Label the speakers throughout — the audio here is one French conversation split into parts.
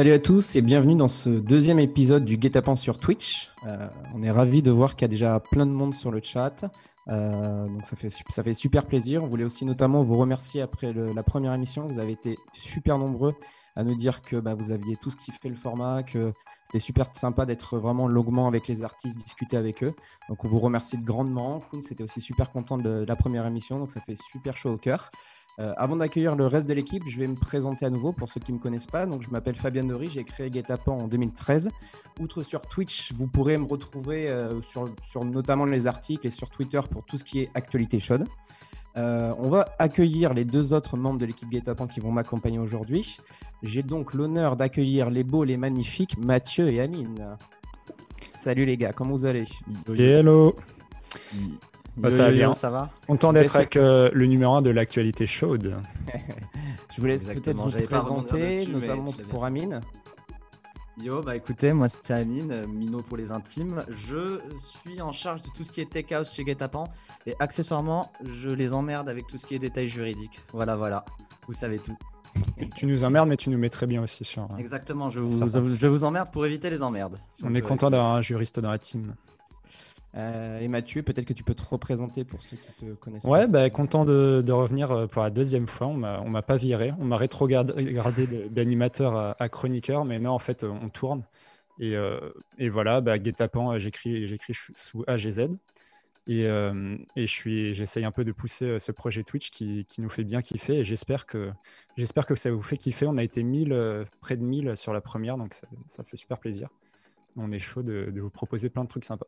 Speaker 1: Salut à tous et bienvenue dans ce deuxième épisode du Guet-apens sur Twitch. Euh, on est ravis de voir qu'il y a déjà plein de monde sur le chat. Euh, donc ça fait, super plaisir. On voulait aussi notamment vous remercier après la première émission. Vous avez été super nombreux à nous dire que bah, vous aviez qui fait le format, que c'était super sympa d'être vraiment longuement avec les artistes, discuter avec eux. Donc on vous remercie grandement. Kuhn, c'était aussi super content de la première émission, donc ça fait super chaud au cœur. Euh, avant d'accueillir le reste de l'équipe, je vais me présenter à nouveau pour ceux qui ne me connaissent pas. Donc, je m'appelle Fabien Dory, j'ai créé Guetapan en 2013. Outre sur Twitch, vous pourrez me retrouver euh, sur, sur, notamment les articles et sur Twitter pour tout ce qui est actualité chaude. Euh, on va accueillir les deux autres membres de l'équipe Guetapan qui vont m'accompagner aujourd'hui. J'ai donc l'honneur d'accueillir les beaux, les magnifiques Mathieu et Amine. Salut les gars, comment vous allez?
Speaker 2: Hello
Speaker 3: bah, ça va bien. Ça va
Speaker 2: Content d'être avec euh, le numéro 1 de l'actualité chaude.
Speaker 1: je vous laisse peut-être vous présenter, notamment pour Amine.
Speaker 3: Yo, bah écoutez, moi c'est Amine, euh, Mino pour les intimes. Je suis en charge de tout ce qui est tech house chez Guetapan et accessoirement, je les emmerde avec tout ce qui est détails juridiques. Voilà, voilà, vous savez tout.
Speaker 2: tu nous emmerdes, mais tu nous mets très bien aussi sur.
Speaker 3: Euh, Exactement, je vous, je vous emmerde pour éviter les emmerdes.
Speaker 2: on, est content d'avoir un juriste dans la team.
Speaker 1: Euh, et Mathieu, peut-être que tu peux te représenter pour ceux qui te connaissent.
Speaker 2: Ouais, bah, content de, revenir euh, pour la deuxième fois. On m'a pas viré. On m'a rétrogradé d'animateur à, chroniqueur, mais non, en fait, on tourne. Et, euh, et voilà, bah, Guetapan, j'écris sous AGZ. Et, et j'essaye un peu de pousser ce projet Twitch qui, qui, nous fait bien kiffer. Et j'espère que, j'espère que ça vous fait kiffer. On a été 1000, près de 1000 sur la première, donc ça, ça fait super plaisir. On est chaud de, de vous proposer plein de trucs sympas.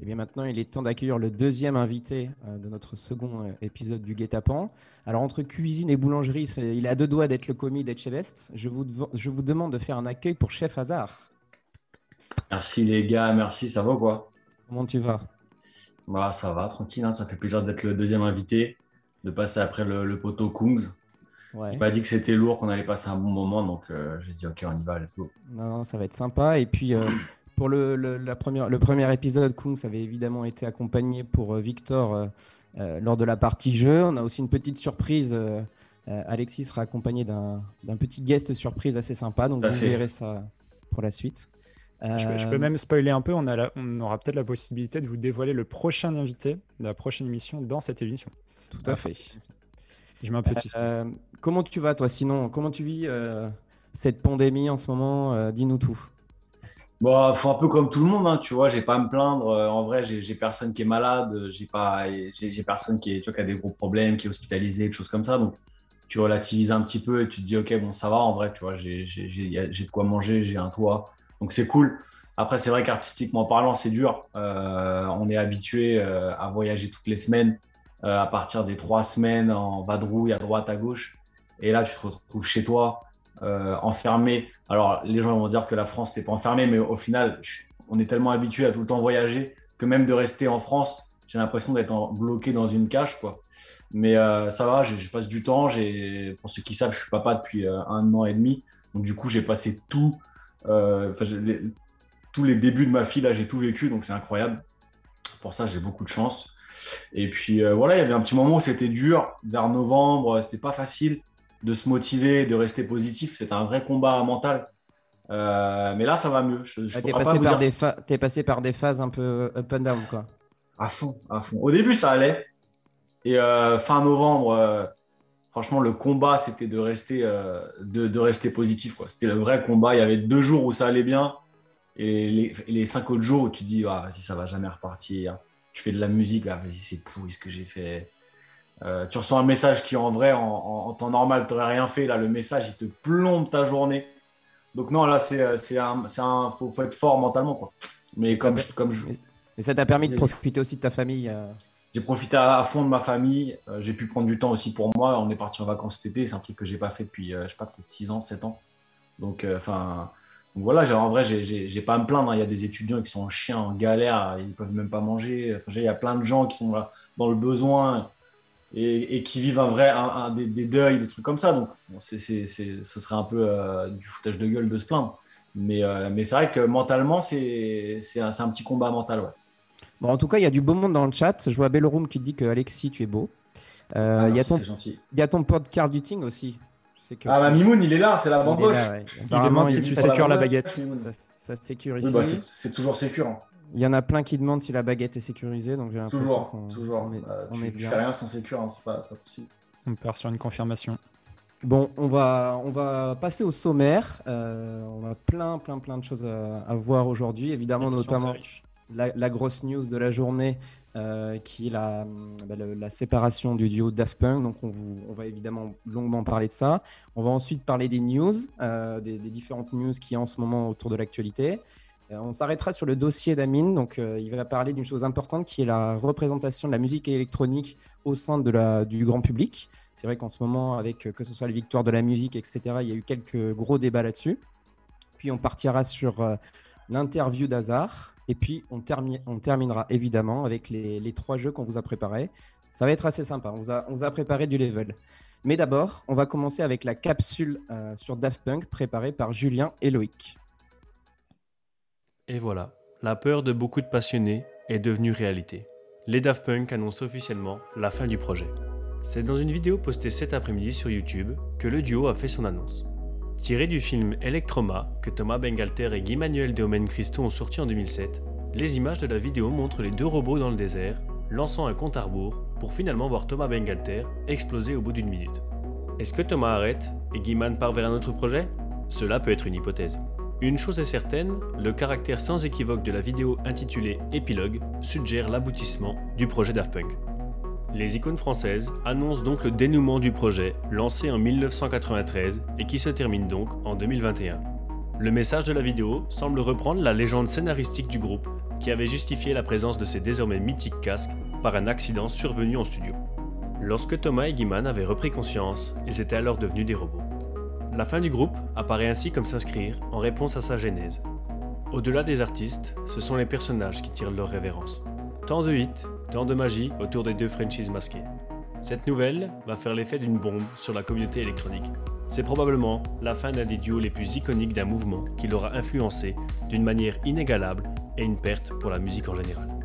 Speaker 1: Et eh bien maintenant, il est temps d'accueillir le deuxième invité euh, de notre second euh, épisode du Guet-apens. Alors entre cuisine et boulangerie, il a deux doigts d'être le commis d'être. Je vous, je vous demande de faire un accueil pour Chef Hazard.
Speaker 4: Merci les gars, merci, ça va quoi?
Speaker 1: Comment tu vas?
Speaker 4: Bah, Ça va, tranquille, hein. ça fait plaisir d'être le deuxième invité, de passer après le, poteau Kungs. Ouais. Il m'a dit que c'était lourd, qu'on allait passer un bon moment, donc euh, j'ai dit ok, on y va, let's go.
Speaker 1: Non, non, ça va être sympa. Et puis, pour le, la première, le premier épisode, Kungs avait évidemment été accompagné pour euh, Victor euh, euh, lors de la partie jeu. On a aussi une petite surprise. Alexis sera accompagné d'un petit guest surprise assez sympa, donc vous verrez ça pour la suite.
Speaker 2: Je, peux, même spoiler un peu, on, a on aura peut-être la possibilité de vous dévoiler le prochain invité de la prochaine émission dans cette émission.
Speaker 1: Tout à fait.
Speaker 2: Je mets un petit.
Speaker 1: comment tu vas toi sinon? Comment tu vis cette pandémie en ce moment? Dis-nous tout.
Speaker 4: Bon, faut un peu comme tout le monde, hein, tu vois, j'ai pas à me plaindre. Euh, en vrai, j'ai personne qui est malade, j'ai pas, j'ai personne qui, est, tu vois, qui a des gros problèmes, qui est hospitalisé, des choses comme ça. Donc, tu relativises un petit peu et tu te dis, ok, bon, ça va. En vrai, tu vois, j'ai de quoi manger, j'ai un toit, donc c'est cool. Après, c'est vrai qu'artistiquement parlant, c'est dur. Euh, on est habitué euh, à voyager toutes les semaines, à partir des trois semaines en vadrouille à droite, à gauche. Et là, tu te retrouves chez toi, enfermé alors, les gens vont dire que la France n'est pas enfermée, mais au final, on est tellement habitué à tout le temps voyager que même de rester en France, j'ai l'impression d'être bloqué dans une cage. Quoi. Mais euh, ça va, je passe du temps. Pour ceux qui savent, je suis papa depuis euh, un an et demi. Donc, du coup, j'ai passé tout, euh, tous les débuts de ma fille, là, j'ai tout vécu. Donc, c'est incroyable. Pour ça, j'ai beaucoup de chance. Et puis, voilà, il y avait un petit moment où c'était dur. Vers novembre, c'était pas facile de se motiver, de rester positif. C'est un vrai combat mental. Euh, mais là, ça va mieux.
Speaker 1: Tu es, passé, passé par des phases un peu up and down, quoi.
Speaker 4: À fond, à fond. Au début, ça allait. Et euh, fin novembre, euh, franchement, le combat, c'était de rester, de, rester positif. C'était le vrai combat. Il y avait deux jours où ça allait bien. Et les, cinq autres jours où tu dis, ah, vas-y, ça va jamais repartir. Tu fais de la musique, ah, vas-y, c'est pourri ce que j'ai fait? Euh, tu reçois un message qui, en vrai, en, temps normal, tu n'aurais rien fait. Là, le message, il te plombe ta journée. Donc, non, là, c'est un. un faut, faut, être fort mentalement. Quoi. Mais comme, je, comme je.
Speaker 1: Et ça t'a permis de profiter aussi de ta famille euh?
Speaker 4: J'ai profité à, fond de ma famille. Euh, j'ai pu prendre du temps aussi pour moi. On est parti en vacances cet été. C'est un truc que j'ai pas fait depuis, je sais pas, peut-être 6 ans, 7 ans. Donc, enfin. voilà, en vrai, j'ai pas à me plaindre. Hein. Il y a des étudiants qui sont en chien, en galère, ils ne peuvent même pas manger. Enfin, il y a plein de gens qui sont là dans le besoin et, qui vivent un vrai un, des, deuils, des trucs comme ça. Donc, ce serait un peu euh, du foutage de gueule de se plaindre. Mais, euh, mais c'est vrai que mentalement, c'est un, un, petit combat mental. Ouais.
Speaker 1: Bon, en tout cas, il y a du beau monde dans le chat. Je vois Belleroom qui dit que Alexis, tu es beau. Euh, ah, il, y a ton, il y a ton pod Duting aussi. Que.
Speaker 4: Ah, bah Mimoun, il est là, c'est la bamboche.
Speaker 1: là, ouais.
Speaker 2: Il demande si
Speaker 1: il-
Speaker 2: tu sécures la baguette.
Speaker 1: Ça, ça sécure
Speaker 4: Oui, bah, c'est- c'est toujours sécure. hein.
Speaker 1: Il y en a plein qui demandent si la baguette est sécurisée, donc j'ai l'impression
Speaker 4: Toujours,
Speaker 1: qu'on
Speaker 4: toujours.
Speaker 1: on est,
Speaker 4: Bah,
Speaker 1: on
Speaker 4: tu,
Speaker 1: est
Speaker 4: tu
Speaker 1: bien.
Speaker 4: fais rien sans sécure, hein, c'est pas, pas possible.
Speaker 2: On part sur une confirmation.
Speaker 1: Bon, on va, on va passer au sommaire. Euh, on a plein, plein, plein de choses à, à voir aujourd'hui. Évidemment, notamment la, la grosse news de la journée, euh, qui est la, bah, le- la séparation du duo Daft Punk. Donc, on, vous- on va évidemment longuement parler de ça. On va ensuite parler des news, euh, des, des différentes news qui y a en ce moment autour de l'actualité. Euh, on s'arrêtera sur le dossier d'Amine. Donc, euh, il va parler d'une chose importante qui est la représentation de la musique électronique au sein du grand public. C'est vrai qu'en ce moment, avec euh, que ce soit les victoires de la musique, etc., il y a eu quelques gros débats là-dessus. Puis on partira sur l'interview d'Hazard. Et puis on, on terminera évidemment avec les, trois jeux qu'on vous a préparés. Ça va être assez sympa. On vous a, préparé du level. Mais d'abord, on va commencer avec la capsule sur Daft Punk préparée par Julien et Loïc.
Speaker 5: Et voilà, la peur de beaucoup de passionnés est devenue réalité. Les Daft Punk annoncent officiellement la fin du projet. C'est dans une vidéo postée cet après-midi sur YouTube que le duo a fait son annonce. Tiré du film Electroma que Thomas Bengalter et Guy Manuel de Omen Christo ont sorti en 2007, les images de la vidéo montrent les deux robots dans le désert, lançant un compte à rebours pour finalement voir Thomas Bengalter exploser au bout d'une minute. Est-ce que Thomas arrête et Guiman part vers un autre projet? Cela peut être une hypothèse. Une chose est certaine, le caractère sans équivoque de la vidéo intitulée Épilogue suggère l'aboutissement du projet Daft Punk. Les icônes françaises annoncent donc le dénouement du projet lancé en 1993 et qui se termine donc en 2021. Le message de la vidéo semble reprendre la légende scénaristique du groupe qui avait justifié la présence de ces désormais mythiques casques par un accident survenu en studio. Lorsque Thomas et Guiman avaient repris conscience, ils étaient alors devenus des robots. La fin du groupe apparaît ainsi comme s'inscrire en réponse à sa genèse. Au-delà des artistes, ce sont les personnages qui tirent leur révérence. Tant de hits, tant de magie autour des deux franchises masquées. Cette nouvelle va faire l'effet d'une bombe sur la communauté électronique. C'est probablement la fin d'un des duos les plus iconiques d'un mouvement qui l'aura influencé d'une manière inégalable et une perte pour la musique en général.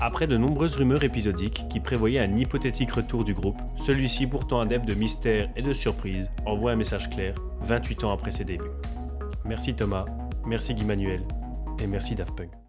Speaker 5: Après de nombreuses rumeurs épisodiques qui prévoyaient un hypothétique retour du groupe, celui-ci pourtant adepte de mystère et de surprise envoie un message clair 28 ans après ses débuts. Merci Thomas, merci Guy Manuel et merci Daft Punk.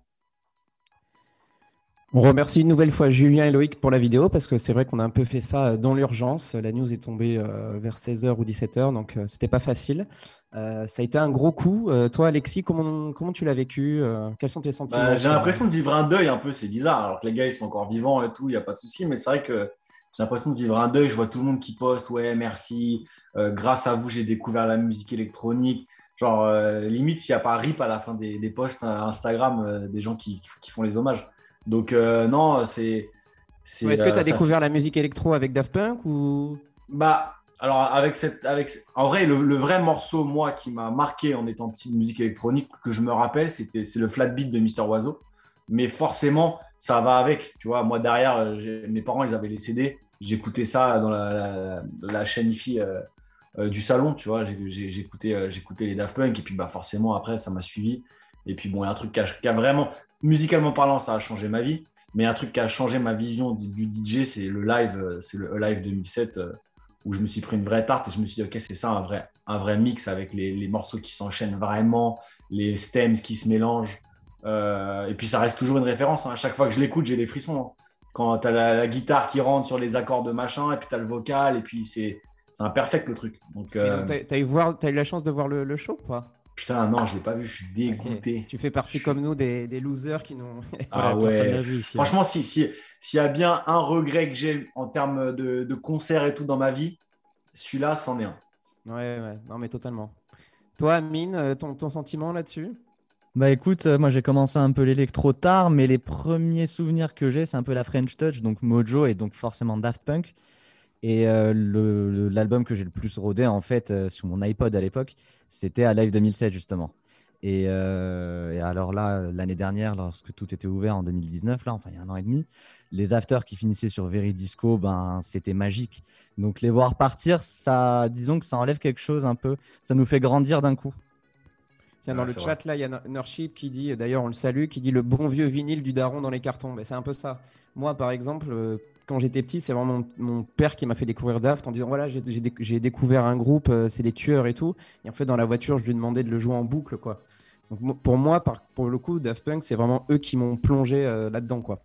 Speaker 1: On remercie une nouvelle fois Julien et Loïc pour la vidéo parce que c'est vrai qu'on a un peu fait ça dans l'urgence. La news est tombée euh, vers 16h ou 17h, donc euh, c'était pas facile. Euh, ça a été un gros coup. Euh, toi, Alexis, comment, comment tu l'as vécu Euh, Quels sont tes sentiments
Speaker 4: Bah, j'ai
Speaker 1: sur-
Speaker 4: l'impression de vivre un deuil un peu, c'est bizarre. Alors que les gars, ils sont encore vivants et tout, il n'y a pas de souci. Mais c'est vrai que j'ai l'impression de vivre un deuil. Je vois tout le monde qui poste, ouais, merci. Euh, grâce à vous, j'ai découvert la musique électronique. Genre, euh, limite, s'il n'y a pas rip à la fin des, des posts Instagram, euh, des gens qui, qui font les hommages. Donc, euh, non, c'est.
Speaker 1: Ouais, Est-ce que tu
Speaker 4: euh,
Speaker 1: as
Speaker 4: ça
Speaker 1: découvert la musique électro avec Daft Punk ou?
Speaker 4: Bah, alors avec cette, avec, en vrai, le, le vrai morceau moi qui m'a marqué en étant petit de musique électronique que je me rappelle, c'était c'est le flat beat de Mister Oiseau. Mais forcément, ça va avec. Tu vois, moi derrière, euh, mes parents ils avaient les CD. J'écoutais ça dans la, la, la chaîne IFI euh, euh, du salon. Tu vois, j'écoutais euh, j'écoutais les Daft Punk et puis bah forcément après ça m'a suivi. Et puis bon, il y a un truc qui a, qui a vraiment, musicalement parlant, ça a changé ma vie. Mais un truc qui a changé ma vision du, DJ, c'est le live, euh, c'est le live 2007 euh, où je me suis pris une vraie tarte et je me suis dit, ok, c'est ça un vrai, un vrai mix avec les, les morceaux qui s'enchaînent vraiment, les stems qui se mélangent. Euh, et puis ça reste toujours une référence. hein. À chaque fois que je l'écoute, j'ai des frissons. hein. Quand tu as la, la guitare qui rentre sur les accords de machin, et puis tu as le vocal, et puis c'est c'est un perfect le truc. Donc, euh,
Speaker 1: t'as- T'as eu, la chance de voir le, le show ou pas?
Speaker 4: Putain, non, je l'ai pas vu, je suis dégoûté.
Speaker 1: Tu fais partie comme nous des, des losers qui n'ont.
Speaker 4: Ah
Speaker 2: Ouais, personne
Speaker 4: ouais.
Speaker 2: l'a vu ici.
Speaker 4: Franchement, si- si- s'il y a bien un regret que j'ai en termes de, de concert et tout dans ma vie, celui-là, c'en est un.
Speaker 1: Ouais, ouais, non, mais totalement. Toi, Amine, euh, ton, ton sentiment là-dessus?
Speaker 3: Bah écoute, euh, moi j'ai commencé un peu l'électro tard, mais les premiers souvenirs que j'ai, c'est un peu la French Touch, donc Mojo et donc forcément Daft Punk. Et euh, l'album que j'ai le plus rodé en fait euh, sur mon iPod à l'époque, c'était à Live 2007 justement. Et, euh, et alors là, l'année dernière, lorsque tout était ouvert en 2019, là, enfin il y a un an et demi, les afters qui finissaient sur Veridisco, ben c'était magique. Donc les voir partir, ça, disons que ça enlève quelque chose un peu, ça nous fait grandir d'un coup.
Speaker 1: Tiens, dans
Speaker 4: Ouais,
Speaker 1: le chat, là, il y a Nurship qui dit, d'ailleurs, on le salue, qui dit le bon vieux vinyle du daron dans les cartons. Ben, c'est un peu ça. Moi, par exemple, euh, quand j'étais petit, c'est vraiment mon, père qui m'a fait découvrir Daft en disant voilà, j'ai découvert un groupe, euh, c'est des tueurs et tout. Et en fait, dans la voiture, je lui demandais de le jouer en boucle, quoi. Donc pour moi, pour le coup, Daft Punk, c'est vraiment eux qui m'ont plongé euh, là-dedans, quoi.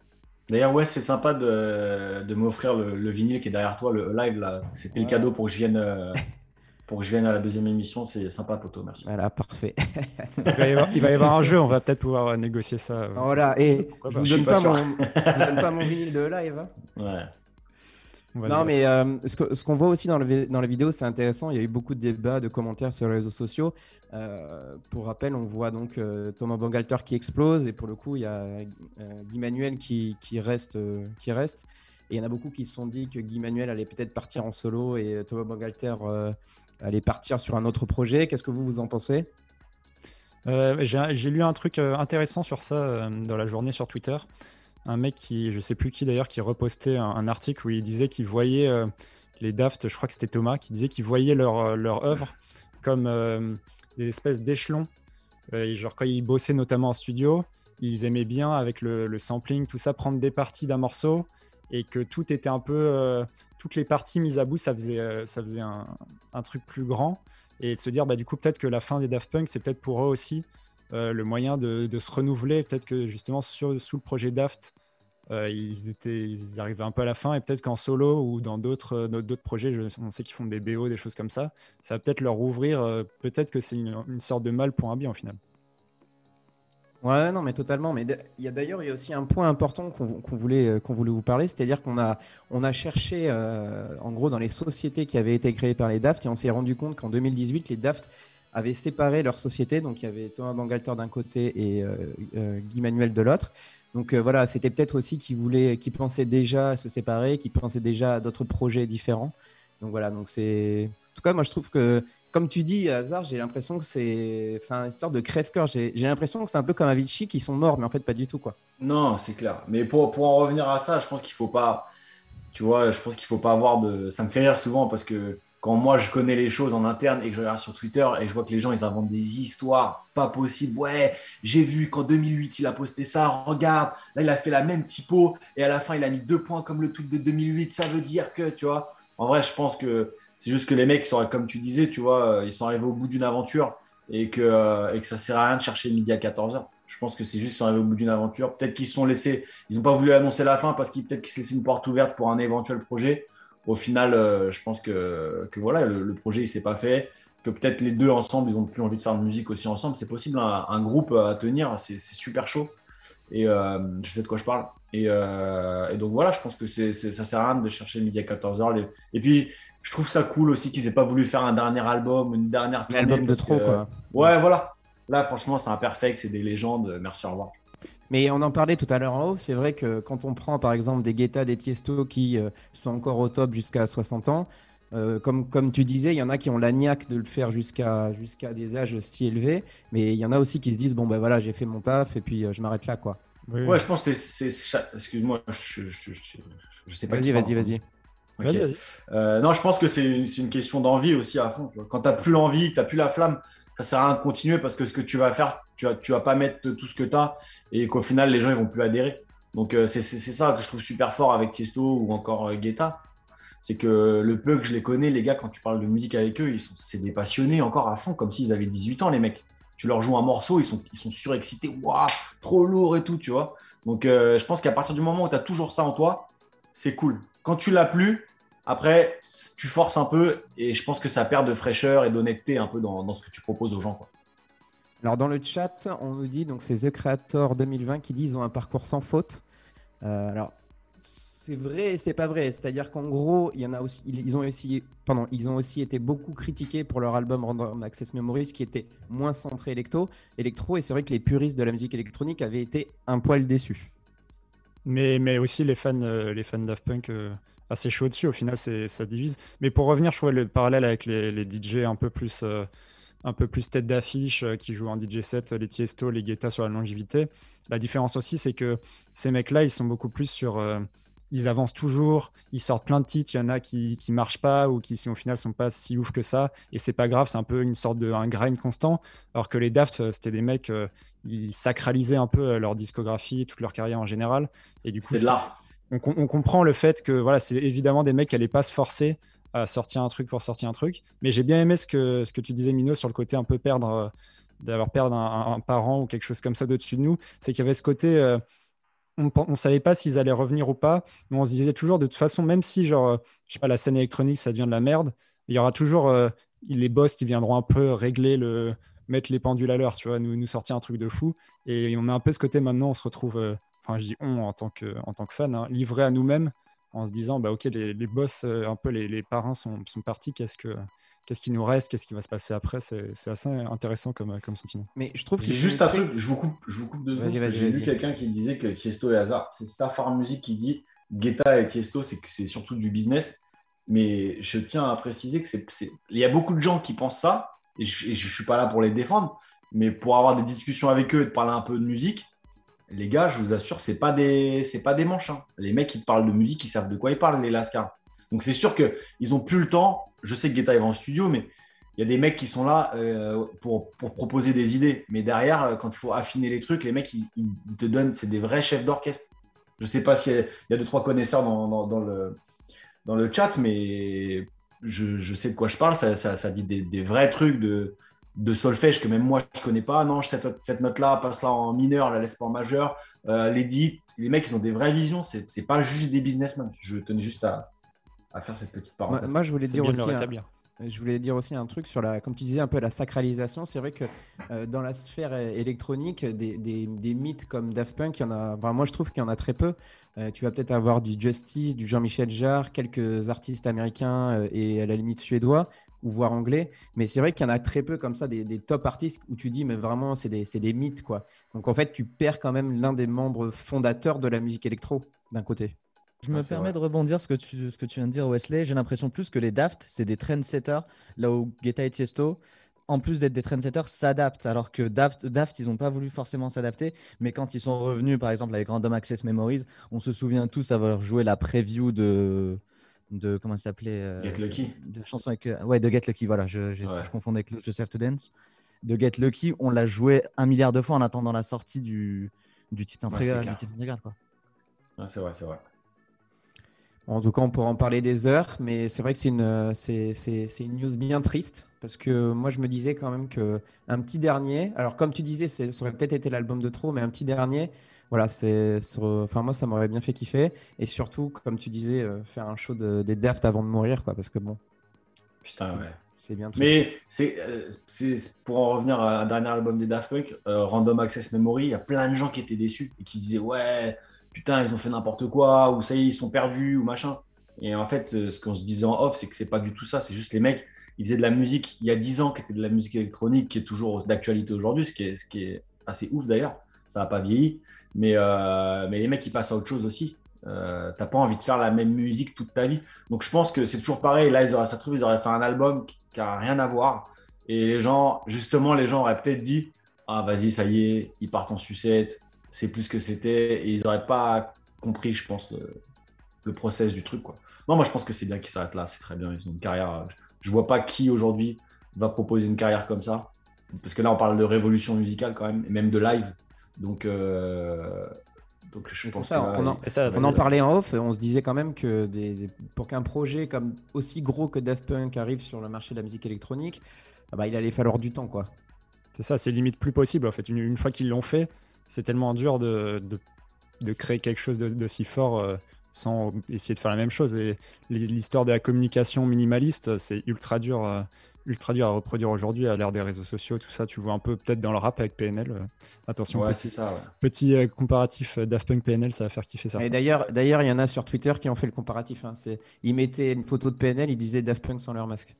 Speaker 4: D'ailleurs, ouais, c'est sympa de, de m'offrir le, vinyle qui est derrière toi, le live là. C'était le cadeau pour que je vienne. Euh, pour que je vienne à la deuxième émission, c'est sympa, Poto, merci.
Speaker 1: Voilà, parfait.
Speaker 2: il, va y avoir, un jeu, on va peut-être pouvoir négocier ça.
Speaker 1: Voilà, et je ne vous, donne pas, mon, donne pas mon vinyle de live. Hein. Ouais. Non, mais euh, ce qu'on voit aussi dans, le, dans la vidéo, c'est intéressant. Il y a eu beaucoup de débats, de commentaires sur les réseaux sociaux. Euh, pour rappel, on voit donc euh, Thomas Bangalter qui explose, et pour le coup, il y a Guy Manuel qui, qui reste, qui reste. Et il y en a beaucoup qui se sont dit que Guy Manuel allait peut-être partir en solo et Thomas Bangalter allait partir sur un autre projet. Qu'est-ce que vous, vous en pensez?
Speaker 2: J'ai lu un truc intéressant sur ça dans la journée sur Twitter un mec qui, je sais plus qui d'ailleurs, qui repostait un, article où il disait qu'il voyait euh, les Daft, je crois que c'était Thomas, qui disait qu'il voyait leur, euh, œuvre comme euh, des espèces d'échelons. genre quand ils bossaient notamment en studio, ils aimaient bien avec le, sampling, tout ça, prendre des parties d'un morceau et que un peu, toutes les parties mises à bout, ça faisait, ça faisait un, truc plus grand et de se dire bah du coup peut-être que la fin des Daft Punk c'est peut-être pour eux aussi euh, le moyen de, se renouveler. Peut-être que justement sous le projet Daft, euh, ils, étaient, ils arrivaient un peu à la fin et peut-être qu'en solo ou dans d'autres euh, d'autres projets, on sait qu'ils font des BO, des choses comme ça, ça va peut-être leur ouvrir, peut-être que c'est une, sorte de mal pour un bien au final.
Speaker 1: Ouais, non, mais totalement. Mais il y a d'ailleurs il y a aussi un point important qu'on voulait qu'on voulait vous parler, c'est-à-dire qu'on a on a cherché en gros dans les sociétés qui avaient été créées par les Daft et on s'est rendu compte qu'en 2018 les Daft avaient séparé leur société. Donc il y avait Thomas Bangalter d'un côté et euh, euh, Guy Manuel de l'autre. Donc euh, voilà, c'était peut-être aussi qu'ils voulaient, qu'ils pensaient déjà à se séparer, qu'ils pensaient déjà à d'autres projets différents. Donc voilà, donc c'est. En tout cas, moi je trouve que, comme tu dis, Hazard, j'ai l'impression que c'est une sorte de crève-cœur. J'ai l'impression que c'est un peu comme Avicii qui sont morts, mais en fait pas du tout quoi.
Speaker 4: Non, c'est clair. Mais pour, pour en revenir à ça, je pense qu'il faut pas. Tu vois, je pense qu'il faut pas avoir de. Ça me fait rire souvent parce que quand moi je connais les choses en interne et que je regarde sur Twitter et je vois que les gens ils inventent des histoires pas possibles. Ouais, j'ai vu qu'en 2008 il a posté ça, regarde, là il a fait la même typo et à la fin il a mis deux points comme le tweet de 2008. Ça veut dire que, tu vois, en vrai, je pense que c'est juste que les mecs, sont, comme tu disais, tu vois, euh, ils sont arrivés au bout d'une aventure et que, euh, et que ça sert à rien de chercher le midi à 14h. Je pense que c'est juste qu'ils sont arrivés au bout d'une aventure. Peut-être qu'ils se sont laissés, ils n'ont pas voulu annoncer la fin parce qu'ils peut-être qu'ils se laissaient une porte ouverte pour un éventuel projet au final, euh, je pense que, que voilà, le, projet il s'est pas fait, que peut-être les deux ensemble, ils ont plus envie de faire de musique aussi ensemble. C'est possible, un, groupe à tenir, c'est super chaud. Et je sais de quoi je parle. Et, donc voilà, je pense que c'est ça sert à rien de chercher le midi à 14h. Et puis, je trouve ça cool aussi qu'ils aient pas voulu faire un dernier album, une dernière
Speaker 1: tournée. Un album de trop, quoi.
Speaker 4: Ouais, voilà. Là, franchement, c'est imperfect, c'est des légendes. Merci, au revoir.
Speaker 1: Mais on en parlait tout à l'heure en haut, c'est vrai que quand on prend par exemple des Guetta, des Tiesto qui euh, sont encore au top jusqu'à 60 ans, euh, comme, comme tu disais, il y en a qui ont la niaque de le faire jusqu'à jusqu'à des âges si élevés, mais il y en a aussi qui se disent bon ben voilà j'ai fait mon taf et puis euh, je m'arrête là quoi.
Speaker 4: Ouais, je pense que c'est excuse-moi, je, je, je, sais pas.
Speaker 1: Vas-y, vas-y, vas-y.
Speaker 4: Non, je pense que c'est une, une, question d'envie aussi à fond. Quand tu n'as plus l'envie, tu n'as plus la flamme, ça sert à rien de continuer parce que ce que tu vas faire, tu vas, tu vas pas mettre tout ce que tu as et qu'au final, les gens ils vont plus adhérer. Donc, euh, c'est ça que je trouve super fort avec Tiesto ou encore euh, Guetta. C'est que le peu que je les connais, les gars, quand tu parles de musique avec eux, ils sont, c'est des passionnés encore à fond, comme s'ils avaient 18 ans, les mecs. Tu leur joues un morceau, ils sont, ils sont surexcités, waouh, trop lourd et tout, tu vois. Donc, euh, je pense qu'à partir du moment où tu as toujours ça en toi, c'est cool. Quand tu l'as plus, après, tu forces un peu et je pense que ça perd de fraîcheur et d'honnêteté un peu dans, ce que tu proposes aux gens.
Speaker 1: Alors dans le chat, on nous dit donc c'est The Creator 2020 qui dit qu'ils ont un parcours sans faute. Euh, alors c'est vrai et c'est pas vrai. C'est-à-dire qu'en gros, il y en a aussi, ils ont aussi, ils ont aussi été beaucoup critiqués pour leur album Random Access Memories qui était moins centré électro, électro. Et c'est vrai que les puristes de la musique électronique avaient été un poil déçus.
Speaker 2: Mais, mais aussi les fans, euh, les fans. Euh, assez chaud dessus. Au final, ça divise. Mais pour revenir, je trouvais le parallèle avec les, les DJ un peu plus, euh, un peu plus tête d'affiche qui jouent en DJ set, les Tiesto, les Guetta sur la longévité. La différence aussi, c'est que ces mecs-là, ils sont beaucoup plus sur. Euh, ils avancent toujours, ils sortent plein de titres. Il y en a qui qui marchent pas ou qui, au final, sont pas si ouf que ça. Et c'est pas grave, c'est un peu une sorte de un grind constant. Alors que les Daft, c'était des mecs, ils sacralisaient un peu leur discographie, toute leur carrière en général. Et du coup,
Speaker 4: là
Speaker 2: on, comprend le fait que voilà, c'est évidemment des mecs qui n'allaient pas se forcer à sortir un truc pour sortir un truc. Mais j'ai bien aimé ce que, ce que tu disais, Mino, sur le côté un peu perdre, euh, d'avoir perdu un, parent ou quelque chose comme ça de-dessus de nous. C'est qu'il y avait ce côté, euh, on ne savait pas s'ils allaient revenir ou pas, mais on se disait toujours de toute façon, même si genre, euh, je sais pas, la scène électronique, ça devient de la merde, il y aura toujours les boss qui viendront un peu régler le mettre les pendules à l'heure, tu vois, nous, nous sortir un truc de fou. Et on a un peu ce côté maintenant, on se retrouve, enfin je dis on en tant que, en tant que fan, hein, livré à nous-mêmes en se disant, bah, ok, les, les boss, euh, un peu les, les parrains sont partis, qu'est-ce que qu'est-ce qui nous reste, qu'est-ce qui va se passer après. C'est assez intéressant comme, comme sentiment.
Speaker 4: Mais je trouve que juste un truc, je vous coupe, je vous coupe deux secondes. J'ai vu quelqu'un qui disait que Tiesto et Hazard, c'est Safar Music qui dit Guetta et Tiesto, c'est que c'est surtout du business. Mais je tiens à préciser que c'est, il y a beaucoup de gens qui pensent ça, et je ne suis pas là pour les défendre, mais pour avoir des discussions avec eux et de parler un peu de musique, les gars, je vous assure, c'est pas des, c'est pas des manches. Hein. Les mecs, qui te parlent de musique, ils savent de quoi ils parlent, les Lascar. Donc c'est sûr qu'ils ont plus le temps. Je sais que Guetta va en studio, mais il y a des mecs qui sont là euh, pour, proposer des idées. Mais derrière, euh, quand il faut affiner les trucs, les mecs, ils, te donnent, c'est des vrais chefs d'orchestre. Je sais pas s'il y, a deux, trois connaisseurs dans, le, dans le chat, mais je, sais de quoi je parle. Ça, dit des vrais trucs de, de solfège que même moi je connais pas. Non, cette, cette note-là, passe-la en mineur, la laisse pas en majeur. Euh, les les mecs, ils ont des vraies visions. C'est pas juste des businessmen. Je tenais juste à, faire cette petite parenthèse.
Speaker 1: Moi, je voulais dire aussi. je voulais dire aussi un truc sur la, comme tu disais, un peu la sacralisation. C'est vrai que euh, dans la sphère électronique, des, mythes comme Daft Punk, il y en a. moi, je trouve qu'il y en a très peu. Euh, tu vas peut-être avoir du Justice, du Jean-Michel Jarre, quelques artistes américains et à la limite suédois ou voire anglais. Mais c'est vrai qu'il y en a très peu comme ça, des, top artistes où tu dis, mais vraiment, c'est des, des, mythes. quoi. Donc en fait, tu perds quand même l'un des membres fondateurs de la musique électro, d'un côté.
Speaker 3: Je me permets de rebondir ce que tu, ce que tu viens de dire, Wesley. J'ai l'impression plus que les Daft, c'est des trendsetters, là où Guetta et Tiesto, en plus d'être des trendsetters, s'adaptent. Alors que Daft, Daft ils n'ont pas voulu forcément s'adapter. Mais quand ils sont revenus, par exemple, avec Random Access Memories, on se souvient tous avoir joué la preview de, de comment ça s'appelait
Speaker 4: euh, Get Lucky.
Speaker 3: De chanson avec euh, ouais de Get Lucky voilà je, je confondais avec Joseph to Dance de Get Lucky on l'a joué un milliard de fois en attendant la sortie du du titre intégral
Speaker 4: c'est vrai c'est vrai.
Speaker 1: En tout cas, on pourra en parler des heures, mais c'est vrai que c'est une, c'est, une news bien triste parce que moi, je me disais quand même que un petit dernier, alors comme tu disais, ça aurait peut-être été l'album de trop, mais un petit dernier, voilà, c'est enfin moi ça m'aurait bien fait kiffer et surtout comme tu disais euh, faire un show des Daft avant de mourir quoi parce que bon.
Speaker 4: Putain ouais. C'est bien. Mais euh, c'est pour en revenir à un dernier album des Daft Punk, euh, Random Access Memory, il y a plein de gens qui étaient déçus et qui disaient ouais putain ils ont fait n'importe quoi ou ça y est ils sont perdus ou machin. Et en fait ce qu'on se disait en off c'est que c'est pas du tout ça, c'est juste les mecs ils faisaient de la musique il y a 10 ans qui était de la musique électronique qui est toujours d'actualité aujourd'hui, ce qui est assez ouf d'ailleurs, ça n'a pas vieilli. Mais, euh, mais les mecs, ils passent à autre chose aussi. Euh, T'as pas envie de faire la même musique toute ta vie. Donc je pense que c'est toujours pareil. Là, ils auraient, ça se trouve, ils auraient fait un album qui n'a rien à voir. Et les gens, justement, les gens auraient peut-être dit Ah, vas-y, ça y est, ils partent en sucette, c'est plus que c'était. Et ils n'auraient pas compris, je pense, le, le, process du truc. Quoi. Non, moi, je pense que c'est bien qu'ils s'arrêtent là. C'est très bien. Ils ont une carrière. Je vois pas qui aujourd'hui va proposer une carrière comme ça. Parce que là, on parle de révolution musicale quand même, et même de live. Donc, euh,
Speaker 1: donc je pense ça, on, en, on en, parlait en off, on se disait quand même que des, pour qu'un projet comme aussi gros que Daft Punk arrive sur le marché de la musique électronique, ah bah, il allait falloir du temps. quoi.
Speaker 2: C'est ça, c'est limite plus possible en fait. Une, fois qu'ils l'ont fait, c'est tellement dur de, de, de, créer quelque chose de, si fort euh, sans essayer de faire la même chose. Et l'histoire de la communication minimaliste, c'est ultra dur. Euh, ultra dur à reproduire aujourd'hui à l'ère des réseaux sociaux, tout ça. Tu vois un peu peut-être dans le rap avec PNL. Euh, attention,
Speaker 4: petit, ça,
Speaker 2: petit euh, comparatif euh, Daft Punk PNL, ça va faire kiffer ça.
Speaker 1: Et d'ailleurs, d'ailleurs, il y en a sur Twitter qui ont fait le comparatif. Hein. C'est, ils mettaient une photo de PNL, ils disaient Daft Punk sans leur masque.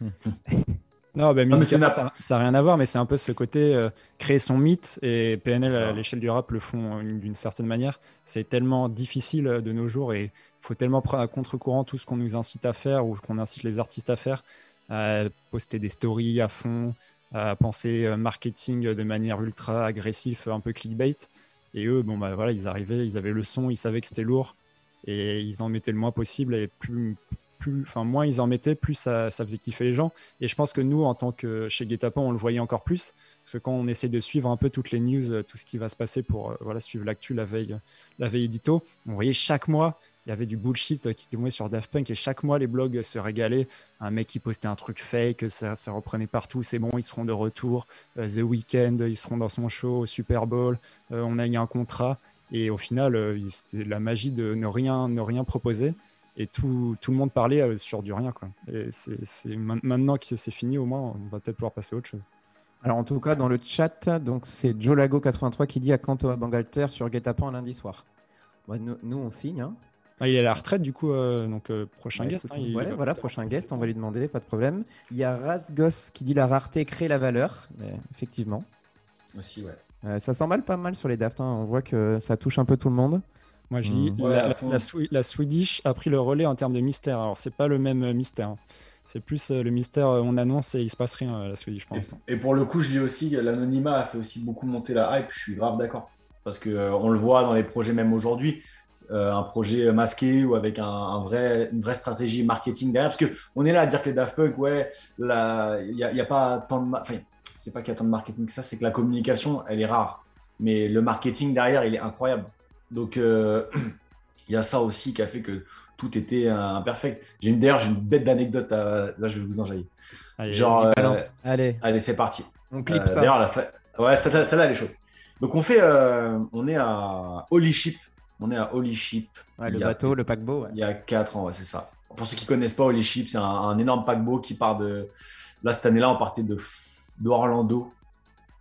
Speaker 2: non, bah, ça n'a rien à voir, mais c'est un peu ce côté créer son mythe et PNL à l'échelle du rap le font d'une certaine manière. C'est tellement difficile de nos jours et il faut tellement prendre à contre-courant tout ce qu'on nous incite à faire ou qu'on incite les artistes à faire à poster des stories à fond, à penser euh, marketing de manière ultra agressive, un peu clickbait. Et eux, bon, bah voilà, ils arrivaient, ils avaient le son, ils savaient que c'était lourd et ils en mettaient le moins possible. Et plus, plus, enfin moins ils en mettaient, plus ça, faisait kiffer les gens. Et je pense que nous, en tant que chez Guetapan, on le voyait encore plus. Parce que quand on essaie de suivre un peu toutes les news, tout ce qui va se passer pour voilà, suivre l'actu la veille, la veille édito, on voyait chaque mois il y avait du bullshit qui tombait sur Daft Punk et chaque mois les blogs se régalaient. Un mec qui postait un truc fake, ça, ça reprenait partout, c'est bon, ils seront de retour. Euh, The Weeknd, ils seront dans son show au Super Bowl, euh, on a eu un contrat. Et au final, euh, c'était la magie de ne rien, ne rien proposer. Et tout, tout le monde parlait sur du rien. Quoi. Et c'est maintenant que c'est fini, au moins, on va peut-être pouvoir passer à autre chose.
Speaker 1: Alors en tout cas, dans le chat, donc c'est Joe Lago83 qui dit à Canto à Bangalter sur Guetapan lundi soir. nous, nous, on signe. Hein
Speaker 2: ah, il est à la retraite, du coup, euh, donc euh, prochain guest.
Speaker 1: Hein, voilà, prochain guest, on va lui demander, pas de problème. Il y a Rasgos qui dit la rareté crée la valeur. effectivement.
Speaker 4: Aussi, ouais.
Speaker 1: Euh, ça s'emballe pas mal sur les Daft. Hein. On voit que ça touche un peu tout le monde.
Speaker 2: Moi, je dis, hmm. la, Swedish a pris le relais en termes de mystère. Alors, c'est pas le même mystère. Hein. C'est plus le mystère, on annonce et il se passe rien, la Swedish pour l'instant.
Speaker 4: Et, pour le coup, je dis aussi, l'anonymat a fait aussi beaucoup monter la hype. Je suis grave d'accord. Parce qu'on le voit dans les projets même aujourd'hui. Euh, un projet masqué ou avec un, vrai, une vraie stratégie marketing derrière. Parce qu'on est là à dire que les Daft Punk, ouais, il n'y a, a, pas tant de. Enfin, c'est pas qu'il y a tant de marketing que ça, c'est que la communication, elle est rare. Mais le marketing derrière, il est incroyable. Donc, euh, il y a ça aussi qui a fait que tout était imperfect. J'ai une d'ailleurs, j'ai une bête d'anecdote. Là, je vais vous enjailler.
Speaker 1: Allez, Genre, euh, allez,
Speaker 4: allez, c'est parti.
Speaker 1: On clip ça.
Speaker 4: D'ailleurs, la ouais, celle-là, elle est chaude. Donc, on fait, on est à Holy Ship on est à Holy Ship.
Speaker 1: le bateau, le paquebot.
Speaker 4: Il y a 4 ans, c'est ça. Pour ceux qui ne connaissent pas Holy Ship, c'est un, énorme paquebot qui part de. Là, cette année-là, on partait de d'Orlando.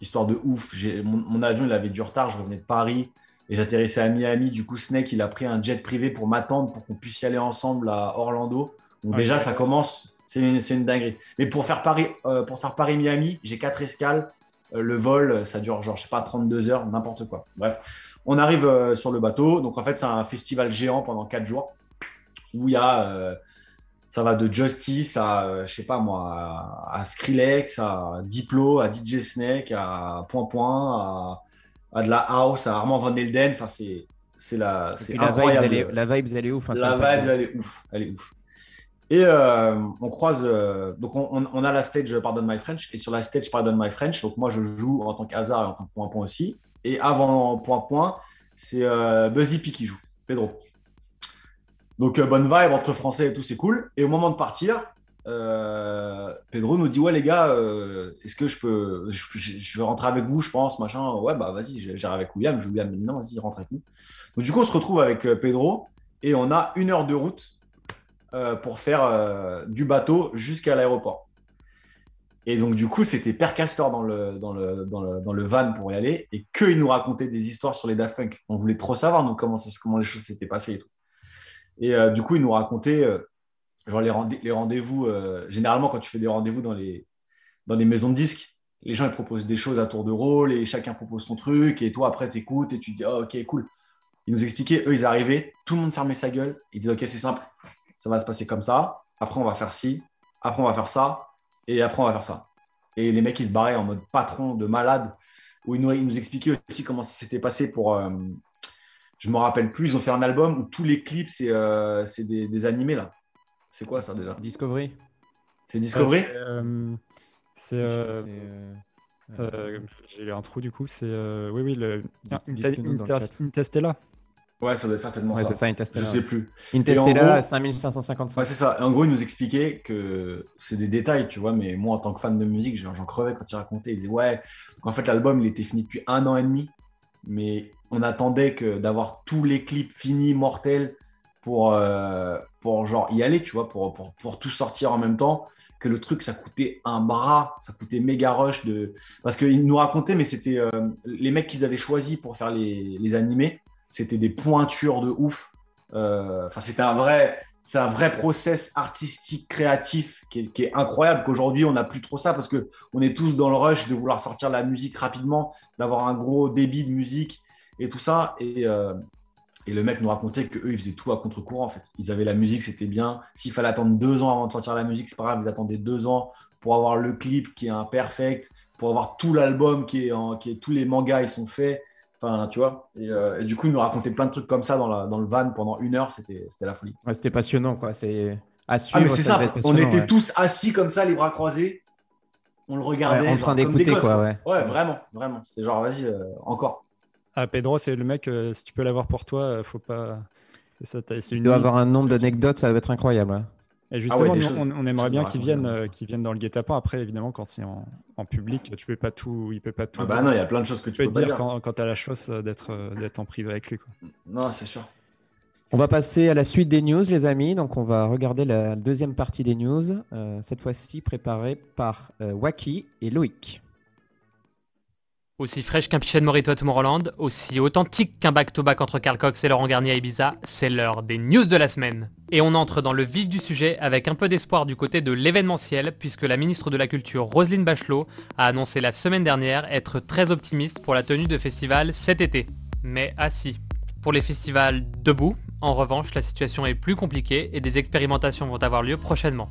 Speaker 4: Histoire de ouf. Mon, mon, avion, il avait du retard. Je revenais de Paris et j'atterrissais à Miami. Du coup, Snake, il a pris un jet privé pour m'attendre pour qu'on puisse y aller ensemble à Orlando. Donc, déjà, ça commence. C'est une, une, dinguerie. Mais pour faire Paris, euh, pour faire Paris-Miami, j'ai quatre escales. Euh, le vol, ça dure genre, je sais pas, 32 heures, n'importe quoi. Bref, on arrive euh, sur le bateau. Donc, en fait, c'est un festival géant pendant 4 jours où il y a, ça va de Justice à, je sais pas moi, à, Skrillex, à Diplo, à DJ Snake, à Point Point, à, de la House, à Armand Van Elden. Enfin, c'est, c'est la, c'est incroyable.
Speaker 1: La vibe, elle est ouf. Hein,
Speaker 4: la vibe, elle est ouf. Elle est ouf. Et euh, on croise, euh, donc on, a la stage Pardon My French, et sur la stage Pardon My French, donc moi je joue en tant qu'hasard et en tant que point-point aussi. Et avant point-point, c'est euh, Buzzy P qui joue, Pedro. Donc bonne vibe entre français et tout, c'est cool. Et au moment de partir, Pedro nous dit Ouais, les gars, est-ce que je peux, je, vais rentrer avec vous, je pense, machin. Ouais, bah vas-y, j'irai avec William. Je William, non, vas-y, rentre avec nous. Donc du coup, on se retrouve avec Pedro et on a une heure de route euh, pour faire euh, du bateau jusqu'à l'aéroport. Et donc, du coup, c'était Père Castor dans le, dans, le, dans, le, dans le van pour y aller et qu'il nous racontait des histoires sur les Daft Punk. On voulait trop savoir donc, comment, comment les choses s'étaient passées et tout. Et euh, du coup, il nous racontait genre les, les rendez-vous. généralement, quand tu fais des rendez-vous dans les, dans les maisons de disques, les gens ils proposent des choses à tour de rôle et chacun propose son truc. Et toi, après, tu écoutes et tu dis oh, Ok, cool. Ils nous expliquaient, eux, ils arrivaient, tout le monde fermait sa gueule. Ils disaient Ok, c'est simple ça va se passer comme ça. Après, on va faire ci. Après, on va faire ça. Et après, on va faire ça. Et les mecs, ils se barraient en mode patron de malade, où ils nous, nous expliquaient aussi comment ça s'était passé pour. Euh, je me rappelle plus, ils ont fait un album où tous les clips, c'est euh, des, animés là. C'est quoi ça déjà?
Speaker 1: Discovery.
Speaker 4: C'est Discovery?
Speaker 2: C'est. Euh, j'ai un trou du coup. C'est. oui, oui, le. Interstellar.
Speaker 4: Ouais, ça doit être certainement
Speaker 1: ouais,
Speaker 4: ça.
Speaker 1: c'est ça, Interstellar.
Speaker 4: Je sais plus.
Speaker 1: Interstellar, 5555.
Speaker 4: Ouais, c'est ça. En gros, il nous expliquait que c'est des détails, tu vois, mais moi, en tant que fan de musique, j'en crevais quand il racontait. Il disait, ouais, donc en fait, l'album, il était fini depuis un an et demi, mais on attendait que d'avoir tous les clips finis, mortels, pour, euh, pour genre y aller, tu vois, pour, pour, pour, tout sortir en même temps. Que le truc, ça coûtait un bras, ça coûtait méga rush. De... Parce qu'il nous racontait, mais c'était euh, les mecs qu'ils avaient choisis pour faire les, les animés c'était des pointures de ouf. Euh, enfin, c'était un vrai, c'est un vrai process artistique, créatif qui est, incroyable. Qu'aujourd'hui, on n'a plus trop ça parce que on est tous dans le rush de vouloir sortir la musique rapidement, d'avoir un gros débit de musique et tout ça. Et le mec nous racontait qu'eux, ils faisaient tout à contre-courant en fait. Ils avaient la musique, c'était bien. S'il fallait attendre deux ans avant de sortir la musique, c'est pas grave, ils attendaient deux ans pour avoir le clip qui est imperfect, pour avoir tout l'album qui est, en, qui est tous les mangas ils sont faits. Enfin, tu vois. Euh, et, du coup, il nous racontait plein de trucs comme ça dans, la, dans le van pendant une heure. C'était la folie.
Speaker 1: c'était passionnant, quoi. C'est.
Speaker 4: Ah, mais c'est
Speaker 1: ça
Speaker 4: on était
Speaker 1: ouais.
Speaker 4: tous assis comme ça, les bras croisés. On le regardait.
Speaker 1: Ouais, en train d'écouter, quoi, ouais.
Speaker 4: Ouais, vraiment, vraiment. C'est genre, vas-y, euh, encore.
Speaker 2: Ah, Pedro, c'est le mec, euh, si tu peux l'avoir pour toi, euh, faut pas. Ça,
Speaker 1: Il doit avoir un nombre d'anecdotes, ça va être incroyable. ouais.
Speaker 2: Et justement, nous,
Speaker 4: choses-
Speaker 2: on, on aimerait bien qu'ils viennent, euh, qu'ils viennent dans le guet-apens. Après, évidemment, quand c'est en, en public, tu peux pas tout, il peut pas tout.
Speaker 4: Ah bah non, il y a plein de choses que
Speaker 2: tu peux dire
Speaker 4: dire.
Speaker 2: quand, quand tu as la chance euh, d'être d'être en privé avec lui. Quoi.
Speaker 4: Non, c'est sûr.
Speaker 1: On va passer à la suite des news, les amis. Donc, on va regarder la deuxième partie des news, euh, cette fois-ci préparée par euh, Waki et Loïc.
Speaker 6: Aussi fraîche qu'un pichet de Morito à Tomorrowland, aussi authentique qu'un back-to-back entre Carl Cox et Laurent Garnier à Ibiza, c'est l'heure des news de la semaine. Et on entre dans le vif du sujet avec un peu d'espoir du côté de l'événementiel, puisque la ministre de la Culture Roselyne Bachelot a annoncé la semaine dernière être très optimiste pour la tenue de festivals cet été. Mais ah si. Pour les festivals debout, en revanche, la situation est plus compliquée et des expérimentations vont avoir lieu prochainement.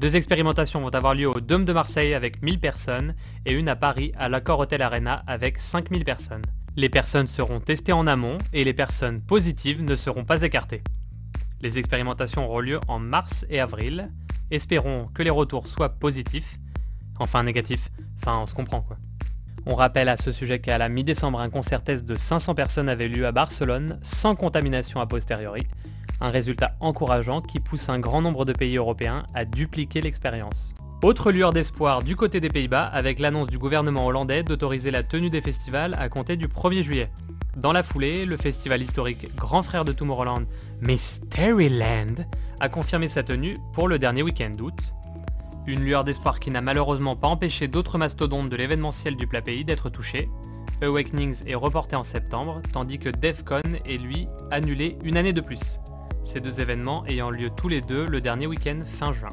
Speaker 6: Deux expérimentations vont avoir lieu au Dôme de Marseille avec 1000 personnes et une à Paris à l'Accor Hotel Arena avec 5000 personnes. Les personnes seront testées en amont et les personnes positives ne seront pas écartées. Les expérimentations auront lieu en mars et avril. Espérons que les retours soient positifs. Enfin négatifs, enfin on se comprend quoi. On rappelle à ce sujet qu'à la mi-décembre, un concert test de 500 personnes avait lieu à Barcelone sans contamination a posteriori. Un résultat encourageant qui pousse un grand nombre de pays européens à dupliquer l'expérience. Autre lueur d'espoir du côté des Pays-Bas avec l'annonce du gouvernement hollandais d'autoriser la tenue des festivals à compter du 1er juillet. Dans la foulée, le festival historique Grand Frère de Tomorrowland, Mysteryland, a confirmé sa tenue pour le dernier week-end d'août. Une lueur d'espoir qui n'a malheureusement pas empêché d'autres mastodontes de l'événementiel du plat pays d'être touchés. Awakenings est reporté en septembre, tandis que DEFCON est lui annulé une année de plus. Ces deux événements ayant lieu tous les deux le dernier week-end fin juin.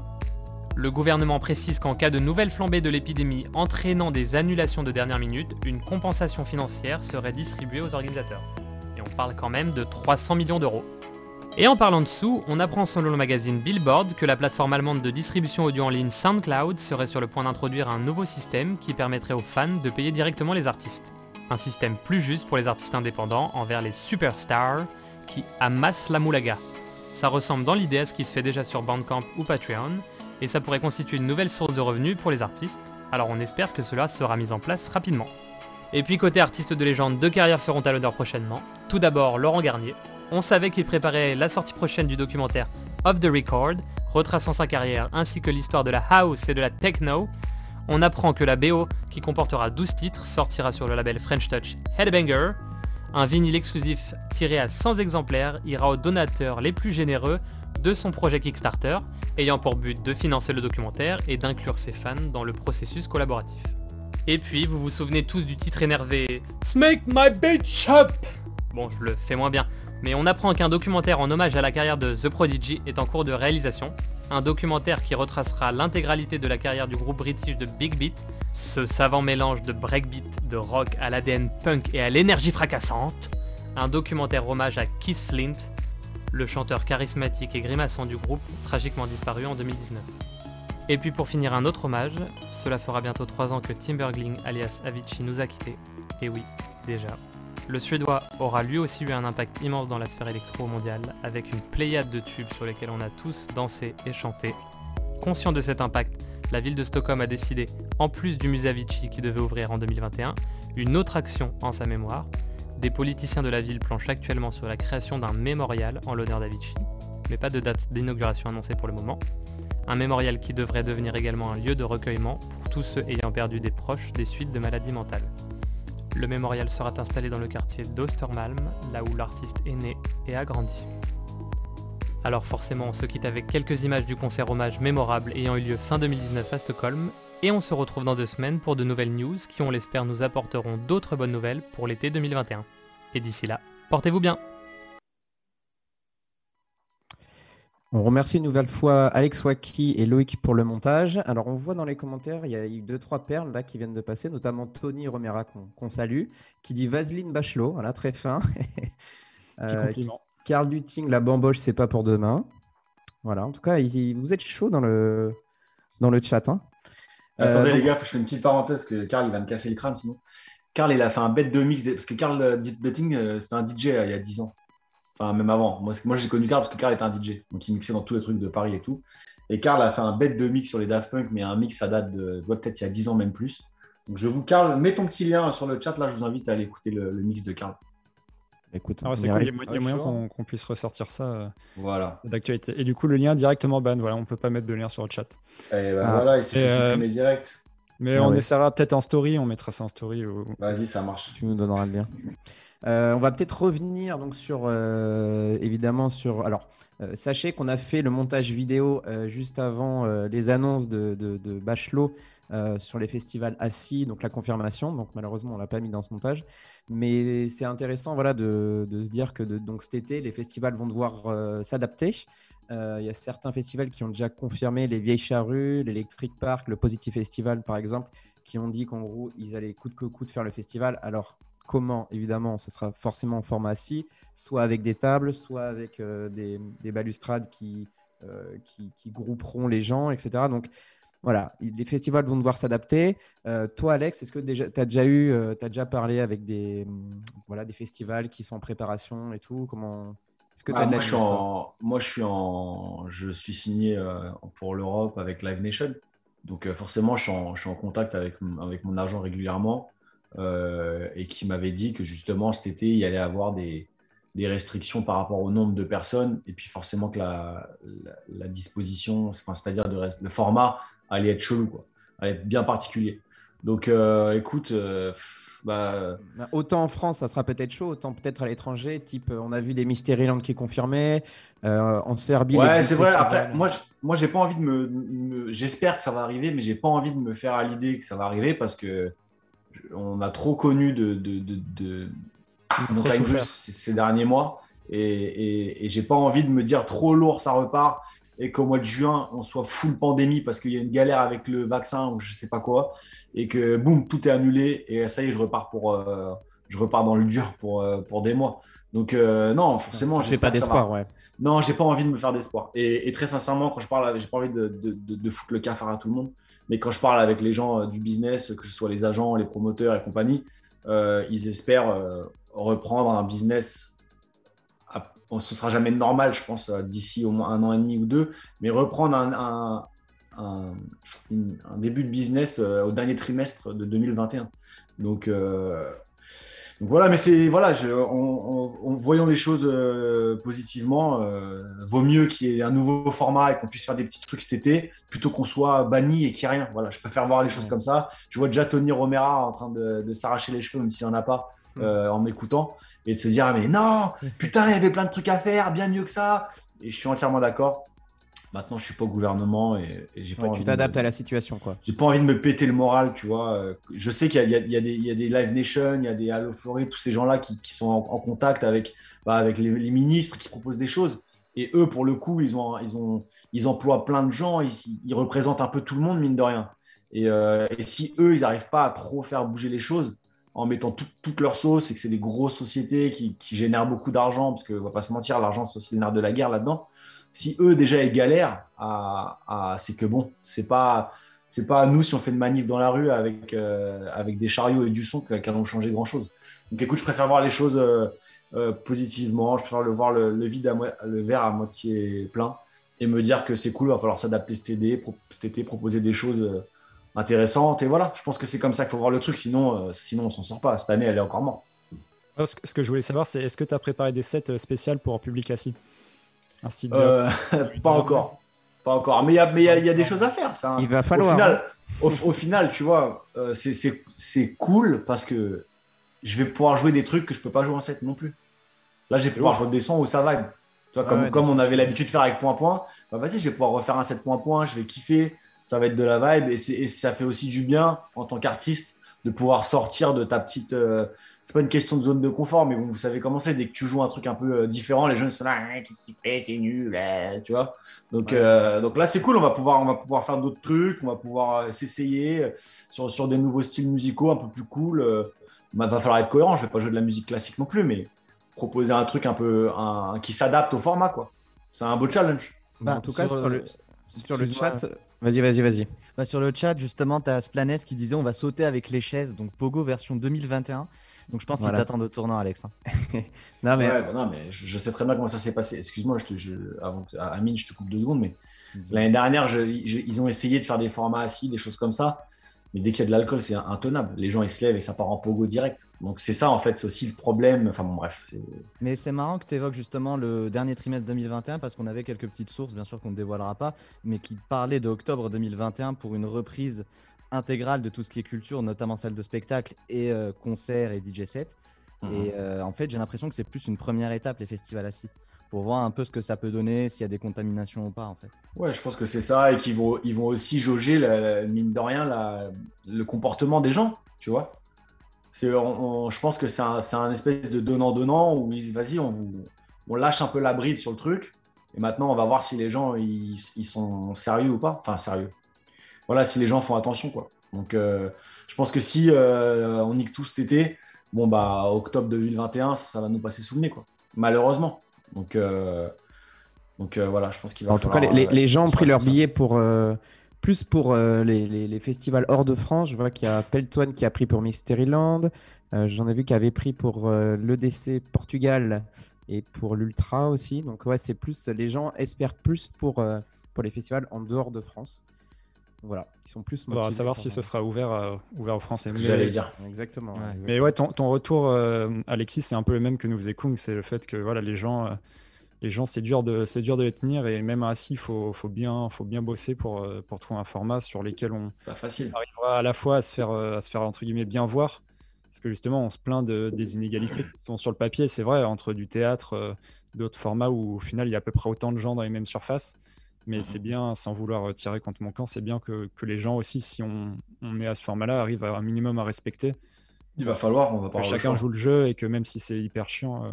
Speaker 6: Le gouvernement précise qu'en cas de nouvelle flambée de l'épidémie entraînant des annulations de dernière minute, une compensation financière serait distribuée aux organisateurs. Et on parle quand même de 300 millions d'euros. Et en parlant de sous, on apprend selon le magazine Billboard que la plateforme allemande de distribution audio en ligne SoundCloud serait sur le point d'introduire un nouveau système qui permettrait aux fans de payer directement les artistes. Un système plus juste pour les artistes indépendants envers les superstars qui amassent la moulaga. Ça ressemble dans l'idée à ce qui se fait déjà sur Bandcamp ou Patreon, et ça pourrait constituer une nouvelle source de revenus pour les artistes, alors on espère que cela sera mis en place rapidement. Et puis côté artistes de légende, deux carrières seront à l'honneur prochainement. Tout d'abord Laurent Garnier. On savait qu'il préparait la sortie prochaine du documentaire Off the Record, retraçant sa carrière ainsi que l'histoire de la house et de la techno. On apprend que la BO, qui comportera 12 titres, sortira sur le label French Touch Headbanger. Un vinyle exclusif tiré à 100 exemplaires ira aux donateurs les plus généreux de son projet Kickstarter, ayant pour but de financer le documentaire et d'inclure ses fans dans le processus collaboratif. Et puis, vous vous souvenez tous du titre énervé Smake my bitch up Bon, je le fais moins bien, mais on apprend qu'un documentaire en hommage à la carrière de The Prodigy est en cours de réalisation. Un documentaire qui retracera l'intégralité de la carrière du groupe british de Big Beat, ce savant mélange de breakbeat, de rock à l'ADN punk et à l'énergie fracassante. Un documentaire hommage à Keith Flint, le chanteur charismatique et grimaçant du groupe, tragiquement disparu en 2019. Et puis pour finir un autre hommage, cela fera bientôt 3 ans que Timbergling alias Avicii nous a quittés. Et oui, déjà. Le Suédois aura lui aussi eu un impact immense dans la sphère électro mondiale, avec une pléiade de tubes sur lesquels on a tous dansé et chanté. Conscient de cet impact, la ville de Stockholm a décidé, en plus du musée Avicii qui devait ouvrir en 2021, une autre action en sa mémoire. Des politiciens de la ville planchent actuellement sur la création d'un mémorial en l'honneur d'Avicii, mais pas de date d'inauguration annoncée pour le moment. Un mémorial qui devrait devenir également un lieu de recueillement pour tous ceux ayant perdu des proches des suites de maladies mentales. Le mémorial sera installé dans le quartier d'Ostermalm, là où l'artiste est né et a grandi. Alors forcément, on se quitte avec quelques images du concert hommage mémorable ayant eu lieu fin 2019 à Stockholm, et on se retrouve dans deux semaines pour de nouvelles news qui, on l'espère, nous apporteront d'autres bonnes nouvelles pour l'été 2021. Et d'ici là, portez-vous bien
Speaker 1: On remercie une nouvelle fois Alex Waki et Loïc pour le montage. Alors, on voit dans les commentaires, il y a eu deux, trois perles là qui viennent de passer, notamment Tony Romera qu'on salue, qui dit Vaseline Bachelot, voilà, très fin.
Speaker 2: Petit
Speaker 1: Euh,
Speaker 2: compliment.
Speaker 1: Carl Duting, la bamboche, c'est pas pour demain. Voilà, en tout cas, il- vous êtes chaud dans le, dans le chat. hein.
Speaker 4: Attendez
Speaker 1: Euh,
Speaker 4: les
Speaker 1: donc-
Speaker 4: gars, faut que je fais une petite parenthèse que Karl il va me casser le crâne sinon. Karl il a fait un bête de mix parce que Karl euh, Dutting euh, c'était un DJ il y a 10 ans. Enfin, même avant. Moi, moi j'ai connu Karl parce que Karl était un DJ. Donc, il mixait dans tous les trucs de Paris et tout. Et Karl a fait un bête de mix sur les Daft Punk, mais un mix, ça date de peut-être il y a 10 ans, même plus. Donc, je vous, Karl, mets ton petit lien sur le chat. Là, je vous invite à aller écouter le, mix de Karl.
Speaker 1: Écoute,
Speaker 2: ah c'est cool. il y a, moyen qu'on puisse ressortir ça euh,
Speaker 4: voilà.
Speaker 2: d'actualité. Et du coup, le lien directement ban. Voilà, on peut pas mettre de lien sur le chat.
Speaker 4: Et ben voilà, il s'est fait euh, supprimer direct.
Speaker 2: Mais ah on essaiera peut-être en story, on mettra ça en story.
Speaker 4: Vas-y, ça marche.
Speaker 1: Tu nous donneras le lien. Euh, on va peut-être revenir donc sur euh, évidemment sur. Alors, euh, sachez qu'on a fait le montage vidéo juste avant les annonces de, Bachelot sur les festivals assis, donc la confirmation. Donc malheureusement, on l'a pas mis dans ce montage, mais c'est intéressant, voilà, de, se dire que donc cet été, les festivals vont devoir s'adapter. Il y a certains festivals qui ont déjà confirmé les Vieilles Charrues, l'Electric Park, le Positive Festival par exemple, qui ont dit qu'en gros ils allaient coûte que coûte faire le festival. Alors Comment? Évidemment, ce sera forcément en format assis, soit avec des tables, soit avec euh, des, balustrades euh, qui, qui, grouperont les gens, etc. Donc voilà, les festivals vont devoir s'adapter. Euh, toi, Alex, est-ce que tu as déjà eu, as déjà parlé avec des, voilà, des festivals qui sont en préparation et tout? Comment
Speaker 4: est-ce que bah, moi, je en, moi, je suis en, je suis signé pour l'Europe avec Live Nation. Donc forcément, je suis, en, je suis en contact avec, avec mon agent régulièrement. Euh, et qui m'avait dit que justement cet été, il y allait avoir des, des, restrictions par rapport au nombre de personnes et puis forcément que la, la, disposition, enfin, c'est-à-dire le format allait être chelou, quoi, allait être bien particulier. Donc euh, écoute, euh, bah...
Speaker 1: bah... autant en France, ça sera peut-être chaud, autant peut-être à l'étranger, type on a vu des Mysteryland qui est confirmé, en Serbie.
Speaker 4: Ouais, c'est vrai. Après, moi, moi, j'ai pas envie de me j'espère que ça va arriver, mais j'ai pas envie de me faire à l'idée que ça va arriver parce que on a trop connu de, de, de, ces, derniers mois. Et, et, j'ai pas envie de me dire trop lourd, ça repart. Et qu'au mois de juin, on soit full pandémie parce qu'il y a une galère avec le vaccin ou je sais pas quoi. Et que boum, tout est annulé. Et ça y est, je repars, pour, euh, je repars dans le dur pour, euh, pour des mois. Donc, euh, non, forcément.
Speaker 1: J'ai pas d'espoir, ouais.
Speaker 4: Non, j'ai pas envie de me faire d'espoir. Et, très sincèrement, quand je parle, j'ai pas envie de, de, de, foutre le cafard à tout le monde. Mais quand je parle avec les gens du business, que ce soit les agents, les promoteurs et compagnie, ils espèrent reprendre un business. Ce ne sera jamais normal, je pense, d'ici au moins un an et demi ou deux, mais reprendre un, un, début de business au dernier trimestre de 2021. Donc, donc voilà, mais c'est voilà, en, voyant les choses euh, positivement, euh, vaut mieux qu'il y ait un nouveau format et qu'on puisse faire des petits trucs cet été plutôt qu'on soit banni et qu'il n'y ait rien. Voilà, je préfère voir les choses comme ça. Je vois déjà Tony Romera en train de, s'arracher les cheveux, même s'il n'y en a pas, mm. euh, en m'écoutant, et de se dire mais non, putain, il y avait plein de trucs à faire, bien mieux que ça. Et je suis entièrement d'accord. Maintenant, je suis pas au gouvernement et, j'ai pas
Speaker 1: Tu t'adaptes à la situation, quoi.
Speaker 4: J'ai pas envie de me péter le moral, tu vois. Je sais qu'il y, y, y, a des Live Nation, il y a des Allo Floré, tous ces gens-là qui, qui, sont en, contact avec, bah, avec les, ministres qui proposent des choses. Et eux, pour le coup, ils, ont, ils, ont, ils emploient plein de gens, ils, ils représentent un peu tout le monde, mine de rien. Et, euh, et si eux, ils n'arrivent pas à trop faire bouger les choses en mettant toute leur sauce et que c'est des grosses sociétés qui, génèrent beaucoup d'argent, parce qu'on va pas se mentir, l'argent, c'est aussi le nerf de la guerre là-dedans si eux déjà ils galèrent, à, c'est que bon, c'est pas c'est pas nous si on fait une manif dans la rue avec euh, avec des chariots et du son qu'allons changer grand chose. Donc écoute, je préfère voir les choses euh, euh, positivement, je préfère le voir le, vide le verre à moitié plein et me dire que c'est cool, il va falloir s'adapter cet cet été, proposer des choses intéressantes et voilà, je pense que c'est comme ça qu'il faut voir le truc, sinon sinon on s'en sort pas. Cette année, elle est encore morte.
Speaker 2: Ce que je voulais savoir, c'est est-ce que tu as préparé des sets spéciales pour Public Assis?
Speaker 4: Euh, pas encore. Pas encore. Mais il y a, mais y a, des choses à faire. Ça,
Speaker 1: Il va falloir.
Speaker 4: Au final, hein. au, final tu vois, euh, c'est cool parce que je vais pouvoir jouer des trucs que je peux pas jouer en 7 non plus. Là, je vais pouvoir jouer des sons où ça va. Tu comme, comme on avait l'habitude de faire avec point point, bah vas-y, je vais pouvoir refaire un 7 point point, je vais kiffer, ça va être de la vibe et, et ça fait aussi du bien en tant qu'artiste de pouvoir sortir de ta petite, euh, c'est pas une question de zone de confort, mais bon, vous savez comment c'est. Dès que tu joues un truc un peu euh, différent, les jeunes sont là, ah, qu'est-ce qu'il fait, c'est nul, eh, tu vois. Donc, euh, donc là, c'est cool. On va pouvoir, on va pouvoir faire d'autres trucs. On va pouvoir euh, s'essayer sur, sur des nouveaux styles musicaux un peu plus cool. Il va falloir être cohérent. Je vais pas jouer de la musique classique non plus, mais proposer un truc un peu un, qui s'adapte au format, quoi. C'est un beau challenge.
Speaker 1: Bah, en tout cas, sur le, sur le chat, vas-y, vas-y, vas-y.
Speaker 3: Bah, sur le chat, justement, tu as Splanes qui disait on va sauter avec les chaises, donc Pogo version 2021. Donc je pense
Speaker 1: Voilà.
Speaker 3: qu'il t'attend de tournant, Alex. hein.
Speaker 1: Non, mais
Speaker 4: Ouais, bah non, mais je, je sais très bien comment ça s'est passé. Excuse-moi, je te, je, avant, que- Amine, je te coupe deux secondes, mais l'année dernière, je- je- ils ont essayé de faire des formats assis, des choses comme ça. Mais dès qu'il y a de l'alcool, c'est intenable. Les gens, ils se lèvent et ça part en pogo direct. Donc c'est ça, en fait, c'est aussi le problème. Enfin bon, bref,
Speaker 3: Mais c'est marrant que tu évoques justement le dernier trimestre 2021 parce qu'on avait quelques petites sources, bien sûr qu'on ne dévoilera pas, mais qui parlaient de octobre 2021 pour une reprise intégrale de tout ce qui est culture, notamment celle de spectacle et euh, concerts et DJ set. Et euh, en fait, j'ai l'impression que c'est plus une première étape, les festivals assis, pour voir un peu ce que ça peut donner, s'il y a des contaminations ou pas, en fait.
Speaker 4: Ouais, je pense que c'est ça et qu'ils vont, ils vont aussi jauger, la- mine de rien, la- le comportement des gens, tu vois. C'est, je pense que c'est un, un espèce de donnant-donnant où ils vas-y, on, on lâche un peu la bride sur le truc et maintenant on va voir si les gens ils, ils sont sérieux ou pas. Enfin, sérieux. Voilà, si les gens font attention, quoi. Donc, euh, je pense que si euh, on nique tout cet été, bon, bah, octobre 2021, ça, ça va nous passer sous le nez, quoi. Malheureusement. Donc, euh, donc euh, voilà, je pense qu'il va
Speaker 1: en tout cas, les, les-
Speaker 4: euh,
Speaker 1: gens ont pris leur billet pour plus pour les, les- les festivals hors de France. Je vois qu'il y a Peltoine qui a pris pour Mysteryland. J'en ai vu qui avait pris pour l'EDC Portugal et pour l'Ultra aussi. Donc ouais, c'est plus les gens espèrent plus pour pour les festivals en dehors de France. Voilà, ils sont plus
Speaker 2: On va savoir si ce sera ouvert, à- ouvert aux Français.
Speaker 4: C'est ce que
Speaker 2: Mais-
Speaker 4: j'allais dire.
Speaker 1: Exactement.
Speaker 3: Ouais.
Speaker 1: exactement.
Speaker 2: Mais ouais, ton, ton retour, euh, Alexis, c'est un peu le même que nous faisait Kung. C'est le fait que voilà, les gens, euh, les gens, c'est dur de, c'est dur de les tenir et même assis, il faut, faut bien, faut bien bosser pour, euh, pour trouver un format sur lequel on
Speaker 4: Pas facile.
Speaker 2: arrivera à la fois à se faire, euh, à se faire entre guillemets bien voir. Parce que justement, on se plaint de, des inégalités qui sont sur le papier, c'est vrai, entre du théâtre, euh, d'autres formats où au final il y a à peu près autant de gens dans les mêmes surfaces. Mais
Speaker 4: Mhm.
Speaker 2: c'est bien, sans vouloir euh, tirer contre mon camp, c'est bien que, que les gens aussi, si on, on est à ce format-là, arrivent à un minimum à respecter
Speaker 4: Il va falloir, on va
Speaker 2: que
Speaker 4: pas le
Speaker 2: chacun joue le jeu et que même si c'est hyper chiant, euh,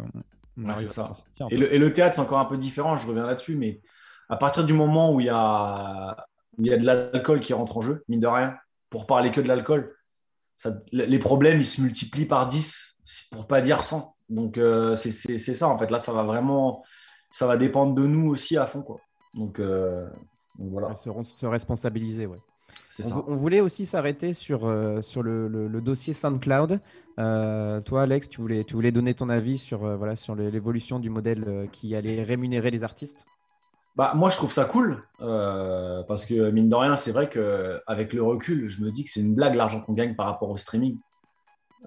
Speaker 2: on
Speaker 4: c'est
Speaker 2: à
Speaker 4: ça.
Speaker 2: un
Speaker 4: Et le, et le théâtre, c'est encore un peu différent, je reviens là-dessus, mais à partir du moment où il y a, il y a de l'alcool qui rentre en jeu, mine de rien, pour parler que de l'alcool, les problèmes, ils se multiplient par 10, pour pas dire 100. Donc, euh, c'est ça, en fait. Là, ça va vraiment, ça va dépendre de nous aussi à fond, quoi. Donc, euh, donc voilà,
Speaker 1: se, se responsabiliser, ouais. On,
Speaker 4: ça.
Speaker 1: on voulait aussi s'arrêter sur, euh, sur le, le- le dossier SoundCloud. Euh, toi, Alex, tu voulais, tu voulais donner ton avis sur, voilà, sur le- l'évolution du modèle qui allait rémunérer les artistes?
Speaker 4: Bah, moi, je trouve ça cool parce que, mine de rien, c'est vrai qu'avec le recul, je me dis que c'est une blague l'argent qu'on gagne par rapport au streaming.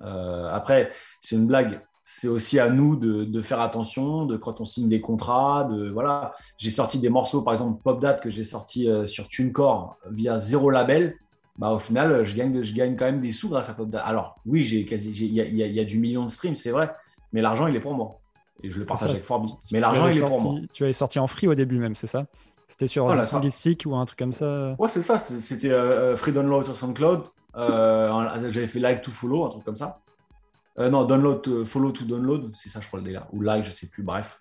Speaker 4: Après, c'est une blague. C'est aussi à nous de, de faire attention, de quand on signe des contrats, de voilà. J'ai sorti des morceaux, par exemple Pop Date que j'ai sorti euh, sur TuneCore via zéro label. Bah, au final, je gagne, de- je gagne quand même des sous grâce à Pop Date. Alors, oui, j'ai quasi, j'ai- il y, a- y y du million de streams, c'est vrai, mais l'argent, il est pour moi. Et je le partage avec Forbi.
Speaker 2: Tu
Speaker 4: Mais l'argent, il est pour moi.
Speaker 2: Tu avais sorti en free au début même, c'est ça? C'était sur
Speaker 4: Voilà.
Speaker 2: Stick ou un truc comme ça?
Speaker 4: Ouais, c'est ça. C'était euh, Free Download sur SoundCloud. Euh, un- J'avais fait Like to Follow, un truc comme ça. Euh, non, Download, Follow to Download, c'est ça, je crois, le délire. Ou Like, je sais plus, bref.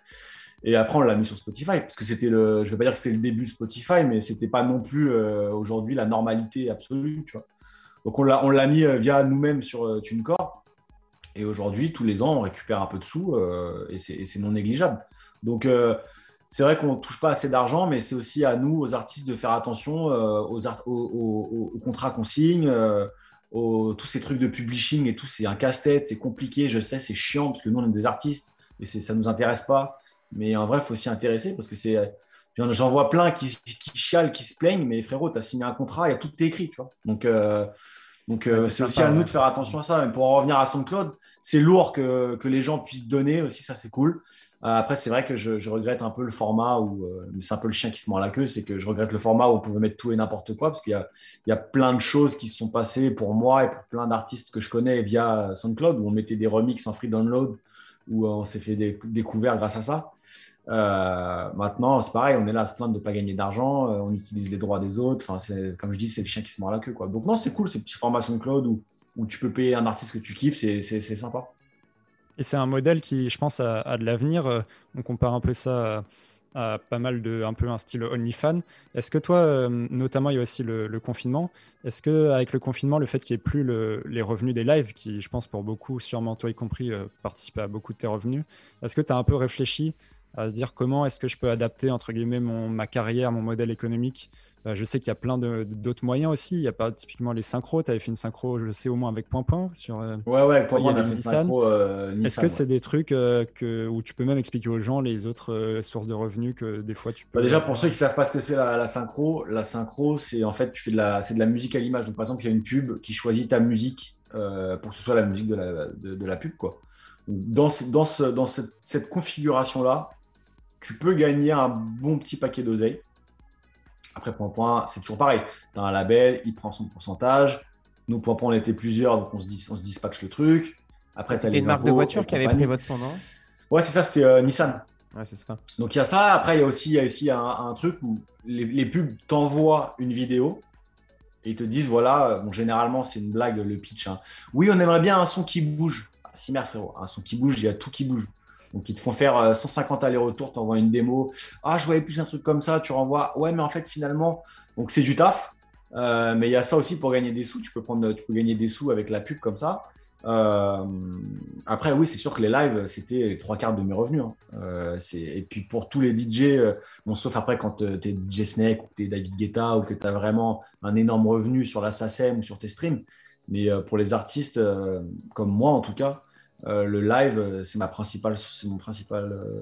Speaker 4: Et après, on l'a mis sur Spotify, parce que c'était le. Je vais pas dire que c'était le début de Spotify, mais c'était pas non plus euh, aujourd'hui la normalité absolue. Donc, on l'a on l'a mis euh, via nous-mêmes sur TuneCore. Et aujourd'hui, tous les ans, on récupère un peu de sous et c'est non négligeable. Donc, c'est vrai qu'on ne touche pas assez d'argent, mais c'est aussi à nous, aux artistes, de faire attention aux, contrats qu'on signe, tous ces trucs de publishing et tout. C'est un casse-tête, c'est compliqué, je sais, c'est chiant parce que nous, on est des artistes et ça ne nous intéresse pas. Mais en vrai, il faut s'y intéresser parce que c'est. J'en vois plein qui, qui chialent, qui se plaignent, mais frérot, tu as signé un contrat, il y a tout écrit, tu vois. Donc, euh, donc euh, c'est aussi à nous de faire attention à ça. Mais pour en revenir à SoundCloud, c'est lourd que, que les gens puissent donner aussi, ça c'est cool. Euh, Après, c'est vrai que je, je regrette un peu le format où euh, c'est un peu le chien qui se mord la queue. C'est que je regrette le format où on pouvait mettre tout et n'importe quoi parce qu'il y a, il y a plein de choses qui se sont passées pour moi et pour plein d'artistes que je connais via SoundCloud où on mettait des remixes en free download où on s'est fait des découvertes grâce à ça. Euh, maintenant, c'est pareil, on est là à se plaindre de ne pas gagner d'argent, euh, on utilise les droits des autres. Enfin, comme je dis, c'est le chien qui se mord la queue. Donc, non, c'est cool ce petit format SoundCloud où, où tu peux payer un artiste que tu kiffes, c'est sympa.
Speaker 2: Et c'est un modèle qui, je pense, a, de l'avenir. Euh, On compare un peu ça à, pas mal de, un peu un style OnlyFans. Est-ce que toi, notamment, il y a aussi le, confinement. Est-ce que avec le confinement, le fait qu'il n'y ait plus le- les revenus des lives, qui, je pense, pour beaucoup, sûrement toi y compris, participaient à beaucoup de tes revenus, est-ce que tu as un peu réfléchi à se dire comment est-ce que je peux adapter entre guillemets mon, ma carrière, mon modèle économique. Euh, je sais qu'il y a plein d'autres moyens aussi. Il n'y a pas typiquement les synchros. Tu avais fait une synchro, je sais au moins avec Point Point. Sur,
Speaker 4: euh, ouais, ouais, Point Point, on a fait une synchro. Euh,
Speaker 2: est-ce que c'est des trucs que, où tu peux même expliquer aux gens les autres sources de revenus que des fois tu peux.
Speaker 4: Bah, déjà, pour ceux qui ne savent pas ce que c'est la, synchro, la synchro, c'est en fait, tu fais de la, de la musique à l'image. Donc, par exemple, il y a une pub qui choisit ta musique pour que ce soit la musique de la, de, la pub. Quoi. Dans, dans, ce, dans cette, cette configuration-là, tu peux gagner un bon petit paquet d'oseille. Après, point point, c'est toujours pareil. Tu as un label, il prend son pourcentage. Nous, point point, on était plusieurs, donc on se, dit, on se dispatche le truc.
Speaker 1: Après, c'était une marque de voiture qui avait pris votre son, non?
Speaker 4: Ouais, c'est ça, c'était euh, Nissan.
Speaker 1: Ouais, c'est ça.
Speaker 4: Donc il y a ça. Après, il y a aussi, y a aussi un, truc où les, pubs t'envoient une vidéo et ils te disent voilà, bon, généralement, c'est une blague, le pitch. Hein. Oui, on aimerait bien un son qui bouge. Ah, si, merde, frérot, un son qui bouge, il y a tout qui bouge. Donc, ils te font faire 150 euh, allers-retours, tu une démo. Ah, je voyais plus un truc comme ça, tu renvoies. Ouais, mais en fait, finalement, donc c'est du taf. Euh, mais il y a ça aussi pour gagner des sous. Tu peux, prendre, tu peux gagner des sous avec la pub comme ça. Euh, après, oui, c'est sûr que les lives, c'était les trois quarts de mes revenus. Hein. et puis pour tous les DJ, bon, sauf après quand tu es DJ Snake ou tu es David Guetta ou que tu as vraiment un énorme revenu sur la SACEM ou sur tes streams. Mais pour les artistes, comme moi en tout cas, euh, le live, euh, c'est ma principale, c'est mon principal euh,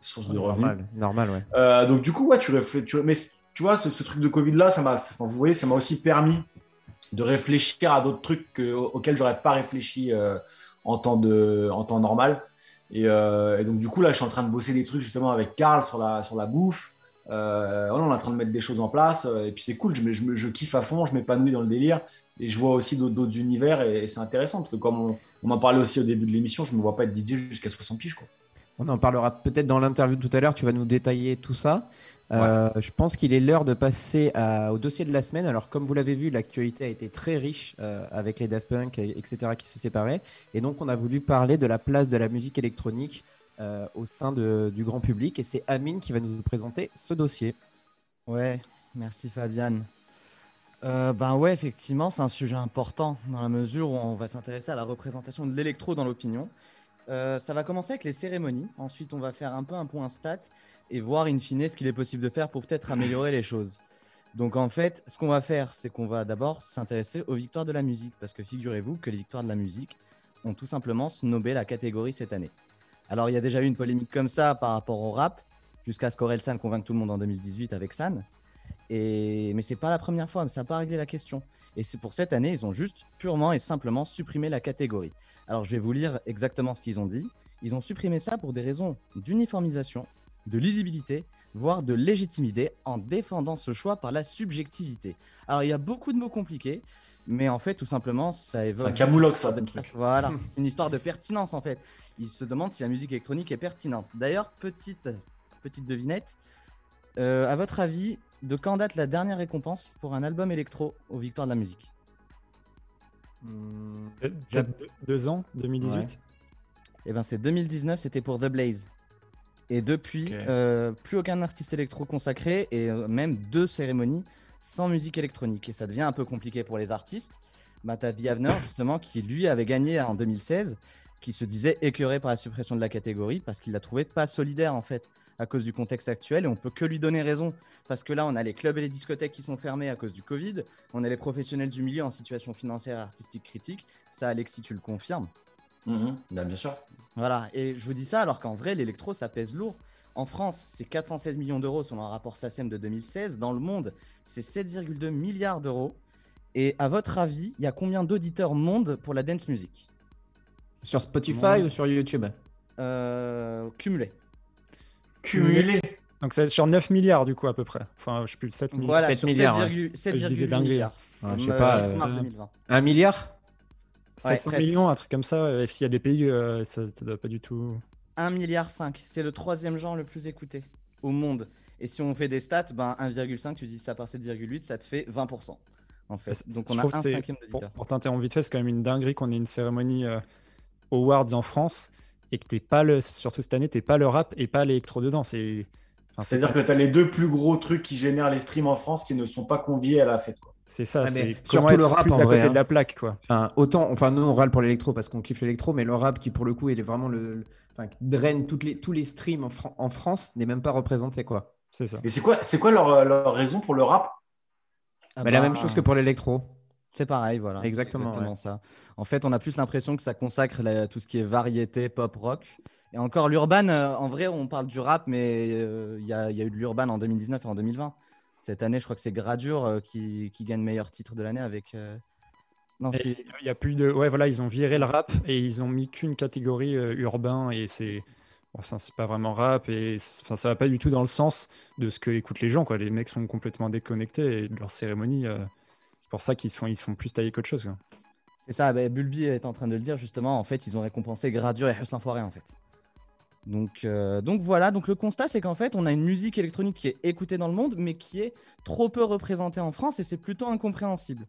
Speaker 4: source de revenus.
Speaker 1: Normal, ouais.
Speaker 4: donc du coup, ouais, tu, tu mais tu vois, ce, truc de Covid là, ça m'a, vous voyez, ça m'a aussi permis de réfléchir à d'autres trucs que, auxquels j'aurais pas réfléchi en temps de, en temps normal. Et, donc du coup là, je suis en train de bosser des trucs justement avec Karl sur la, sur la bouffe. on est en train de mettre des choses en place et puis c'est cool. Je, je, je, kiffe à fond, je m'épanouis dans le délire et je vois aussi d'autres univers et, c'est intéressant parce que comme on, en parlait aussi au début de l'émission, je ne me vois pas être DJ jusqu'à 60 piges. Quoi.
Speaker 1: On en parlera peut-être dans l'interview tout à l'heure, tu vas nous détailler tout ça. Euh, je pense qu'il est l'heure de passer au dossier de la semaine. Alors, comme vous l'avez vu, l'actualité a été très riche euh, avec les Daft Punk, etc., qui se séparaient. Et donc, on a voulu parler de la place de la musique électronique euh, au sein du grand public. Et c'est Amine qui va nous présenter ce dossier.
Speaker 3: Ouais, merci Fabienne. Euh, ben ouais, effectivement, c'est un sujet important dans la mesure où on va s'intéresser à la représentation de l'électro dans l'opinion. Euh, ça va commencer avec les cérémonies. Ensuite, on va faire un peu un point stat et voir in fine ce qu'il est possible de faire pour peut-être améliorer les choses. Donc en fait, ce qu'on va faire, c'est qu'on va d'abord s'intéresser aux victoires de la musique, parce que figurez-vous que les victoires de la musique ont tout simplement snobé la catégorie cette année. Alors il y a déjà eu une polémique comme ça par rapport au rap, jusqu'à ce qu'Orelsan convainque tout le monde en 2018 avec San. Et... Mais c'est pas la première fois, ça n'a pas réglé la question. Et c'est pour cette année, ils ont juste purement et simplement supprimé la catégorie. Alors je vais vous lire exactement ce qu'ils ont dit. Ils ont supprimé ça pour des raisons d'uniformisation, de lisibilité, voire de légitimité, en défendant ce choix par la subjectivité. Alors il y a beaucoup de mots compliqués, mais en fait tout simplement ça évoque...
Speaker 4: C'est un camoulox ça, truc.
Speaker 3: Voilà, c'est une histoire de pertinence en fait. Ils se demandent si la musique électronique est pertinente. D'ailleurs, petite, petite devinette, euh, à votre avis, de quand date la dernière récompense pour un album électro aux Victoires de la musique
Speaker 2: hmm, deux, ans, 2018
Speaker 3: Eh ben c'est 2019, c'était pour The Blaze. Et depuis, euh, plus aucun artiste électro consacré et euh, même deux cérémonies sans musique électronique. Et ça devient un peu compliqué pour les artistes. Bah, t'as justement, qui lui avait gagné en 2016, qui se disait écœuré par la suppression de la catégorie parce qu'il la trouvait pas solidaire en fait à cause du contexte actuel et on peut que lui donner raison parce que là on a les clubs et les discothèques qui sont fermés à cause du Covid, on a les professionnels du milieu en situation financière et artistique critique, ça Alexis tu le confirmes
Speaker 4: mhm. bah, Bien sûr.
Speaker 3: Voilà, et je vous dis ça alors qu'en vrai l'électro ça pèse lourd. En France, c'est 416 millions d'euros selon un rapport SACEM de 2016. Dans le monde, c'est 7,2 milliards d'euros. Et à votre avis, il y a combien d'auditeurs monde pour la dance music?
Speaker 1: Sur Spotify ou sur YouTube?
Speaker 3: Euh, Cumulé.
Speaker 4: Cumulé.
Speaker 2: Donc c'est sur 9 milliards du coup à peu près. Enfin, je sais plus, 7,
Speaker 3: voilà, 7 milliards. 7,8 milliards.
Speaker 1: je sais pas. Euh, mars 2020. 1 milliard?
Speaker 2: 700 millions, un truc comme ça. S'il y a des pays, euh, ça ne doit pas du tout.
Speaker 3: 1 milliard 5. C'est le troisième genre le plus écouté au monde. Et si on fait des stats, ben 1,5, tu dis ça par 7,8, ça te fait 20%. En fait. Donc on a un cinquième d'auditeur.
Speaker 2: Pour, t'interrompre vite fait, c'est quand même une dinguerie qu'on ait une cérémonie euh, Awards en France et que t'es pas le, surtout cette année, t'es pas le rap et pas l'électro dedans. C'est
Speaker 4: c'est-à-dire que tu as les deux plus gros trucs qui génèrent les streams en France qui ne sont pas conviés à la fête. Quoi.
Speaker 2: C'est ça,
Speaker 1: mais
Speaker 2: c'est
Speaker 1: surtout le rap,
Speaker 2: plus
Speaker 1: en
Speaker 2: à
Speaker 1: vrai,
Speaker 2: côté
Speaker 1: hein.
Speaker 2: de la plaque, quoi.
Speaker 1: Enfin, autant, enfin, nous on râle pour l'électro parce qu'on kiffe l'électro, mais le rap qui pour le coup il est vraiment le, le- enfin, qui draine toutes les, tous les streams en, Fran- en France n'est même pas représenté quoi.
Speaker 2: C'est ça.
Speaker 4: Et c'est quoi, c'est quoi leur, leur raison pour le rap?
Speaker 3: Ah
Speaker 1: Mais la même chose que pour l'électro.
Speaker 3: C'est pareil, voilà. c'est
Speaker 1: Exactement,
Speaker 3: ça. En fait, on a plus l'impression que ça consacre la- tout ce qui est variété, pop, rock. Et encore, l'urban, euh, en vrai, on parle du rap, mais euh, il y, a, il y a eu de l'urban en 2019 et en 2020. Cette année, je crois que c'est Gradure euh, qui, qui gagne meilleur titre de l'année avec. euh, Non,
Speaker 2: Il y a plus de. Ouais, voilà, ils ont viré le rap et ils ont mis qu'une catégorie urbain et c'est. Bon, ça, c'est pas vraiment rap et enfin, ça va pas du tout dans le sens de ce que écoutent les gens, quoi. Les mecs sont complètement déconnectés et de leur cérémonie. c'est pour ça qu'ils se font, ils se font plus tailler qu'autre chose, quoi.
Speaker 3: C'est ça, bah, Bulbi est en train de le dire justement. En fait, ils ont récompensé Gradure et Hus l'Enfoiré, en fait. Donc, euh, donc voilà, donc le constat c'est qu'en fait on a une musique électronique qui est écoutée dans le monde mais qui est trop peu représentée en France et c'est plutôt incompréhensible.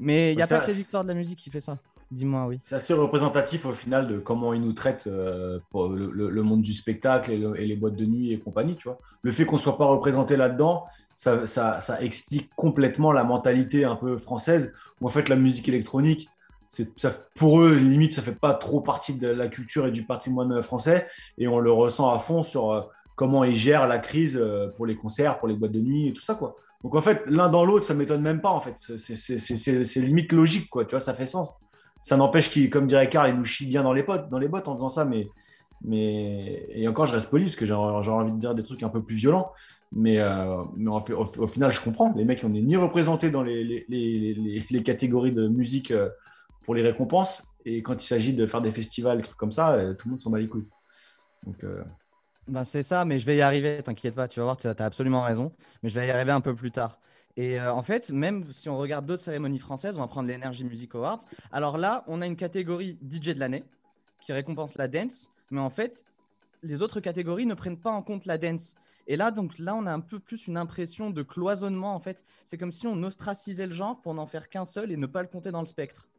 Speaker 3: Mais il n'y a pas que les victoires de la musique qui fait ça. Dis-moi oui.
Speaker 4: C'est assez représentatif au final de comment ils nous traitent euh, pour le, le- le monde du spectacle et, le- et les boîtes de nuit et compagnie. Tu vois. Le fait qu'on soit pas représenté là-dedans, ça, ça- ça explique complètement la mentalité un peu française où en fait la musique électronique, ça, pour eux, limite, ça fait pas trop partie de la culture et du patrimoine français et on le ressent à fond sur euh, comment ils gèrent la crise euh, pour les concerts, pour les boîtes de nuit et tout ça. quoi. Donc en fait, l'un dans l'autre, ça m'étonne même pas en fait. C'est, limite logique, quoi. Tu vois, ça fait sens ça n'empêche qu'il, comme dirait Karl, il nous chie bien dans les potes, dans les bottes en faisant ça, mais, mais et encore, je reste poli parce que j'ai envie de dire des trucs un peu plus violents, mais, euh, mais en au, final, je comprends. Les mecs, on n'est ni représentés dans les, les, les, catégories de musique pour les récompenses, et quand il s'agit de faire des festivals, des trucs comme ça, euh, tout le monde s'en bat les couilles. Donc, euh,
Speaker 3: Ben, c'est ça, mais je vais y arriver, t'inquiète pas, tu vas voir, tu as absolument raison, mais je vais y arriver un peu plus tard. Et euh, en fait, même si on regarde d'autres cérémonies françaises, on va prendre l'Energy Music Awards. Alors là, on a une catégorie DJ de l'année qui récompense la dance, mais en fait, les autres catégories ne prennent pas en compte la dance. Et là, donc là, on a un peu plus une impression de cloisonnement en fait. C'est comme si on ostracisait le genre pour n'en faire qu'un seul et ne pas le compter dans le spectre.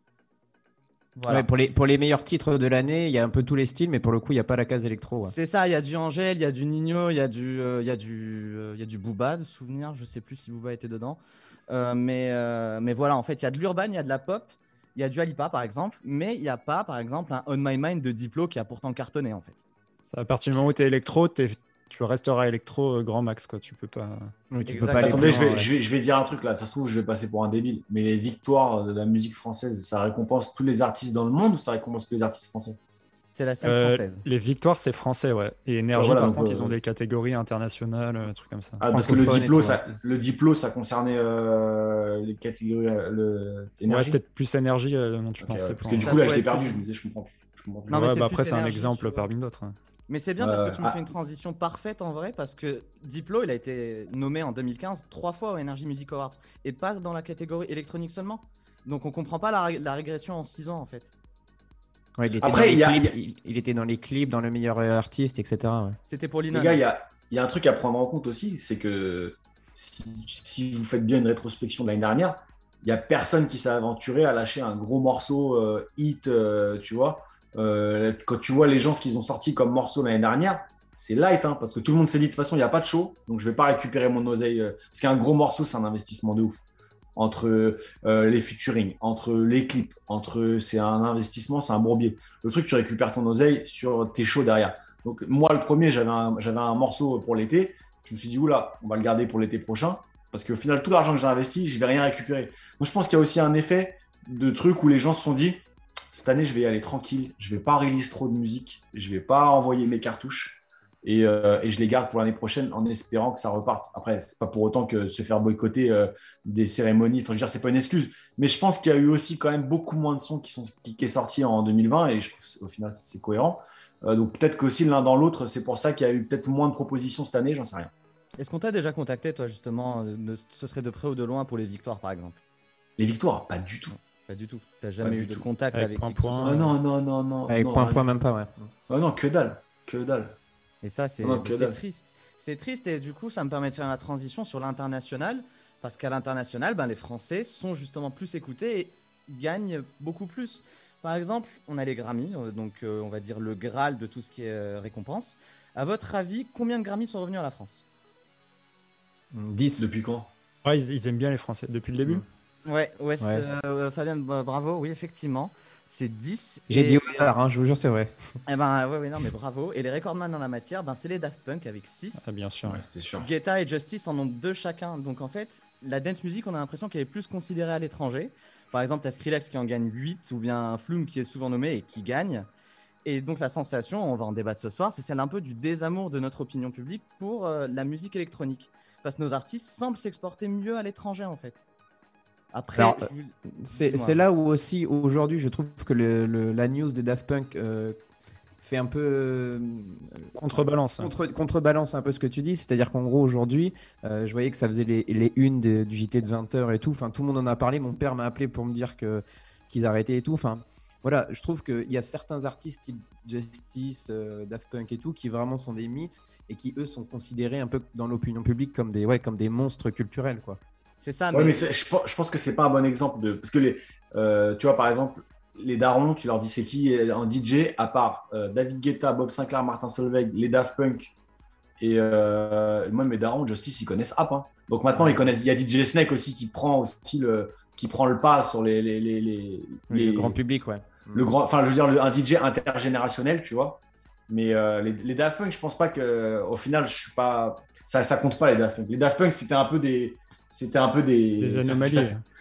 Speaker 3: Voilà.
Speaker 1: Ouais, pour, les, pour les meilleurs titres de l'année, il y a un peu tous les styles, mais pour le coup, il n'y a pas la case électro. ouais.
Speaker 3: C'est ça, il y a du Angèle, il y a du Nino, il y a du, euh, il y a du, euh, il y a du Booba de souvenir. Je sais plus si Booba était dedans, Euh, mais, euh, mais voilà, en fait, il y a de l'urban, il y a de la pop, il y a du Alipa par exemple, mais il n'y a pas, par exemple, un On My Mind de Diplo qui a pourtant cartonné en fait.
Speaker 2: Ça, à partir du moment où tu es électro, t'es- tu resteras électro euh, grand max, quoi. Tu peux pas.
Speaker 1: Oui, tu
Speaker 3: Exact.
Speaker 1: peux pas aller
Speaker 4: attendez, je vais,
Speaker 1: loin, ouais.
Speaker 4: je, vais, je vais dire un truc là, ça se trouve, je vais passer pour un débile, mais les victoires de la musique française, ça récompense tous les artistes dans le monde ou ça récompense que les artistes français?
Speaker 3: C'est la scène
Speaker 2: Euh,
Speaker 3: française.
Speaker 2: les victoires, c'est français, ouais. Et énergie,
Speaker 4: voilà,
Speaker 2: par
Speaker 4: donc,
Speaker 2: contre,
Speaker 4: euh,
Speaker 2: ils ont des catégories internationales, euh, trucs comme ça.
Speaker 4: Ah, parce que le diplôme,
Speaker 1: tout,
Speaker 4: ça,
Speaker 1: ouais.
Speaker 4: le diplôme, ça concernait euh, les catégories euh, le,
Speaker 2: ouais,
Speaker 4: énergie.
Speaker 2: c'était plus énergie euh, dont tu
Speaker 4: Ok,
Speaker 2: pensais.
Speaker 4: ouais, parce que du
Speaker 2: un-
Speaker 4: coup, là, je l'ai perdu,
Speaker 3: plus-
Speaker 4: je me disais, je comprends. Je comprends plus.
Speaker 3: Non, mais
Speaker 2: Ouais, bah après, c'est un exemple parmi d'autres.
Speaker 3: Mais c'est bien parce que tu me
Speaker 4: ah.
Speaker 3: fais une transition parfaite en vrai, parce que Diplo, il a été nommé en 2015 trois fois au Energy Music Awards et pas dans la catégorie électronique seulement. Donc on comprend pas la, ré- la régression en 6 ans en fait.
Speaker 1: Ouais, il, était
Speaker 4: Après,
Speaker 1: dans les
Speaker 4: il y a-
Speaker 1: clips, il, il était dans les clips, dans le meilleur euh, artiste, etc. ouais.
Speaker 3: C'était pour Linon.
Speaker 4: Les gars, il y a, il y a un truc à prendre en compte aussi, c'est que si, si vous faites bien une rétrospection de l'année dernière, il n'y a personne qui s'est aventuré à lâcher un gros morceau euh, hit, euh, tu vois. Euh, quand tu vois les gens ce qu'ils ont sorti comme morceau l'année dernière, c'est light, hein, parce que tout le monde s'est dit de toute façon, il n'y a pas de show, donc je ne vais pas récupérer mon oseille. euh, parce qu'un gros morceau, c'est un investissement de ouf. Entre euh, les featuring, entre les clips, entre c'est un investissement, c'est un bourbier. Le truc, tu récupères ton oseille sur tes shows derrière. Donc moi, le premier, j'avais un, un morceau pour l'été. Je me suis dit, oula, on va le garder pour l'été prochain. Parce qu'au final, tout l'argent que j'ai investi, je vais rien récupérer. Donc je pense qu'il y a aussi un effet de truc où les gens se sont dit, cette année, je vais y aller tranquille. Je vais pas release trop de musique. Je vais pas envoyer mes cartouches. Et, euh, et je les garde pour l'année prochaine en espérant que ça reparte. Après, c'est pas pour autant que se faire boycotter euh, des cérémonies. Enfin, je veux dire, c'est pas une excuse. Mais je pense qu'il y a eu aussi quand même beaucoup moins de sons qui, sont, qui, qui est sorti en 2020 et je trouve au final c'est cohérent. Euh, donc peut-être qu'aussi l'un dans l'autre, c'est pour ça qu'il y a eu peut-être moins de propositions cette année, j'en sais rien.
Speaker 3: Est-ce qu'on t'a déjà contacté toi justement ne- Ce serait de près ou de loin pour les victoires par exemple?
Speaker 4: Les victoires, pas du tout.
Speaker 3: Pas du tout. T'as jamais eu de
Speaker 4: tout.
Speaker 3: contact
Speaker 2: Avec
Speaker 3: avec,
Speaker 2: point,
Speaker 3: qui que ce
Speaker 2: point.
Speaker 3: soit
Speaker 4: Ah non, non, non, non.
Speaker 1: Avec
Speaker 4: non,
Speaker 1: point,
Speaker 4: rien
Speaker 1: point, même pas, ouais.
Speaker 4: Ah non, que dalle, que dalle.
Speaker 3: Et ça, c'est
Speaker 4: Non, que
Speaker 3: c'est
Speaker 4: dalle.
Speaker 3: triste. C'est triste et du coup, ça me permet de faire la transition sur l'international. Parce qu'à l'international, ben, les Français sont justement plus écoutés et gagnent beaucoup plus. Par exemple, on a les Grammys, euh, donc euh, on va dire le Graal de tout ce qui est euh, récompense. À votre avis, combien de Grammys sont revenus à la France?
Speaker 1: 10.
Speaker 4: Depuis quand?
Speaker 2: Ouais, ils, ils aiment bien les Français depuis le début?
Speaker 4: Mm.
Speaker 3: Ouais, ouais, euh, Fabien, bravo, oui, effectivement. C'est 10.
Speaker 1: J'ai dit au hasard, hein, je vous jure, c'est vrai.
Speaker 3: Eh ben, ouais, ouais, non, mais bravo. Et les recordman dans la matière, ben, c'est les Daft Punk avec 6.
Speaker 2: Ah, bien sûr.
Speaker 4: c'était sûr.
Speaker 3: Guetta et Justice en ont deux chacun. Donc, en fait, la dance music, on a l'impression qu'elle est plus considérée à l'étranger. Par exemple, tu as Skrillex qui en gagne 8, ou bien Flume qui est souvent nommé et qui gagne. Et donc, la sensation, on va en débattre ce soir, c'est celle un peu du désamour de notre opinion publique pour euh, la musique électronique. Parce que nos artistes semblent s'exporter mieux à l'étranger, en fait.
Speaker 1: Après, c'est là où aussi aujourd'hui je trouve que le, la news de Daft Punk euh, fait un peu euh,
Speaker 2: contrebalance,
Speaker 1: contre, contrebalance un peu ce que tu dis, c'est-à-dire qu'en gros aujourd'hui, euh, je voyais que ça faisait les, les unes du JT de 20h et tout. Enfin, tout le monde en a parlé. Mon père m'a appelé pour me dire que qu'ils arrêtaient et tout. Enfin, voilà, je trouve qu'il y a certains artistes type Justice, Daft Punk et tout qui vraiment sont des mythes et qui eux sont considérés un peu dans l'opinion publique comme des ouais comme des monstres culturels quoi.
Speaker 3: C'est ça.
Speaker 4: mais, je, pense que c'est pas un bon exemple de. Parce que les, euh, tu vois, par exemple, les darons, tu leur dis c'est qui en DJ, à part euh, David Guetta, Bob Sinclair, Martin Solveig, les Daft Punk. Et euh, moi, mes darons, Justice, ils connaissent App. Hein. Donc maintenant, ils connaissent. Il y a DJ Snake aussi qui prend aussi le, qui prend le pas sur les. les, les, les,
Speaker 1: le grand public, ouais.
Speaker 4: Le grand, enfin, je veux dire, un DJ intergénérationnel, tu vois. Mais les, les, Daft Punk, je pense pas que, au final, je suis pas. Ça, ça compte pas les Daft Punk. Les Daft Punk, c'était un peu des, c'était un peu des,
Speaker 2: des anomalies.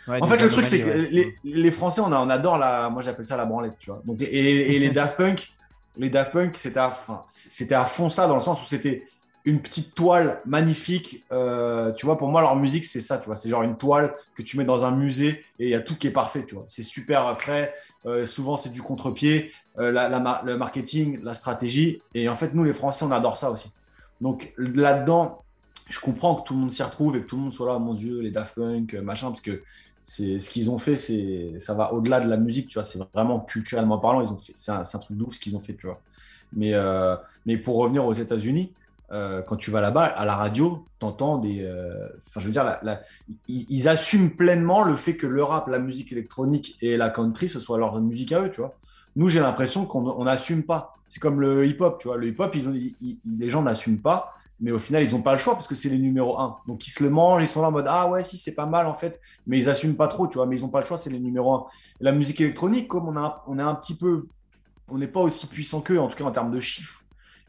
Speaker 4: en fait, le truc, c'est que les, Français, on, on, adore la. Moi, j'appelle ça la branlette, tu vois. Donc, et, les Daft Punk, les Daft Punk, c'était à, c'était à fond ça, dans le sens où c'était une petite toile magnifique. Euh, tu vois, pour moi, leur musique, c'est ça, tu vois. C'est genre une toile que tu mets dans un musée et il y a tout qui est parfait, tu vois. C'est super frais. Euh, souvent, c'est du contre-pied, euh, le marketing, la stratégie. Et en fait, nous, les Français, on adore ça aussi. Donc là-dedans, je comprends que tout le monde s'y retrouve et que tout le monde soit là, mon Dieu, les Daft Punk, euh, machin, parce que ce qu'ils ont fait, ça va au-delà de la musique, tu vois, c'est vraiment culturellement parlant, ils c'est un, un, truc d'ouf ce qu'ils ont fait, tu vois. Mais, euh, mais pour revenir aux États-Unis, euh, quand tu vas là-bas, à la radio, t'entends des. Enfin, je veux dire, ils, assument pleinement le fait que le rap, la musique électronique et la country, ce soit leur musique à eux, tu vois. Nous, j'ai l'impression qu'on n'assume pas. C'est comme le hip-hop, tu vois. Le hip-hop, ils ont, les gens n'assument pas mais au final, ils n'ont pas le choix parce que c'est les numéros 1. Donc, ils se le mangent, ils sont là en mode Ah ouais, si, c'est pas mal en fait, mais ils assument pas trop, tu vois, mais ils n'ont pas le choix, c'est les numéros 1. la musique électronique, comme on, a, on est un petit peu. On n'est pas aussi puissant qu'eux, en tout cas en termes de chiffres.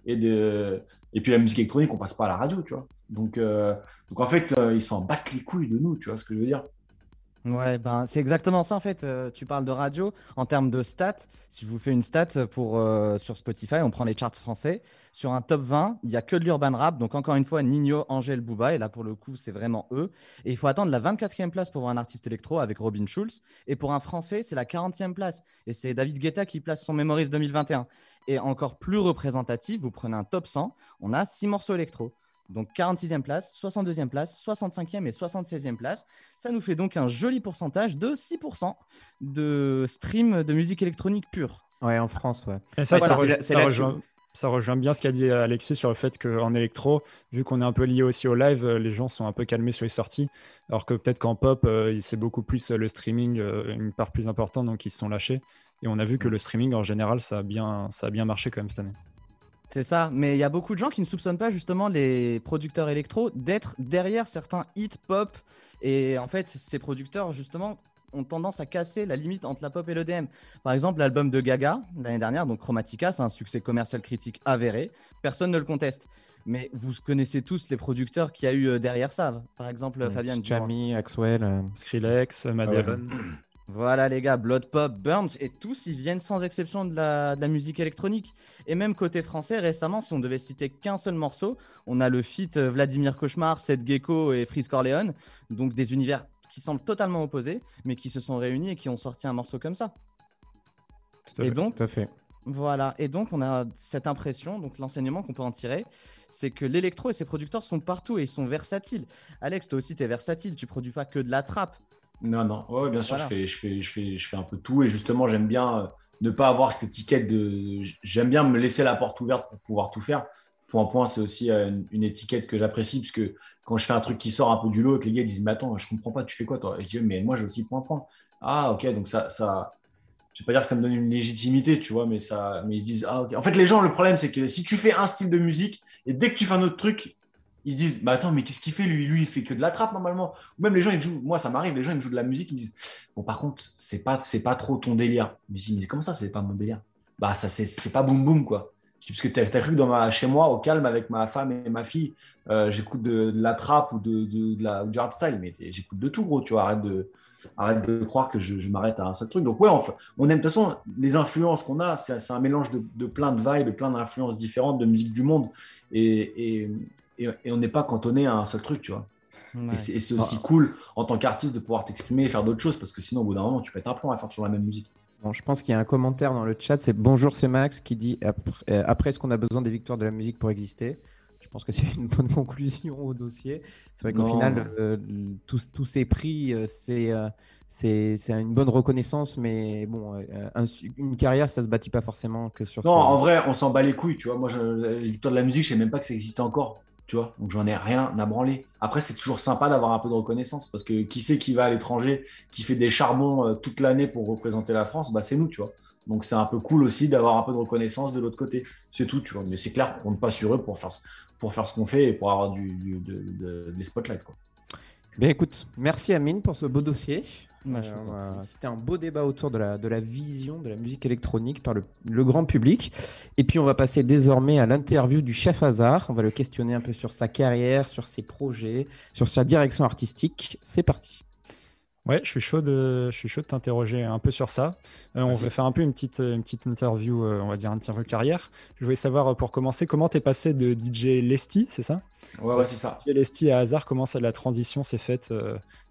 Speaker 4: Et, de, et puis la musique électronique, on passe pas à la radio, tu vois. Donc, euh, donc en fait, euh, ils s'en battent les couilles de nous, tu vois ce que je veux dire.
Speaker 3: Ouais, ben, c'est exactement ça en fait. Euh, tu parles de radio en termes de stats. Si je vous fais une stat pour, euh, sur Spotify, on prend les charts français. Sur un top 20, il n'y a que de l'urban rap. Donc encore une fois, Nino, Angèle, Booba. Et là pour le coup, c'est vraiment eux. Et il faut attendre la 24e place pour voir un artiste électro avec Robin Schulz. Et pour un français, c'est la 40e place. Et c'est David Guetta qui place son Memories 2021. Et encore plus représentatif, vous prenez un top 100, on a 6 morceaux électro. Donc 46e place, 62e place, 65e et 76e place. Ça nous fait donc un joli pourcentage de 6% de stream de musique électronique pure.
Speaker 1: Ouais, en France, ouais.
Speaker 2: Et ça, ça, rejoint, ça, rejoint, bien ce qu'a dit Alexis sur le fait qu'en électro, vu qu'on est un peu lié aussi au live, euh, les gens sont un peu calmés sur les sorties. Alors que peut-être qu'en pop, euh, c'est beaucoup plus euh, le streaming, une part plus importante, donc ils se sont lâchés. Et on a vu que le streaming, en général, ça a bien, ça a bien marché quand même cette année.
Speaker 3: C'est ça, mais il y a beaucoup de gens qui ne soupçonnent pas justement les producteurs électro d'être derrière certains hits pop. Et en fait, ces producteurs justement ont tendance à casser la limite entre la pop et l'EDM. Par exemple, l'album de Gaga l'année dernière, donc Chromatica, c'est un succès commercial critique avéré. Personne ne le conteste. Mais vous connaissez tous les producteurs qu'il y a eu euh, derrière ça. Par exemple, Fabien.
Speaker 1: Chami, Axwell, euh,
Speaker 2: Skrillex, Madeleine.
Speaker 3: Voilà les gars, Blood Pop, Burns, et tous ils viennent sans exception de la, musique électronique. Et même côté français, récemment, si on devait citer qu'un seul morceau, on a le feat euh, Vladimir Cauchemar, Seth Gecko et Freeze Corleone, donc des univers qui semblent totalement opposés, mais qui se sont réunis et qui ont sorti un morceau comme ça.
Speaker 1: Tout à et fait, donc, fait.
Speaker 3: Voilà, et donc on a cette impression, donc l'enseignement qu'on peut en tirer, c'est que l'électro et ses producteurs sont partout et ils sont versatiles. Alex, toi aussi, tu es versatile, tu produis pas que de la trappe,
Speaker 4: non, non, ouais, bien sûr, je, fais, je, fais, je, fais, je fais un peu tout et justement, j'aime bien euh, ne pas avoir cette étiquette de. J'aime bien me laisser la porte ouverte pour pouvoir tout faire. Point point, c'est aussi euh, une, étiquette que j'apprécie parce que quand je fais un truc qui sort un peu du lot et que les gars disent Mais attends, je comprends pas, tu fais quoi toi? Et je dis Mais moi, j'ai aussi point point. Ah, ok, donc ça. ça je vais pas dire que ça me donne une légitimité, tu vois, mais ça, mais ils disent ah ok. En fait, les gens, le problème, c'est que si tu fais un style de musique et dès que tu fais un autre truc, ils se disent, bah attends, mais qu'est-ce qu'il fait lui? Lui, il fait que de la trappe normalement. Ou même les gens, ils jouent, moi ça m'arrive, les gens, ils me jouent de la musique, ils me disent, bon, par contre, c'est pas, c'est pas trop ton délire. Mais je dis, mais comment ça, c'est pas mon délire? Bah, ça, c'est pas boum boum, quoi. Je dis, parce que tu as, cru que dans ma, chez moi, au calme, avec ma femme et ma fille, euh, j'écoute de, la trappe ou de, de, la, du hardstyle, mais j'écoute de tout, gros, tu vois, arrête de, de croire que je, m'arrête à un seul truc. Donc, ouais, on, on aime, de toute façon, les influences qu'on a, c'est un mélange de, plein de vibes, plein d'influences différentes de musique du monde. Et, et, et, on n'est pas cantonné à un seul truc, tu vois. Et c'est aussi ah. cool en tant qu'artiste de pouvoir t'exprimer et faire d'autres choses parce que sinon, au bout d'un moment, tu pètes un plomb à faire toujours la même musique.
Speaker 1: Bon, je pense qu'il y a un commentaire dans le chat, c'est Bonjour, c'est Max qui dit après, euh, après est-ce qu'on a besoin des victoires de la musique pour exister? Je pense que c'est une bonne conclusion au dossier. C'est vrai qu'au final, euh, tous, tous, ces prix, euh, c'est c'est une bonne reconnaissance, mais bon, une carrière, ça se bâtit pas forcément que sur
Speaker 4: Non, en vrai, on s'en bat les couilles, tu vois. Moi, je, les victoires de la musique, je sais même pas que ça existait encore tu vois. Donc j'en ai rien à branler. Après, c'est toujours sympa d'avoir un peu de reconnaissance parce que qui sait qui va à l'étranger, qui fait des charbons euh, toute l'année pour représenter la France, bah c'est nous, tu vois. Donc c'est un peu cool aussi d'avoir un peu de reconnaissance de l'autre côté. C'est tout, tu vois. Mais c'est clair qu'on ne pas sur eux pour faire, pour faire ce qu'on fait et pour avoir du, des spotlights, quoi.
Speaker 1: Bien écoute, merci Amine pour ce beau dossier. Euh, c'était un beau débat autour de la, de la vision de la musique électronique par le, le grand public. Et puis on va passer désormais à l'interview du chef Hazard. On va le questionner un peu sur sa carrière, sur ses projets, sur sa direction artistique. C'est parti.
Speaker 2: Ouais, je suis chaud de, je suis chaud de t'interroger un peu sur ça. Euh, on va faire un peu une petite, une petite interview, euh, on va dire interview carrière. Je voulais savoir pour commencer comment t'es passé de DJ Lesty, c'est ça?
Speaker 4: Ouais, ouais, c'est ça.
Speaker 2: DJ Lesty à Hazard, comment ça, la transition s'est faite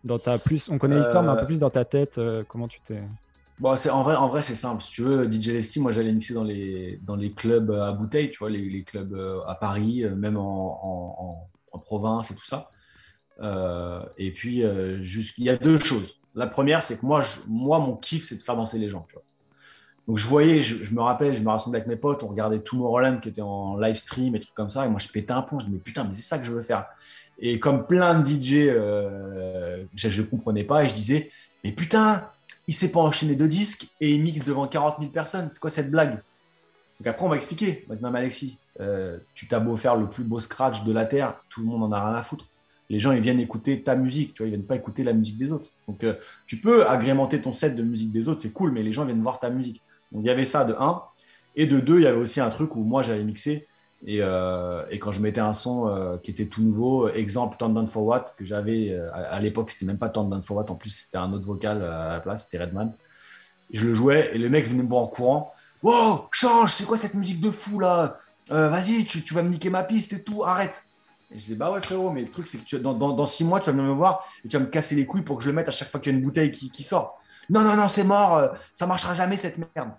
Speaker 2: dans ta plus, on connaît l'histoire, mais un peu euh, plus dans ta tête, euh, comment tu t'es.
Speaker 4: Bon, c'est en vrai, en vrai, c'est simple. Si tu veux, DJ Lesty, moi, j'allais mixer dans les dans les clubs à bouteilles, tu vois, les, les clubs euh, à Paris, même en, en, province et tout ça. Et puis, juste, il y a deux choses. La première, c'est que moi, moi, mon kiff, c'est de faire danser les gens. Donc je voyais, je, me rappelle, je me rassemblais avec mes potes, on regardait tout Roland qui était en live stream et trucs comme ça, et moi je pétais un pont, je me disais putain, mais c'est ça que je veux faire. Et comme plein de DJ, euh, je ne comprenais pas et je disais, mais putain, il s'est pas enchaîné de disques et il mixe devant 40 000 personnes, c'est quoi cette blague? Donc après on m'a expliqué, on m'a dit non mais Alexis, euh, tu t'as beau faire le plus beau scratch de la Terre, tout le monde en a rien à foutre. Les gens, ils viennent écouter ta musique, tu vois, ils viennent pas écouter la musique des autres. Donc, euh, tu peux agrémenter ton set de musique des autres, c'est cool, mais les gens viennent voir ta musique. Donc il y avait ça de 1. Et de 2, il y avait aussi un truc où moi j'allais mixer. Et, euh, quand je mettais un son euh, qui était tout nouveau, exemple Turn for What, que j'avais euh, à, l'époque, c'était même pas Turn for What, en plus c'était un autre vocal à la place, c'était Redman. je le jouais et le mec venait me voir en courant. Wow, change, c'est quoi cette musique de fou là? Vas-y, tu, vas me niquer ma piste et tout, arrête. Et je dis, bah ouais, frérot, mais le truc, c'est que dans, dans, six mois, tu vas venir me voir et tu vas me casser les couilles pour que je le mette à chaque fois qu'il y a une bouteille qui, qui sort non, non, non, c'est mort, euh, ça marchera jamais cette merde.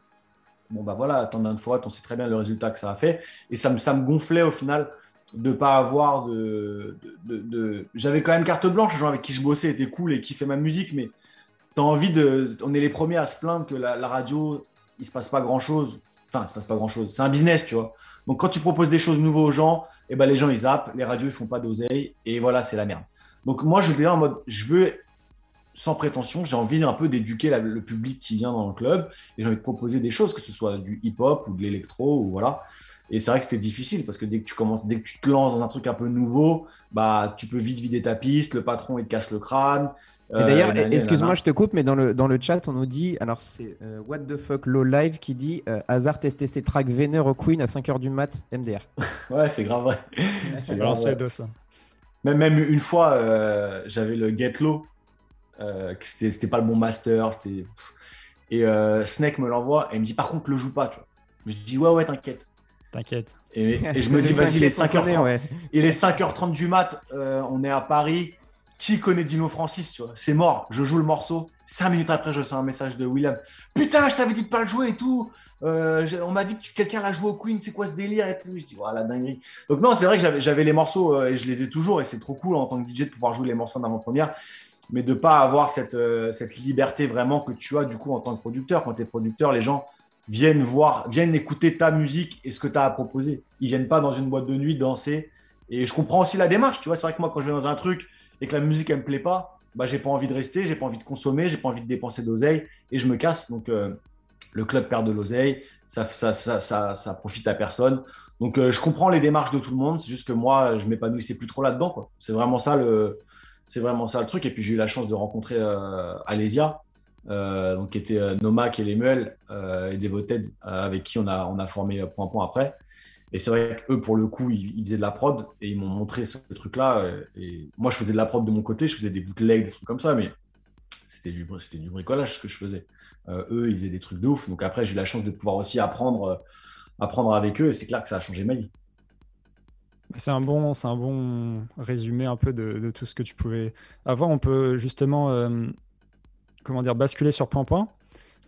Speaker 4: Bon, bah voilà, tant d'une fois, on sait très bien le résultat que ça a fait. Et ça me, ça me gonflait au final de pas avoir de. de, J'avais quand même carte blanche, les gens avec qui je bossais étaient cool et qui fait ma musique, mais tu as envie de. On est les premiers à se plaindre que la, radio, il se passe pas grand chose. Enfin, se passe pas grand chose. C'est un business, tu vois. Donc quand tu proposes des choses nouvelles aux gens, et eh ben, les gens ils zappent, les radios ils font pas d'oseille, et voilà, c'est la merde. Donc moi, je là en mode, je veux sans prétention, j'ai envie un peu d'éduquer le public qui vient dans le club et j'ai envie de proposer des choses, que ce soit du hip-hop ou de l'électro ou voilà. Et c'est vrai que c'était difficile parce que dès que tu commences, dès que tu te lances dans un truc un peu nouveau, bah tu peux vite vider ta piste, le patron il te casse le crâne.
Speaker 1: D'ailleurs, euh, excuse-moi, je te coupe, mais dans le, dans le chat, on nous dit, alors c'est euh, What the fuck Low Live qui dit euh, Hazard testé ses tracks vénère au Queen à 5h du mat, MDR.
Speaker 4: ouais, c'est grave vrai.
Speaker 2: c'est grave vrai. ça.
Speaker 4: Même, même une fois, j'avais le Get Low euh, que c'était pas le bon master. Et euh, Snake me l'envoie et il me dit par contre, le joue pas. Tu vois. Je dis ouais, ouais, t'inquiète.
Speaker 2: T'inquiète.
Speaker 4: Et, je me dis, vas-y, il est 5h30. Il est 5h30 du mat, euh, on est à Paris. Qui connaît Dino Francis, tu vois? C'est mort. Je joue le morceau. Cinq minutes après, je reçois un message de William. Putain, je t'avais dit de pas le jouer et tout. on m'a dit que quelqu'un l'a joué au Queen. C'est quoi ce délire et tout Je dis, voilà, dinguerie. Donc, non, c'est vrai que j'avais les morceaux et je les ai toujours. Et c'est trop cool en tant que DJ de pouvoir jouer les morceaux d'avant-première mais de pas avoir cette, euh, cette liberté vraiment que tu as du coup en tant que producteur. Quand tu es producteur, les gens viennent voir, viennent écouter ta musique et ce que tu as à proposer. Ils viennent pas dans une boîte de nuit danser. Et je comprends aussi la démarche. Tu vois, c'est vrai que moi, quand je vais dans un truc et que la musique, elle me plaît pas, bah, j'ai pas envie de rester, j'ai pas envie de consommer, j'ai pas envie de dépenser d'oseille et je me casse. Donc, euh, le club perd de l'oseille, ça, ça, ça, ça, ça profite à personne. Donc, euh, je comprends les démarches de tout le monde. C'est juste que moi, je m'épanouissais plus trop là-dedans. C'est vraiment ça le, vraiment ça le truc. Et puis, j'ai eu la chance de rencontrer euh, Alésia, euh, donc, qui était Nomac et Lemuel et Devoted, avec qui on a, on a formé Point Point après. Et c'est vrai qu'eux, pour le coup, ils, faisaient de la prod et ils m'ont montré ce truc-là. Et moi, je faisais de la prod de mon côté, je faisais des bootlegs, des trucs comme ça, mais c'était du, c'était du bricolage ce que je faisais. Euh, eux, ils faisaient des trucs de ouf. Donc après, j'ai eu la chance de pouvoir aussi apprendre, euh, apprendre avec eux et c'est clair que ça a changé ma vie.
Speaker 2: C'est un bon, c'est un bon résumé un peu de, de tout ce que tu pouvais avoir. On peut justement, euh, comment dire, basculer sur point point.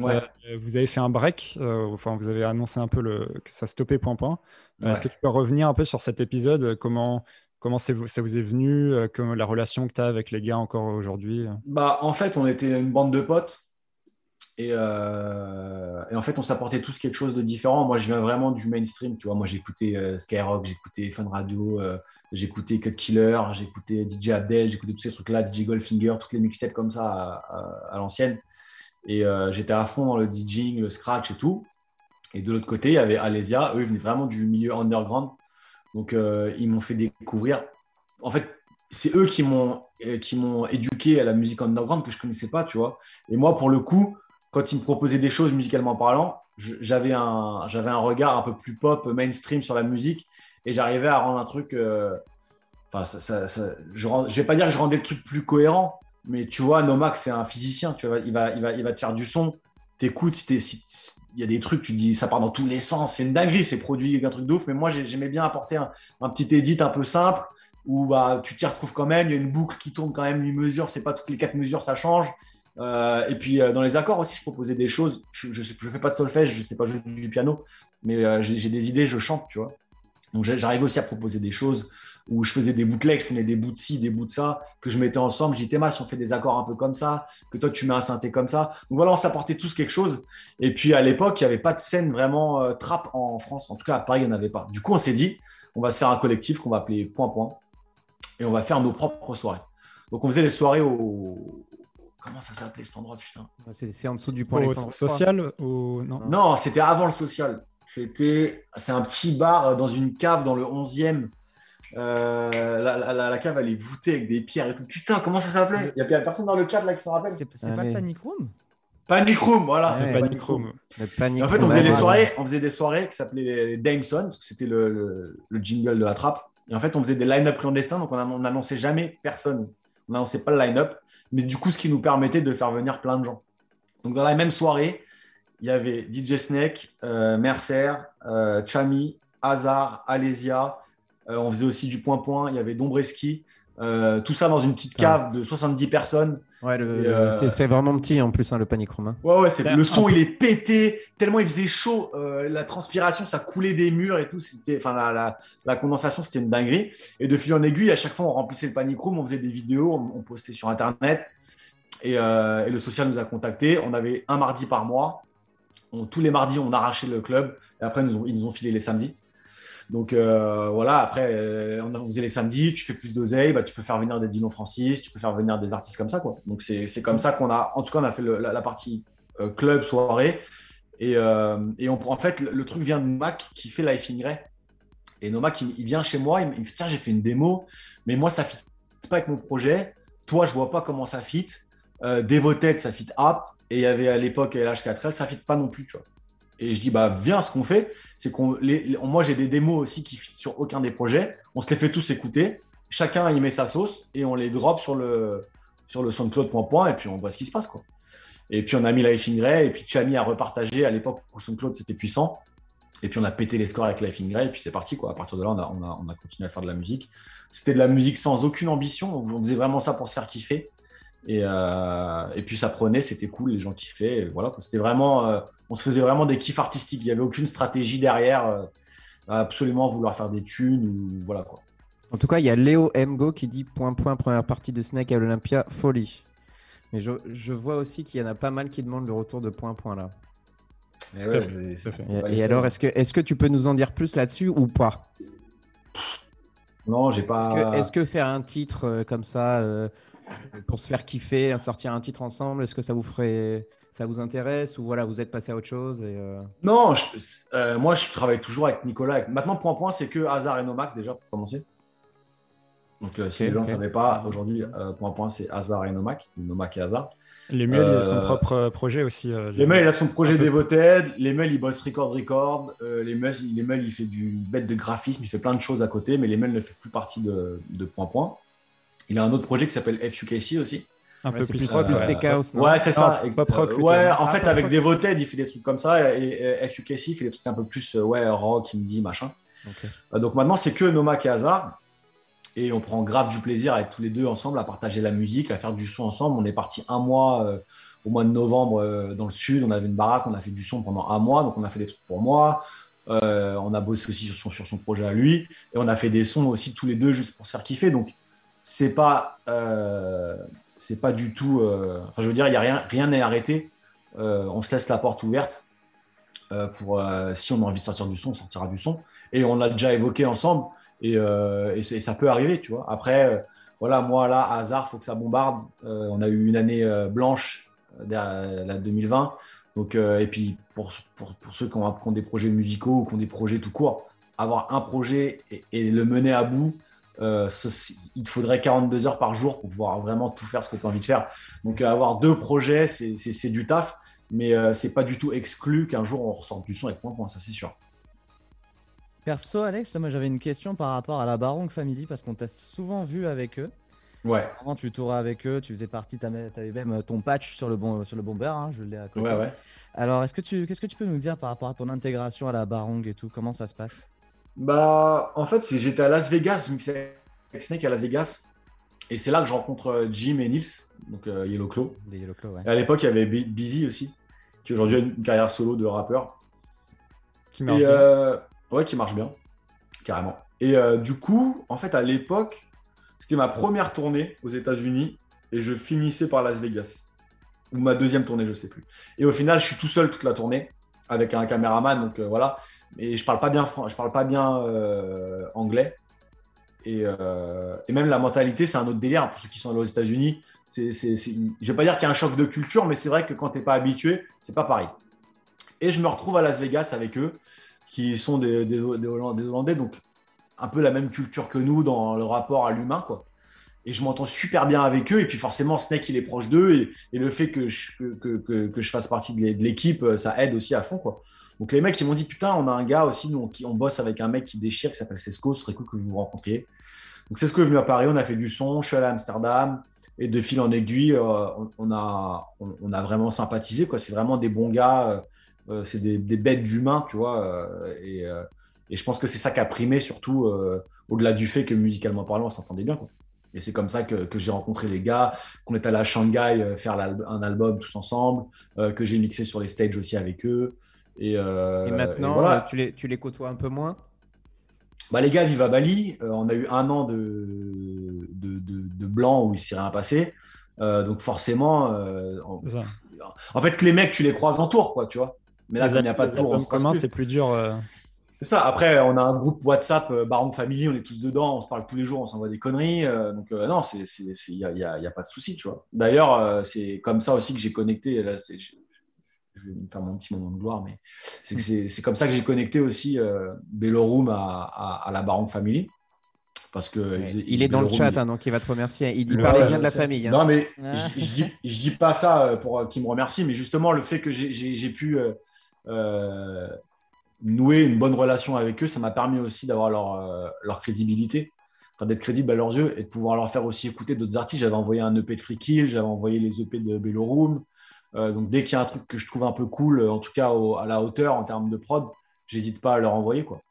Speaker 4: Ouais.
Speaker 2: Euh, vous avez fait un break, euh, enfin vous avez annoncé un peu le, que ça stoppait point point. Euh, Est-ce que tu peux revenir un peu sur cet épisode Comment, comment ça vous est venu euh, comme la relation que tu as avec les gars encore aujourd'hui
Speaker 4: Bah, en fait, on était une bande de potes. Et, et en fait, on s'apportait tous quelque chose de différent. Moi, je viens vraiment du mainstream. Tu vois, moi, j'écoutais Skyrock, j'écoutais Fun Radio, j'écoutais Cut Killer, j'écoutais DJ Abdel, j'écoutais tous ces trucs-là, DJ Goldfinger, toutes les mixtapes comme ça à, à- à l'ancienne. Et euh, j'étais à fond dans le DJing, le scratch et tout. Et de l'autre côté, il y avait Alésia. Eux, ils venaient vraiment du milieu underground. Donc, euh, ils m'ont fait découvrir. En fait, c'est eux qui m'ont euh, qui éduqué à la musique underground que je connaissais pas, tu vois. Et moi, pour le coup, quand ils me proposaient des choses musicalement parlant, j'avais un un regard un peu plus pop, mainstream sur la musique, et j'arrivais à rendre un truc. Enfin, ça- je, rend- je vais pas dire que je rendais le truc plus cohérent, mais tu vois, Nomax, c'est un physicien, tu vois, il va, il va, il va te faire du son. T'écoutes, si il y a des trucs, tu dis, ça part dans tous les sens, c'est une dinguerie, c'est produit un truc de ouf, mais moi, j'ai- j'aimais bien apporter un, petit edit un peu simple où bah, tu t'y retrouves quand même, il y a une boucle qui tourne quand même, une mesure, c'est pas toutes les quatre mesures, ça change. Euh, et puis euh, dans les accords aussi, je proposais des choses. Je ne fais pas de solfège, je sais pas jouer du piano, mais euh, j'ai des idées, je chante, tu vois. Donc j'arrivais aussi à proposer des choses où je faisais des bootlegs, je prenais des bouts de ci, des bouts de ça, que je mettais ensemble. Je dis, Théma, si on fait des accords un peu comme ça, que toi tu mets un synthé comme ça. Donc voilà, on s'apportait tous quelque chose. Et puis à l'époque, il n'y avait pas de scène vraiment euh, trap en France. En tout cas, à Paris, il n'y en avait pas. Du coup, on s'est dit, on va se faire un collectif qu'on va appeler Point Point et on va faire nos propres soirées. Donc on faisait les soirées au. Comment ça s'appelait cet endroit, putain?
Speaker 1: C'est c'est en dessous du point
Speaker 2: social ou non
Speaker 4: Non, c'était avant le social. C'était, c'est un petit bar dans une cave dans le 11e. Euh, la, la- la- la cave, elle est voûtée avec des pierres et tout. Putain, comment ça s'appelait? Il n'y a personne dans le chat là qui s'en rappelle
Speaker 3: C'est c'est pas le Panic Room?
Speaker 4: Panic Room, voilà.
Speaker 1: Ouais,
Speaker 4: c'était
Speaker 2: Panic
Speaker 4: Panic
Speaker 2: Room.
Speaker 4: En fait, on
Speaker 1: Ouais,
Speaker 4: faisait des
Speaker 1: ouais.
Speaker 4: soirées, on faisait des soirées qui s'appelaient Dameson, parce que c'était le, le- le jingle de la trappe. Et en fait, on faisait des line-up clandestins, donc on n'annonçait jamais personne. On n'annonçait pas le line-up, mais du coup, ce qui nous permettait de faire venir plein de gens. Donc, dans la même soirée, il y avait DJ Snake, euh, Mercer, euh, Chami, Hazard, Alésia. Euh, on faisait aussi du point-point. Il y avait Dombreski. Euh, tout ça dans une petite cave de 70 personnes.
Speaker 1: Ouais,
Speaker 4: euh,
Speaker 1: c'est- c'est vraiment petit en plus, hein, le panic room. hein.
Speaker 4: Ouais, ouais, le son, il est pété, tellement il faisait chaud, euh, la transpiration, ça coulait des murs et tout, c'était, enfin, la, la, la condensation, c'était une dinguerie. Et de fil en aiguille, à chaque fois, on remplissait le panic room, on faisait des vidéos, on, on postait sur Internet, et, euh, et le social nous a contactés. On avait un mardi par mois. Tous les mardis, on arrachait le club, et après, ils nous ont, filé les samedis. Donc euh, voilà, après, euh, on faisait les samedis, tu fais plus d'oseille, bah, tu peux faire venir des Dino Francis, tu peux faire venir des artistes comme ça. Donc c'est comme ça qu'on a, en tout cas, on a fait la, partie euh, club, soirée. Et, et on, en fait, le, truc vient de Mac qui fait Life in. Et Nomac, il, vient chez moi, il me dit Tiens, j'ai fait une démo, mais moi, ça ne fit pas avec mon projet. Toi, je vois pas comment ça fit. Devoted, ça fit app. Et il y avait à l'époque LH4L, ça fit pas non plus. Et je dis, bah, viens, ce qu'on fait, c'est qu'on. moi, j'ai des démos aussi qui fit sur aucun des projets. On se les fait tous écouter. Chacun y met sa sauce et on les drop sur le, sur le SoundCloud point point et puis on voit ce qui se passe. Quoi. Et puis on a mis Life in Grey et puis Chami a repartagé à l'époque où SoundCloud c'était puissant. Et puis on a pété les scores avec Life in Grey et puis c'est parti. Quoi. À partir de là, on, a, on a continué à faire de la musique. C'était de la musique sans aucune ambition. On faisait vraiment ça pour se faire kiffer. Et, euh, et puis ça prenait, c'était cool, les gens kiffaient. Voilà, c'était vraiment, euh, on se faisait vraiment des kiffs artistiques. Il n'y avait aucune stratégie derrière, euh, à absolument vouloir faire des thunes ou voilà quoi.
Speaker 1: En tout cas, il y a Léo Mgo qui dit point point première partie de Snake à l'Olympia, folie. Mais je, je vois aussi qu'il y en a pas mal qui demandent le retour de point point là.
Speaker 4: Et ouais,
Speaker 2: fait, fait.
Speaker 4: c'est
Speaker 1: Et, alors, est-ce que, est que tu peux nous en dire plus là-dessus ou pas?
Speaker 4: Non, j'ai pas.
Speaker 1: Est-ce que, faire un titre euh, comme ça euh, pour se faire kiffer, sortir un titre ensemble, est-ce que ça vous ferait ça vous intéresse ou voilà, vous êtes passé à autre chose et, euh,
Speaker 4: Non, je- euh, moi je travaille toujours avec Nicolas. Avec- Maintenant, point point, c'est que Hazard et Nomac déjà pour commencer. Donc euh, si les gens ne
Speaker 1: ok.
Speaker 4: savaient pas, aujourd'hui, euh, point point, c'est Hazard et Nomac, Nomac et Hazard.
Speaker 2: Les mules, il a son propre projet aussi. euh,
Speaker 4: Les il a son projet. Devoted. Les il bosse record record. Euh, les il, fait du bête de graphisme, il fait plein de choses à côté, mais les ne fait plus partie de, de point point. Il a un autre projet qui s'appelle FUKC aussi.
Speaker 2: un
Speaker 1: ouais,
Speaker 2: peu plus rock.
Speaker 1: plus
Speaker 4: euh,
Speaker 1: Steakhouse. non
Speaker 4: Ouais, c'est ça.
Speaker 2: pop rock,
Speaker 4: Euh,
Speaker 2: plutôt.
Speaker 4: ouais, en
Speaker 1: Ah,
Speaker 4: fait,
Speaker 1: pop
Speaker 4: avec. Devoted, il fait des trucs comme ça. Et, et FUKC, il fait des trucs un peu plus euh, ouais, rock, indie, machin. Euh, donc maintenant, c'est que Nomak et Hazard. Et on prend grave du plaisir à être tous les deux ensemble, à partager la musique, à faire du son ensemble. On est parti un mois euh, au mois de novembre euh, dans le sud. On avait une baraque, on a fait du son pendant un mois. Donc on a fait des trucs pour moi. Euh, on a bossé aussi sur son, sur son projet à lui. Et on a fait des sons aussi tous les deux juste pour se faire kiffer. Donc c'est pas, euh, c'est pas du tout. euh, Enfin, je veux dire, il y a rien, rien n'est arrêté. Euh, on se laisse la porte ouverte. pour si on a envie de sortir du son, on sortira du son. Et on l'a déjà évoqué ensemble. Et, et ça peut arriver, tu vois. Après, voilà, moi là, à hasard, faut que ça bombarde. On a eu une année blanche, la 2020. Donc, et puis pour, pour, pour ceux qui ont, des projets musicaux ou qui ont des projets tout court, avoir un projet et, et le mener à bout, euh, ce- il te faudrait 42 heures par jour pour pouvoir vraiment tout faire ce que tu as envie de faire. Donc, euh, avoir deux projets, c'est du taf, mais euh, c'est pas du tout exclu qu'un jour on ressorte du son avec point point, ça c'est sûr.
Speaker 3: Perso, Alex, moi j'avais une question par rapport à la Barong Family parce qu'on t'a souvent vu avec eux.
Speaker 4: Ouais,
Speaker 3: Avant, tu tourais avec eux, tu faisais partie, tu avais même ton patch sur le, bon, sur le bomber, hein, je l'ai à côté.
Speaker 4: ouais, ouais.
Speaker 3: Alors, est-ce que tu, qu'est-ce que tu peux nous dire par rapport à ton intégration à la Barong et tout? Comment ça se passe?
Speaker 4: Bah, en fait, j'étais à Las Vegas, je mixais avec Snake à Las Vegas. Et c'est là que je rencontre euh, Jim et Nils, donc euh, Yellow Claw.
Speaker 3: Les Yellow Claw, ouais.
Speaker 4: Et à l'époque, il y avait Busy aussi, qui aujourd'hui a une carrière solo de rappeur.
Speaker 2: Qui marche
Speaker 4: Et,
Speaker 2: bien.
Speaker 4: euh, ouais, qui marche bien, carrément. Et euh, du coup, en fait, à l'époque, c'était ma première tournée aux États-Unis et je finissais par Las Vegas. Ou ma deuxième tournée, je sais plus. Et au final, je suis tout seul toute la tournée avec un caméraman, donc euh, voilà. Et je parle pas bien, je parle pas bien euh, anglais. Et, euh, et même la mentalité, c'est un autre délire pour ceux qui sont allés aux États-Unis. Je vais pas dire qu'il y a un choc de culture, mais c'est vrai que quand tu n'es pas habitué, c'est pas pareil. Et je me retrouve à Las Vegas avec eux, qui sont des, Hollandais, donc un peu la même culture que nous dans le rapport à l'humain, quoi. Et je m'entends super bien avec eux. Et puis forcément, Snake, il est proche d'eux. Et, le fait que je, que, que, je fasse partie de l'é- de l'équipe, ça aide aussi à fond, quoi. Donc les mecs, ils m'ont dit, putain, on a un gars aussi, on, bosse avec un mec qui déchire, qui s'appelle Sesco, ce serait cool que vous vous rencontriez. Donc Sesco est venu à Paris, on a fait du son, je suis allé à Amsterdam. Et de fil en aiguille, euh, on, a, on, a vraiment sympathisé, quoi. C'est vraiment des bons gars. euh, euh, c'est des, bêtes d'humains, tu vois. et, je pense que c'est ça qui a primé, surtout au-delà du fait que musicalement parlant, on s'entendait bien. Et c'est comme ça que, j'ai rencontré les gars, qu'on est allé à Shanghai faire un album tous ensemble, que j'ai mixé sur les stages aussi avec eux. Et, euh,
Speaker 1: Et maintenant,
Speaker 4: voilà.
Speaker 1: euh, tu, les, tu les côtoies un peu moins?
Speaker 4: Bah, les gars vivent à Bali. Euh, on a eu un an de, de, de- de blanc où il s'est rien passé. Euh, donc forcément, euh, en, en fait, que les mecs, tu les croises en tour, quoi, tu vois. Mais là, il n'y a pas de tour,
Speaker 2: communs,
Speaker 4: plus.
Speaker 2: c'est plus dur. euh,
Speaker 4: C'est ça. Après, on a un groupe WhatsApp, euh, Baron Family, on est tous dedans, on se parle tous les jours, on s'envoie des conneries. euh, donc, euh, non, il n'y a, y a- y a pas de souci, tu vois. D'ailleurs, euh, c'est comme ça aussi que j'ai connecté. Là, c'est- je, vais me faire mon petit moment de gloire, mais c'est c'est comme ça que j'ai connecté aussi euh, Bellorum à, à, à la Baron Family. Parce que
Speaker 1: Ouais. Il est dans le chat,
Speaker 4: il-
Speaker 1: hein, donc il va te remercier. Il dit
Speaker 2: Le-
Speaker 1: parler bien de la famille. hein.
Speaker 4: Non, mais
Speaker 3: Ah.
Speaker 4: je, je dis, je dis pas ça euh, pour euh, qu'il me remercie, mais justement, le fait que j'ai- pu euh, euh, nouer une bonne relation avec eux, ça m'a permis aussi d'avoir leur, euh, leur crédibilité, enfin, d'être crédible à leurs yeux et de pouvoir leur faire aussi écouter d'autres artistes. J'avais envoyé un EP de Free Kill, j'avais envoyé les EP de Bellorum. Euh, donc, dès qu'il y a un truc que je trouve un peu cool, en tout cas au- à la hauteur en termes de prod, j'hésite pas à leur envoyer. Quoi.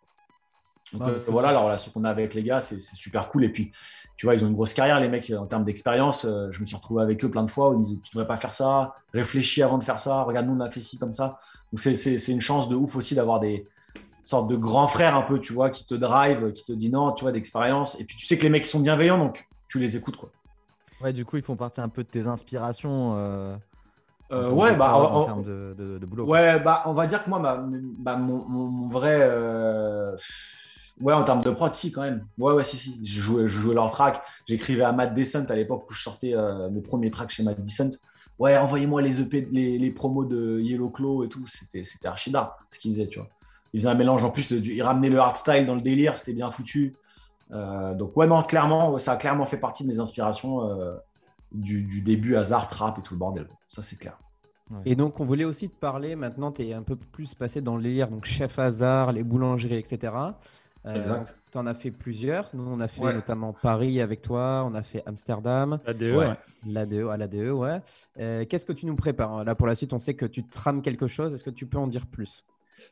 Speaker 4: Donc,
Speaker 1: Ouais,
Speaker 4: euh, voilà, la relation qu'on a avec les gars, c'est super cool. Et puis, tu vois, ils ont une grosse carrière, les mecs, en termes d'expérience. Euh, je me suis retrouvé avec eux plein de fois où ils me disaient Tu devrais pas faire ça, réfléchis avant de faire ça, regarde, nous, on a fait ci comme ça. Donc, c'est- une chance de ouf aussi d'avoir des sortes de grands frères un peu, tu vois, qui te drive, qui te disent non, tu vois, d'expérience. Et puis, tu sais que les mecs, ils sont bienveillants, donc tu les écoutes, quoi.
Speaker 3: Ouais, du coup, ils font partie un peu de tes inspirations. euh,
Speaker 4: Euh, ouais,
Speaker 3: de
Speaker 4: bah, en-
Speaker 3: termes de, de- de boulot. quoi.
Speaker 4: Ouais, bah, on va dire que moi, bah, mon, vrai. euh, Ouais, en termes de prod, si, quand même. Ouais, ouais, si, si. Je jouais, je jouais leurs tracks. J'écrivais à Matt Descent à l'époque où je sortais euh, mes premiers tracks chez Matt Descent. ouais, envoyez-moi les EP, les, les, promos de Yellow Claw et tout. C'était, c'était archi ce qu'il faisait, tu vois. Il faisait un mélange en plus, il ramenait le hard style dans le délire, c'était bien foutu. Donc, ouais, non, clairement, ça a clairement fait partie de mes inspirations du, début, hasard, trap et tout le bordel. Ça, c'est clair.
Speaker 1: Et donc, on voulait aussi te parler, maintenant, tu es un peu plus passé dans le délire, donc chef hasard, les boulangeries, etc.
Speaker 4: Euh, exact.
Speaker 1: Tu en as fait plusieurs. Nous, on a fait notamment Paris avec toi, on a fait Amsterdam.
Speaker 2: L'ADE, ouais.
Speaker 1: L'ADE, à l'ADE, ouais. Euh, qu'est-ce que tu nous prépares? Là, pour la suite, on sait que tu trames quelque chose. Est-ce que tu peux en dire plus?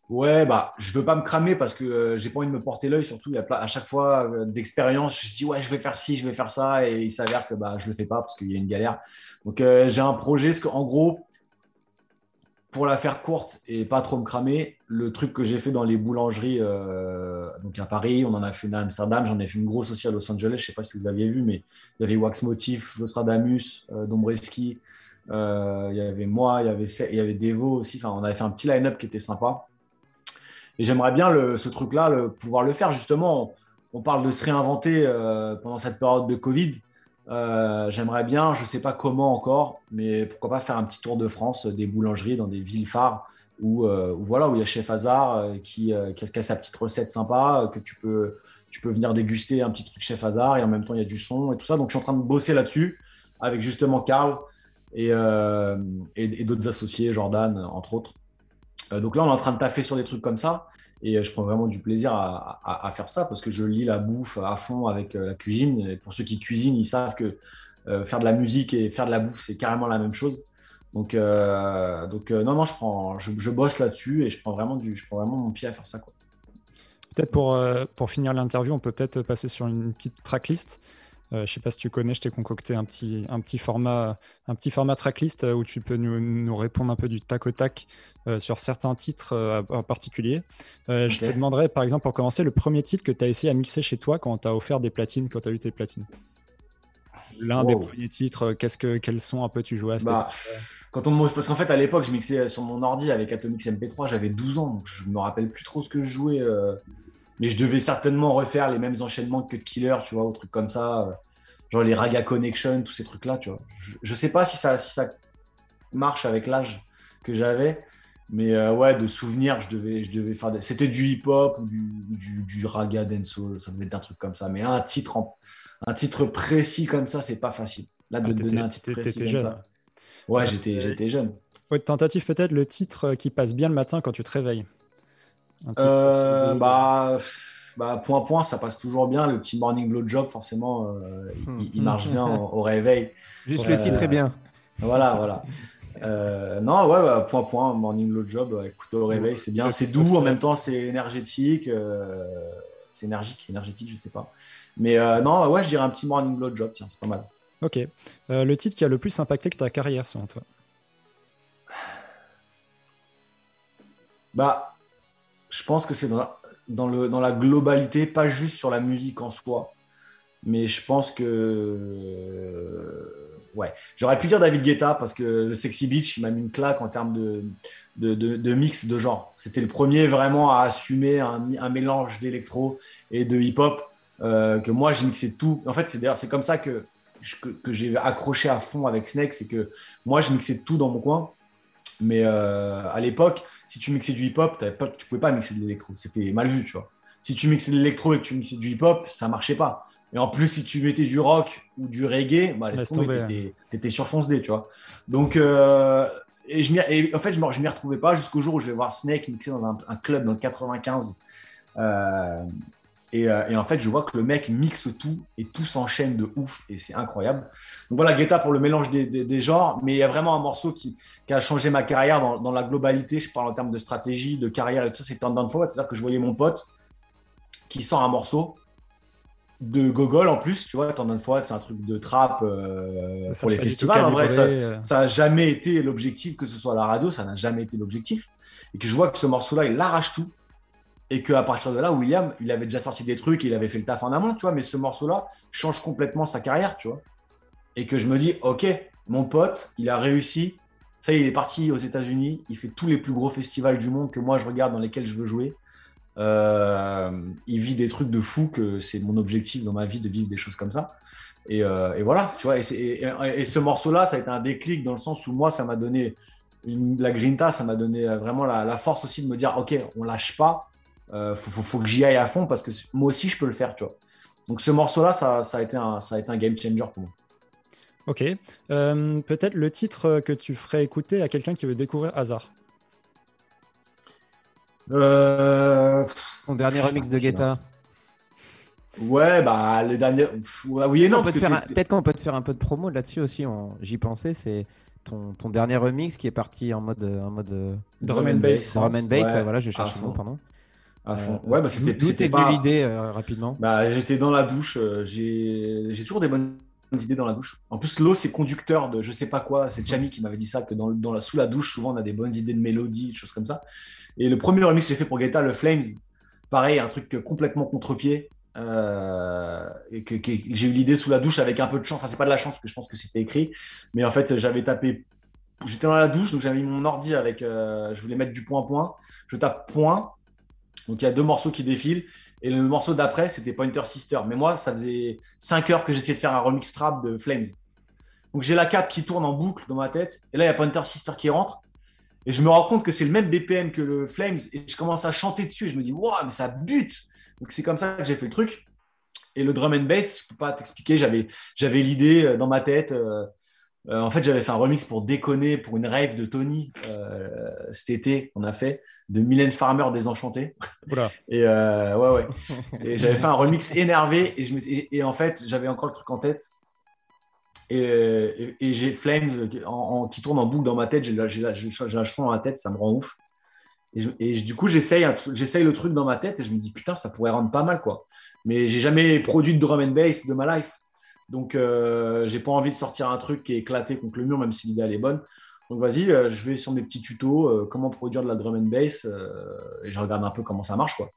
Speaker 4: Ouais, bah, je veux pas me cramer parce que euh, j'ai pas envie de me porter l'œil. Surtout, il y a à chaque fois d'expérience, je dis ouais, je vais faire ci, je vais faire ça, et il s'avère que bah, je le fais pas parce qu'il y a une galère. Donc, j'ai un projet. En gros, pour la faire courte et pas trop me cramer, le truc que j'ai fait dans les boulangeries, euh, donc à Paris, on en a fait à Amsterdam, j'en ai fait une grosse aussi à Los Angeles, je ne sais pas si vous aviez vu, mais il y avait Wax Motif, Nostradamus, euh, Dombreski, euh, il y avait moi, il y avait, il y avait Devo aussi, enfin, on avait fait un petit line-up qui était sympa. Et j'aimerais bien ce truc-là, pouvoir le faire justement. On, parle de se réinventer pendant cette période de Covid. Euh, j'aimerais bien, je ne sais pas comment encore, mais pourquoi pas faire un petit tour de France des boulangeries dans des villes phares où, euh, voilà, où il y a Chef Hazard euh, qui, a, sa petite recette sympa, que tu peux, tu peux venir déguster un petit truc Chef Hazard et en même temps il y a du son et tout ça. Donc je suis en train de bosser là-dessus avec justement Karl et, d'autres associés, Jordan entre autres. Donc là on est en train de taffer sur des trucs comme ça. Et euh, je prends vraiment du plaisir à, faire ça parce que je lis la bouffe à fond avec euh, la cuisine. Et pour ceux qui cuisinent, ils savent que euh, faire de la musique et faire de la bouffe, c'est carrément la même chose. Donc, donc non, non, je, prends, je, bosse là-dessus et je prends, vraiment du, je prends vraiment mon pied à faire ça.
Speaker 2: Peut-être pour, pour finir l'interview, on peut peut-être passer sur une petite tracklist. Euh, je ne sais pas si tu connais, je t'ai concocté un petit, un petit format, un petit format tracklist euh, où tu peux nous, nous répondre un peu du tac au tac euh, sur certains titres en particulier. Je te demanderais, par exemple, pour commencer, le premier titre que tu as essayé à mixer chez toi quand tu as offert des platines, quand tu as eu tes platines. L'un des premiers titres, qu'est-ce que, quels sons un peu tu jouais à cette
Speaker 4: bah, quand on Parce qu'en fait, à l'époque, je mixais sur mon ordi avec Atomix MP3, j'avais 12 ans, donc je me rappelle plus trop ce que je jouais mais je devais certainement refaire les mêmes enchaînements que Killer, tu vois, ou trucs comme ça, euh, genre les Raga Connection, tous ces trucs-là, tu vois. Je, ne sais pas si ça, ça marche avec l'âge que j'avais, mais euh, ouais, de souvenirs, je devais, je devais faire. Des... C'était du hip-hop ou du, du, raga dancehall, ça devait être un truc comme ça. Mais un titre, un titre précis comme ça, c'est pas facile. Là, de ah, donner un titre précis comme jeune. ça. Ouais, j'étais, j'étais jeune.
Speaker 2: tentative peut-être le titre qui passe bien le matin quand tu te réveilles.
Speaker 4: Euh, bah, bah, point point, ça passe toujours bien. Le petit morning blow job, forcément, euh, il, marche bien au, réveil.
Speaker 1: Juste le titre est bien.
Speaker 4: Voilà, voilà. Euh, non, ouais, bah, point point, morning blow job. Écoute, au réveil, c'est bien, c'est doux, en même temps, c'est énergétique. c'est énergique, énergétique, je sais pas. Mais non, ouais, je dirais un petit morning blow job, tiens, c'est pas mal.
Speaker 2: Ok. le titre qui a le plus impacté que ta carrière, selon toi?
Speaker 4: Bah, je pense que c'est dans, la globalité, pas juste sur la musique en soi. Mais je pense que. Euh, ouais. J'aurais pu dire David Guetta parce que le Sexy Beach, il m'a mis une claque en termes de, mix de genre. C'était le premier vraiment à assumer un, un mélange d'électro et de hip-hop. Euh, que moi, j'ai mixé tout. En fait, c'est d'ailleurs c'est comme ça que, que, que j'ai accroché à fond avec Snake. C'est que moi, je mixais tout dans mon coin. Mais euh, à l'époque, si tu mixais du hip-hop, tu pouvais pas mixer de l'électro. C'était mal vu, tu vois. Si tu mixais de l'électro et que tu mixais du hip-hop, ça marchait pas. Et en plus, si tu mettais du rock ou du reggae, bah, laisse tomber, tu étais, sur fonce tu vois. Donc, euh, et, je et en fait, je ne m'y retrouvais pas jusqu'au jour où je vais voir Snake mixer dans un, club dans le 95. Euh, euh, et, en fait, je vois que le mec mixe tout et tout s'enchaîne de ouf et c'est incroyable. Donc voilà, Guetta pour le mélange des, genres, mais il y a vraiment un morceau qui, a changé ma carrière dans, la globalité. Je parle en termes de stratégie, de carrière et tout ça. C'est Turn Down Forward, c'est-à-dire que je voyais mon pote qui sort un morceau de gogol en plus, tu vois. Turn Down Forward, c'est un truc de trap euh, pour les festivals. En vrai, ça n'a euh. jamais été l'objectif, que ce soit à la radio, ça n'a jamais été l'objectif. Et que je vois que ce morceau-là, il arrache tout et qu'à partir de là, William, il avait déjà sorti des trucs, il avait fait le taf en amont, tu vois, mais ce morceau-là change complètement sa carrière, tu vois. Et que je me dis, ok, mon pote, il a réussi, ça y est, il est parti aux États-Unis, il fait tous les plus gros festivals du monde que moi je regarde, dans lesquels je veux jouer. il vit des trucs de fou que c'est mon objectif dans ma vie de vivre des choses comme ça. Et, voilà, tu vois. Et, ce morceau-là, ça a été un déclic dans le sens où moi, ça m'a donné la grinta, ça m'a donné vraiment la, la, force aussi de me dire, ok, on lâche pas, euh, faut, que j'y aille à fond parce que moi aussi je peux le faire, tu vois. Donc ce morceau-là, ça, a été un, ça a été un game changer pour moi.
Speaker 2: Ok. Euh, peut-être le titre que tu ferais écouter à quelqu'un qui veut découvrir Hasard.
Speaker 1: Euh... Ton dernier remix de Guetta.
Speaker 4: Ouais, bah les derniers. oui et non.
Speaker 1: Peut-être qu'on peut te faire un peu de promo là-dessus aussi. J'y pensais. C'est ton, ton, dernier remix qui est parti en mode, en mode
Speaker 2: drum and bass.
Speaker 1: Drum and bass. voilà, je cherche le nom, pardon.
Speaker 4: À fond. Euh, ouais, bah, c'était.
Speaker 1: D'où pas... l'idée euh, rapidement?
Speaker 4: Bah, J'étais dans la douche. Euh, j'ai toujours des bonnes idées dans la douche. En plus, l'eau, c'est conducteur de je sais pas quoi. C'est Chami qui m'avait dit ça, que dans, dans la, sous la douche, souvent, on a des bonnes idées de mélodie, des choses comme ça. Et le premier remix que j'ai fait pour Guetta, le Flames, pareil, un truc complètement contre-pied. et que, j'ai eu l'idée sous la douche avec un peu de chance. Enfin, c'est pas de la chance, parce que je pense que c'était écrit. Mais en fait, j'avais tapé. J'étais dans la douche, donc j'avais mis mon ordi avec. je voulais mettre du point-point. Je tape point donc il y a deux morceaux qui défilent. Et le morceau d'après, c'était Pointer Sister. Mais moi, ça faisait 5 heures que j'essayais de faire un remix trap de Flames. Donc j'ai la cape qui tourne en boucle dans ma tête. Et là, il y a Pointer Sister qui rentre. Et je me rends compte que c'est le même BPM que le Flames. Et je commence à chanter dessus. Et je me dis, waouh, mais ça bute. Donc c'est comme ça que j'ai fait le truc. Et le drum and bass, je ne peux pas t'expliquer. J'avais, l'idée euh, dans ma tête. Euh, euh, en fait, j'avais fait un remix pour déconner pour une rêve de Tony cet été qu'on a fait de Mylène Farmer désenchanté. Et euh, ouais, ouais. Et j'avais fait un remix énervé et, je et, en fait, j'avais encore le truc en tête. Et, j'ai Flames en, qui tourne en boucle dans ma tête. J'ai un son dans ma tête, ça me rend ouf. Et, du coup, j'essaye le truc dans ma tête et je me dis putain, ça pourrait rendre pas mal quoi. Mais j'ai jamais produit de drum and bass de ma life. Donc, euh, j'ai pas envie de sortir un truc qui est éclaté contre le mur, même si l'idée elle est bonne. Donc vas-y, euh, je vais sur mes petits tutos, euh, comment produire de la drum and bass, et je regarde un peu comment ça marche. quoi.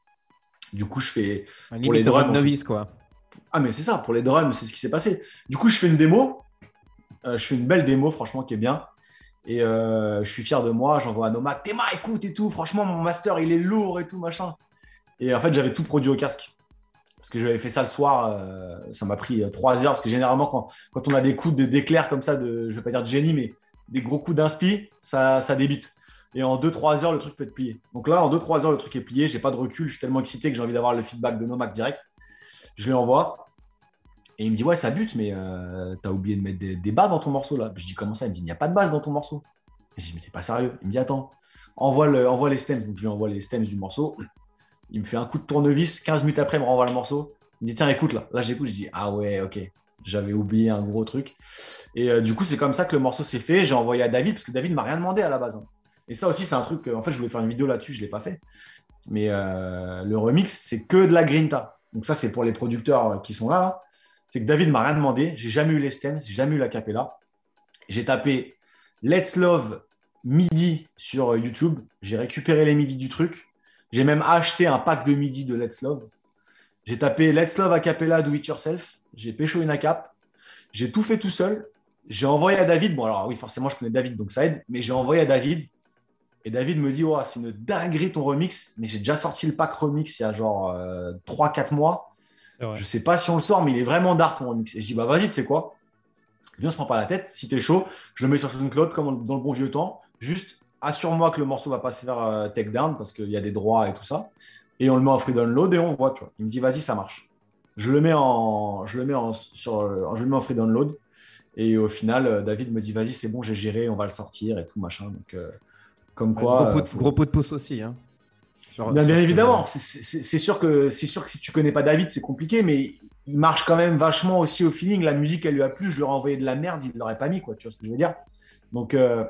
Speaker 4: Du coup, je fais...
Speaker 1: Un pour les drums novice, quoi.
Speaker 4: Ah, mais c'est ça, pour les drums, c'est ce qui s'est passé. Du coup, je fais une démo. je fais une belle démo, franchement, qui est bien. Et je suis fier de moi. J'envoie à Nomad, Théma, écoute et tout. Franchement, mon master, il est lourd et tout, machin. Et en fait, j'avais tout produit au casque. Parce que j'avais fait ça le soir. ça m'a pris trois heures. Parce que généralement, quand, on a des coups d'éclair comme ça, de, je vais pas dire de génie, mais des gros coups d'inspi, ça, débite. Et en 2-3 heures, le truc peut être plié. Donc là, en 2-3 heures, le truc est plié. J'ai pas de recul. Je suis tellement excité que j'ai envie d'avoir le feedback de Nomac direct. Je lui envoie. Et il me dit Ouais, ça bute, mais euh, tu as oublié de mettre des, bas dans ton morceau là. Je dis Comment ça? Il me dit Il n'y a pas de base dans ton morceau. je dis Mais t'es pas sérieux Il me dit Attends, envoie, envoie les stems. Donc je lui envoie les stems du morceau. Il me fait un coup de tournevis. 15 minutes après, il me renvoie le morceau. Il me dit Tiens, écoute là. Là, j'écoute. Je dis Ah ouais, ok. J'avais oublié un gros truc. Et euh, du coup, c'est comme ça que le morceau s'est fait. J'ai envoyé à David parce que David m'a rien demandé à la base. Hein. Et ça aussi, c'est un truc. En fait, je voulais faire une vidéo là-dessus, je ne l'ai pas fait. Mais euh, le remix, c'est que de la grinta. Donc, ça, c'est pour les producteurs qui sont là. C'est que David m'a rien demandé. J'ai jamais eu les stems, j'ai jamais eu la capella. J'ai tapé Let's Love MIDI sur YouTube. J'ai récupéré les MIDI du truc. J'ai même acheté un pack de MIDI de Let's Love. J'ai tapé Let's Love a cappella Do It Yourself. J'ai pécho une ACAP. J'ai tout fait tout seul. J'ai envoyé à David. Bon, alors oui, forcément, je connais David, donc ça aide. Mais j'ai envoyé à David. Et David me dit C'est une dinguerie ton remix. Mais j'ai déjà sorti le pack remix il y a genre 3-4 euh, mois. Je sais pas si on le sort, mais il est vraiment dark ton remix. Et je dis Bah, vas-y, tu sais quoi? Viens, on se prend pas la tête. Si tu es chaud, je le mets sur SoundCloud comme dans le bon vieux temps. Juste assure-moi que le morceau va pas se faire euh, take down parce qu'il y a des droits et tout ça. Et on le met en free download et on voit. Tu vois. Il me dit Vas-y, ça marche je le mets en, je le mets en, sur, je le mets en free download. Et au final, euh, David me dit vas-y, c'est bon, j'ai géré, on va le sortir et tout machin. Donc, euh, comme quoi.
Speaker 1: Gros pot, de pouce aussi. Hein,
Speaker 4: bien, évidemment, c'est sûr que c'est sûr que si tu connais pas David, c'est compliqué, mais il marche quand même vachement aussi au feeling. La musique, elle lui a plu. Je lui ai envoyé de la merde, il l'aurait pas mis, quoi. Tu vois ce que je veux dire? Donc, euh,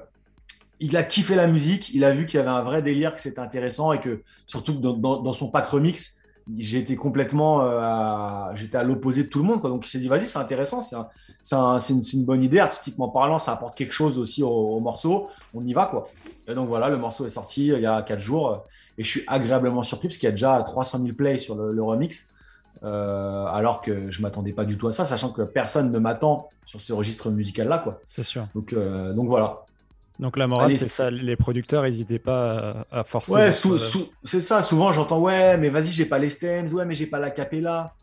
Speaker 4: il a kiffé la musique. Il a vu qu'il y avait un vrai délire, que c'était intéressant et que surtout dans, dans son pack remix, j'étais complètement euh, à, j'étais à l'opposé de tout le monde. Quoi. Donc il s'est dit, vas-y, c'est intéressant, c'est, une, une, bonne idée. Artistiquement parlant, ça apporte quelque chose aussi au, morceau. On y va. quoi. Et donc voilà, le morceau est sorti euh, il y a 4 jours. Et je suis agréablement surpris parce qu'il y a déjà 300 000 plays sur le, remix. Euh, alors que je m'attendais pas du tout à ça, sachant que personne ne m'attend sur ce registre musical-là. quoi.
Speaker 2: C'est sûr.
Speaker 4: Donc, donc voilà.
Speaker 2: Donc la morale, c'est ça. Les producteurs, n'hésitez pas à, à forcer.
Speaker 4: Ouais,
Speaker 2: votre-
Speaker 4: sou- sou- c'est ça. Souvent, j'entends ouais, mais vas-y, j'ai pas les stems, ouais, mais j'ai pas la capella.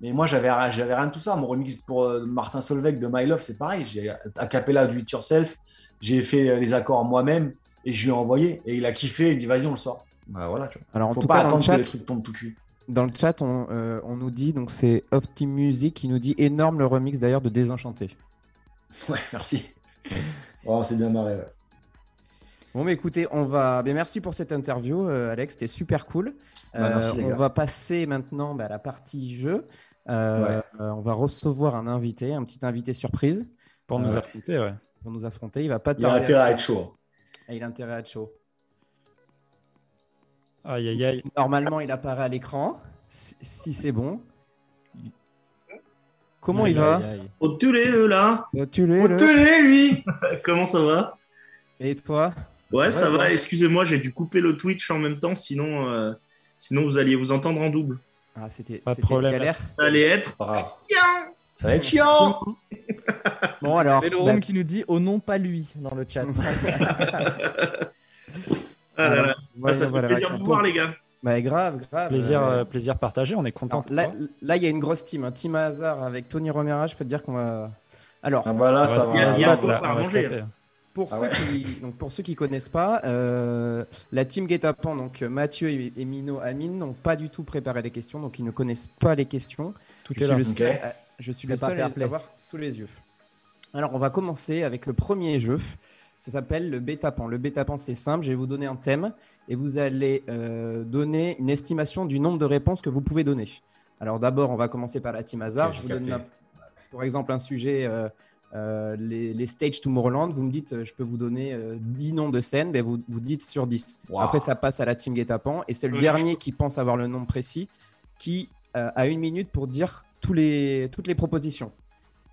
Speaker 4: Mais moi, j'avais j'avais rien de tout ça. Mon remix pour euh, Martin Solveig de My Love, c'est pareil. J'ai a capella du It Yourself. J'ai fait euh, les accords moi-même et je lui ai envoyé. Et il a kiffé. Il me dit, vas-y, on le sort. Bah voilà, tu vois.
Speaker 1: Alors en
Speaker 4: Faut
Speaker 1: tout
Speaker 4: pas
Speaker 1: cas, dans le
Speaker 4: attendre que les
Speaker 1: chat,
Speaker 4: trucs tombent tout cuit.
Speaker 1: dans le chat, on, euh, on nous dit, donc c'est Opti Music qui nous dit énorme le remix d'ailleurs de Désenchanté.
Speaker 4: Ouais, merci. Oh, c'est bien marré. ouais.
Speaker 1: Bon, mais écoutez, on va. bien, merci pour cette interview, euh, Alex. C'était super cool.
Speaker 4: Bah, merci, les
Speaker 1: on va passer maintenant bah, à la partie jeu. Euh,
Speaker 4: Ouais.
Speaker 1: euh, on va recevoir un invité, un petit invité surprise
Speaker 2: Pour nous
Speaker 4: Ouais.
Speaker 2: affronter, ouais.
Speaker 1: pour nous affronter. Il va pas
Speaker 4: Il a
Speaker 1: tarder.
Speaker 4: intérêt à être chaud.
Speaker 1: Ah, il a intérêt à être chaud.
Speaker 2: Aïe, aïe, aïe.
Speaker 1: Normalement, il apparaît à l'écran. Si, c'est bon. Comment
Speaker 2: Aïe,
Speaker 1: il va.
Speaker 7: Au eux, là.
Speaker 4: Au télé, lui
Speaker 7: Comment ça va?
Speaker 1: Et toi?
Speaker 7: Ouais,
Speaker 1: Ça
Speaker 7: ça,
Speaker 1: va,
Speaker 7: va. Excusez-moi, j'ai dû couper le Twitch en même temps, sinon, euh, sinon vous alliez vous entendre en double.
Speaker 1: Ah, c'était
Speaker 2: Pas de problème,
Speaker 1: galère.
Speaker 7: Ça allait être.
Speaker 4: Pas grave. Ça va être chiant.
Speaker 1: Bon, alors.
Speaker 8: Vélorome
Speaker 1: bah,
Speaker 8: qui nous dit oh non, pas lui dans le chat.
Speaker 7: Ah là
Speaker 1: alors,
Speaker 7: là.
Speaker 1: voilà,
Speaker 7: Ah, ça fait
Speaker 1: voilà,
Speaker 7: plaisir de vous voir, les gars.
Speaker 1: Bah, grave, grave.
Speaker 2: Plaisir,
Speaker 1: Euh,
Speaker 2: euh, plaisir partagé. On est content.
Speaker 1: alors, là, là, il y a une grosse team. Un team à hasard avec Tony Romera. Je peux te dire qu'on va. Alors,
Speaker 4: Ah bah là,
Speaker 2: on va,
Speaker 4: ça
Speaker 2: va
Speaker 4: va.
Speaker 7: Il y a un
Speaker 2: là. va se
Speaker 7: manger,
Speaker 2: taper.
Speaker 1: Pour,
Speaker 4: Ah
Speaker 1: ceux
Speaker 4: ouais.
Speaker 1: qui, donc pour ceux qui connaissent pas, euh, la team Guetapan, donc Mathieu et, et Mino Amine, n'ont pas du tout préparé les questions, donc ils ne connaissent pas les questions.
Speaker 2: Tout
Speaker 1: je
Speaker 2: est
Speaker 1: suis
Speaker 2: là.
Speaker 1: le seul, je suis le seul à l'avoir sous les yeux. Alors, on va commencer avec le premier jeu. Ça s'appelle le Betapan. Le Betapan, c'est simple. Je vais vous donner un thème et vous allez euh, donner une estimation du nombre de réponses que vous pouvez donner. Alors, d'abord, on va commencer par la team hasard. Je vous donne, un- pour exemple, un sujet. euh, euh, les, les stages Tomorrowland, vous me dites, euh, je peux vous donner euh, 10 noms de scènes, ben vous, vous dites sur 10.
Speaker 4: Wow.
Speaker 1: Après, ça passe à la team Guetapan et c'est le
Speaker 7: Oui.
Speaker 1: dernier qui pense avoir le nombre précis qui euh, a une minute pour dire tous les, toutes les propositions.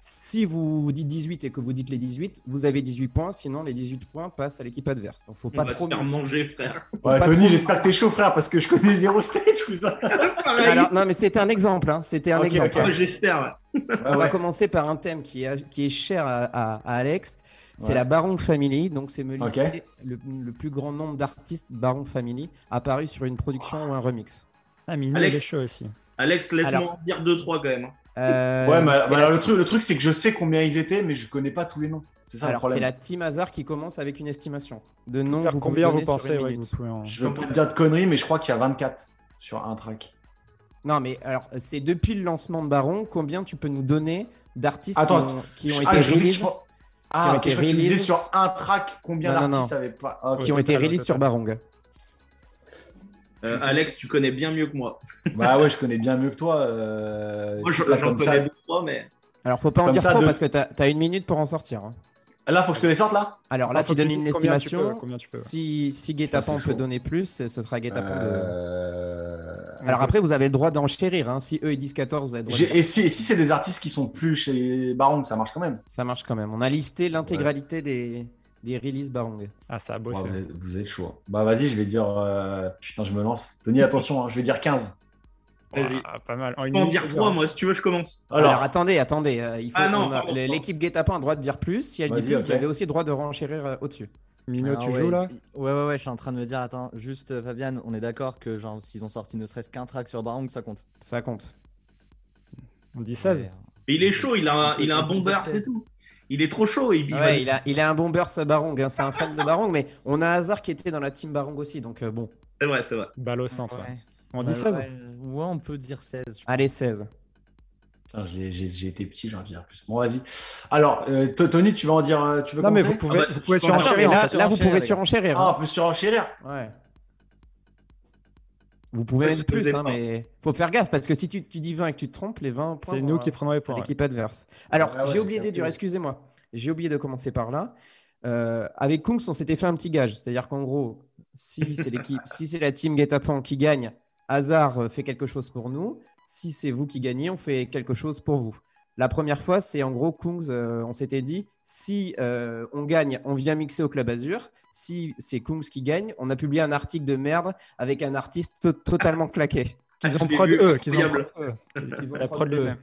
Speaker 1: Si vous dites 18 et que vous dites les 18, vous avez 18 points, sinon les 18 points passent à l'équipe adverse. Donc, faut
Speaker 7: On
Speaker 1: pas
Speaker 7: va
Speaker 1: trop
Speaker 7: se faire
Speaker 1: miser.
Speaker 7: manger, frère.
Speaker 4: Ouais, Tony, j'espère que t'es chaud, frère, parce que je connais zéro stage, cousin.
Speaker 7: Pareil.
Speaker 1: Alors, non, mais c'était un exemple. hein. C'était un exemple. hein.
Speaker 7: J'espère. ouais.
Speaker 1: On va commencer par un thème qui est, qui est cher à, à- à Alex. C'est
Speaker 4: Ouais.
Speaker 1: la Baron Family. Donc, c'est me le, le plus grand nombre d'artistes Baron Family apparus sur une production ou un remix.
Speaker 2: Ah,
Speaker 7: Alex.
Speaker 2: il est chaud aussi.
Speaker 7: Alex, laisse-moi dire 2-3 quand même.
Speaker 1: Euh,
Speaker 4: Ouais, mais
Speaker 1: c'est la-
Speaker 4: alors, le truc, le truc, c'est que je sais combien ils étaient, mais je connais pas tous les noms. C'est ça le
Speaker 1: Alors, c'est
Speaker 4: problème.
Speaker 1: la team hasard qui commence avec une estimation de noms.
Speaker 2: Combien
Speaker 1: vous
Speaker 2: pensez ouais, vous pouvez en-
Speaker 4: Je veux pas te dire de conneries, mais je crois qu'il y a 24 sur un track.
Speaker 1: Non, mais alors, c'est depuis le lancement de Baron, combien tu peux nous donner d'artistes qui ont, qui ont
Speaker 4: Je-
Speaker 1: été
Speaker 4: ah,
Speaker 1: release-
Speaker 4: je- Ah,
Speaker 1: qui ont
Speaker 4: ok, je
Speaker 1: été
Speaker 4: crois que tu me disais sur un track combien d'artistes avaient pas. Ah,
Speaker 1: qui ont été release sur. Barong.
Speaker 7: Euh, Alex, tu connais bien mieux que moi.
Speaker 4: Bah ouais, je connais bien mieux que toi. euh,
Speaker 7: Moi, je- j'en
Speaker 4: ça-
Speaker 7: connais 2-3, mais.
Speaker 1: Alors, faut pas en
Speaker 4: Comme
Speaker 1: dire
Speaker 4: ça,
Speaker 1: trop
Speaker 4: de-
Speaker 1: parce que tu as, une minute pour en sortir. hein.
Speaker 4: Là, faut que je te les sorte là
Speaker 1: Alors là,
Speaker 2: Ah,
Speaker 1: tu
Speaker 2: que
Speaker 1: donnes une
Speaker 2: dises combien tu
Speaker 1: estimation.
Speaker 2: peux, combien tu peux.
Speaker 1: Si, si Guetapan
Speaker 4: c'est
Speaker 1: peut donner plus, ce sera Guetapan de.
Speaker 4: Euh,
Speaker 1: Alors après, vous avez le droit d'enchérir. Hein. Si eux ils disent 14, vous avez le droit de-
Speaker 4: Et si, et si c'est des artistes qui sont plus chez les Barons, ça marche quand même.
Speaker 1: Ça marche quand même. On a listé l'intégralité des, des releases Barong.
Speaker 2: Ah, ça a
Speaker 4: Ouais,
Speaker 2: bossé.
Speaker 4: vous, êtes, vous êtes chaud. Bah vas-y, je vais dire. euh, Putain, je me lance. Tony, attention, hein, je vais dire 15.
Speaker 7: Vas-y.
Speaker 2: Ah, pas mal. En
Speaker 7: en
Speaker 2: minute,
Speaker 7: dire
Speaker 2: c'est
Speaker 7: 3,
Speaker 2: dur.
Speaker 7: moi, si tu veux, je commence.
Speaker 1: Alors,
Speaker 4: Alors,
Speaker 1: attendez, attendez. euh, il faut
Speaker 7: Ah.
Speaker 1: L'équipe Guetapan a le droit de dire plus. Si elle dit plus, vous avez aussi le droit de renchérir euh, au-dessus.
Speaker 2: Mino,
Speaker 8: Ah
Speaker 2: tu
Speaker 8: ouais,
Speaker 2: joues là
Speaker 8: il- Ouais, ouais, ouais, je suis en train de me dire, attends, juste euh, Fabienne, on est d'accord que genre s'ils ont sorti ne serait-ce qu'un track sur Barong, ça compte.
Speaker 1: Ça compte.
Speaker 2: On dit 16
Speaker 8: Ouais.
Speaker 7: Mais il est chaud, il a un, il a un bon beurre, c'est tout. Il est trop chaud, il
Speaker 1: Ouais, il, a, il a un bon burst Barong. hein. C'est un fan de Barong, mais on a Hazard qui était dans la team Barong aussi. Donc euh, bon.
Speaker 7: C'est vrai, c'est vrai.
Speaker 2: Balle au centre.
Speaker 8: Ouais.
Speaker 2: On dit
Speaker 8: Ouais,
Speaker 2: 16
Speaker 8: ouais, ouais, on peut dire 16. je
Speaker 1: Allez, 16.
Speaker 4: putain, je l'ai- j'ai été petit, j'ai envie de dire plus. Bon, vas-y. Alors, euh, Tony, tu veux en dire. euh, Tu veux
Speaker 2: Non, mais vous pouvez,
Speaker 7: Ah bah,
Speaker 2: vous pouvez
Speaker 7: en
Speaker 2: surenchérir.
Speaker 1: Là, là, vous pouvez surenchérir.
Speaker 4: Ah,
Speaker 1: hein.
Speaker 4: on peut surenchérir.
Speaker 1: Ouais. Vous pouvez mettre plus, hein, mais faut faire gaffe parce que si tu, tu dis 20 et que tu te trompes, les 20 points.
Speaker 2: C'est nous
Speaker 1: à-
Speaker 2: qui prenons les points. ouais.
Speaker 1: l'équipe adverse. Alors,
Speaker 4: ouais,
Speaker 1: j'ai oublié de dire, excusez-moi, j'ai oublié de commencer par là. Euh, avec Kungs, on s'était fait un petit gage, c'est-à-dire qu'en gros, si c'est l'équipe, si c'est la team Guetapan qui gagne, Hazard euh, fait quelque chose pour nous. Si c'est vous qui gagnez, on fait quelque chose pour vous. La première fois, c'est en gros, Kungs, euh, on s'était dit, si euh, on gagne, on vient mixer au Club Azur. Si c'est Kungs qui gagne, on a publié un article de merde avec un artiste to- totalement claqué.
Speaker 2: Qu'ils
Speaker 7: Ah,
Speaker 2: ont prod eux. Qu'ils ont prod eux.
Speaker 1: Qu'ils ont
Speaker 2: La
Speaker 1: prod eux.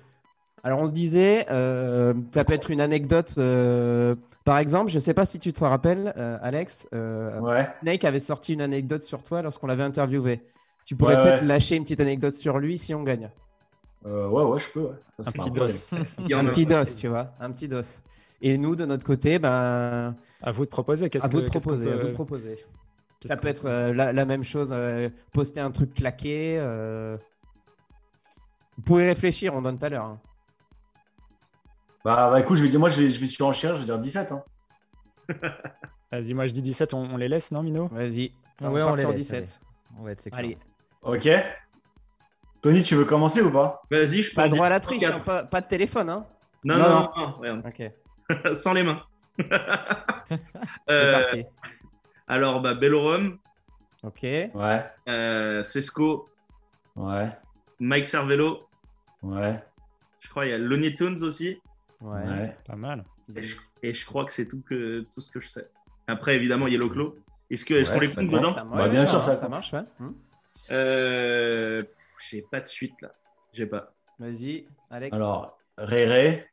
Speaker 1: Alors, on se disait, euh, ça peut être une anecdote. euh, par exemple, je ne sais pas si tu te rappelles, euh, Alex, euh,
Speaker 4: Ouais.
Speaker 1: Snake avait sorti une anecdote sur toi lorsqu'on l'avait interviewé. Tu pourrais
Speaker 4: Ouais,
Speaker 1: peut-être
Speaker 4: ouais.
Speaker 1: lâcher une petite anecdote sur lui si on gagne.
Speaker 4: Euh, ouais, ouais, je peux. ouais. Ça,
Speaker 2: Un petit dos.
Speaker 1: Un petit dos, tu vois, un petit dos. Et nous, de notre côté, ben,
Speaker 2: À vous de proposer. Qu'est-ce
Speaker 1: à vous
Speaker 2: que- qu'on
Speaker 1: proposer. à vous
Speaker 2: peut-
Speaker 1: de proposer. Ça peut être euh, la, la même chose, euh, poster un truc claqué. euh. Vous pouvez réfléchir, on donne tout à l'heure. hein.
Speaker 4: Bah, bah, écoute, je vais dire, moi, je vais, je vais surenchère, je vais dire 17. Hein.
Speaker 2: Vas-y, moi je dis 17, on, on les laisse, non, Mino?
Speaker 1: Vas-y.
Speaker 8: Ouais,
Speaker 1: part
Speaker 8: on les
Speaker 1: sur
Speaker 8: laisse,
Speaker 1: 17.
Speaker 8: On va être sécure.
Speaker 1: Allez,
Speaker 4: Ok. Tony, tu veux commencer ou pas
Speaker 7: Vas-y, je peux
Speaker 1: pas droit à la triche, hein, pas, pas de téléphone. Hein.
Speaker 7: Non,
Speaker 1: Non,
Speaker 7: non,
Speaker 1: non.
Speaker 7: non, sans les mains. Euh,
Speaker 1: parti.
Speaker 7: alors, bah, Bellorum,
Speaker 1: Ok,
Speaker 4: Ouais.
Speaker 7: euh, Sesco,
Speaker 4: Ouais.
Speaker 7: Mike Cervello,
Speaker 4: Ouais.
Speaker 7: je crois il y a Looney Tunes aussi,
Speaker 1: ouais.
Speaker 4: Ouais.
Speaker 2: Pas mal.
Speaker 7: et je, et je crois que c'est tout, que, tout ce que je sais. Après, évidemment, Yellow Claw. Est-ce que- est-ce
Speaker 4: Ouais,
Speaker 7: qu'on les compte dedans
Speaker 1: Ça,
Speaker 4: Bah, bien sûr, ça
Speaker 1: marche. ouais. Hmm.
Speaker 7: euh, J'ai pas de suite là. J'ai pas.
Speaker 1: Vas-y, Alex.
Speaker 4: Alors, Ray Ray,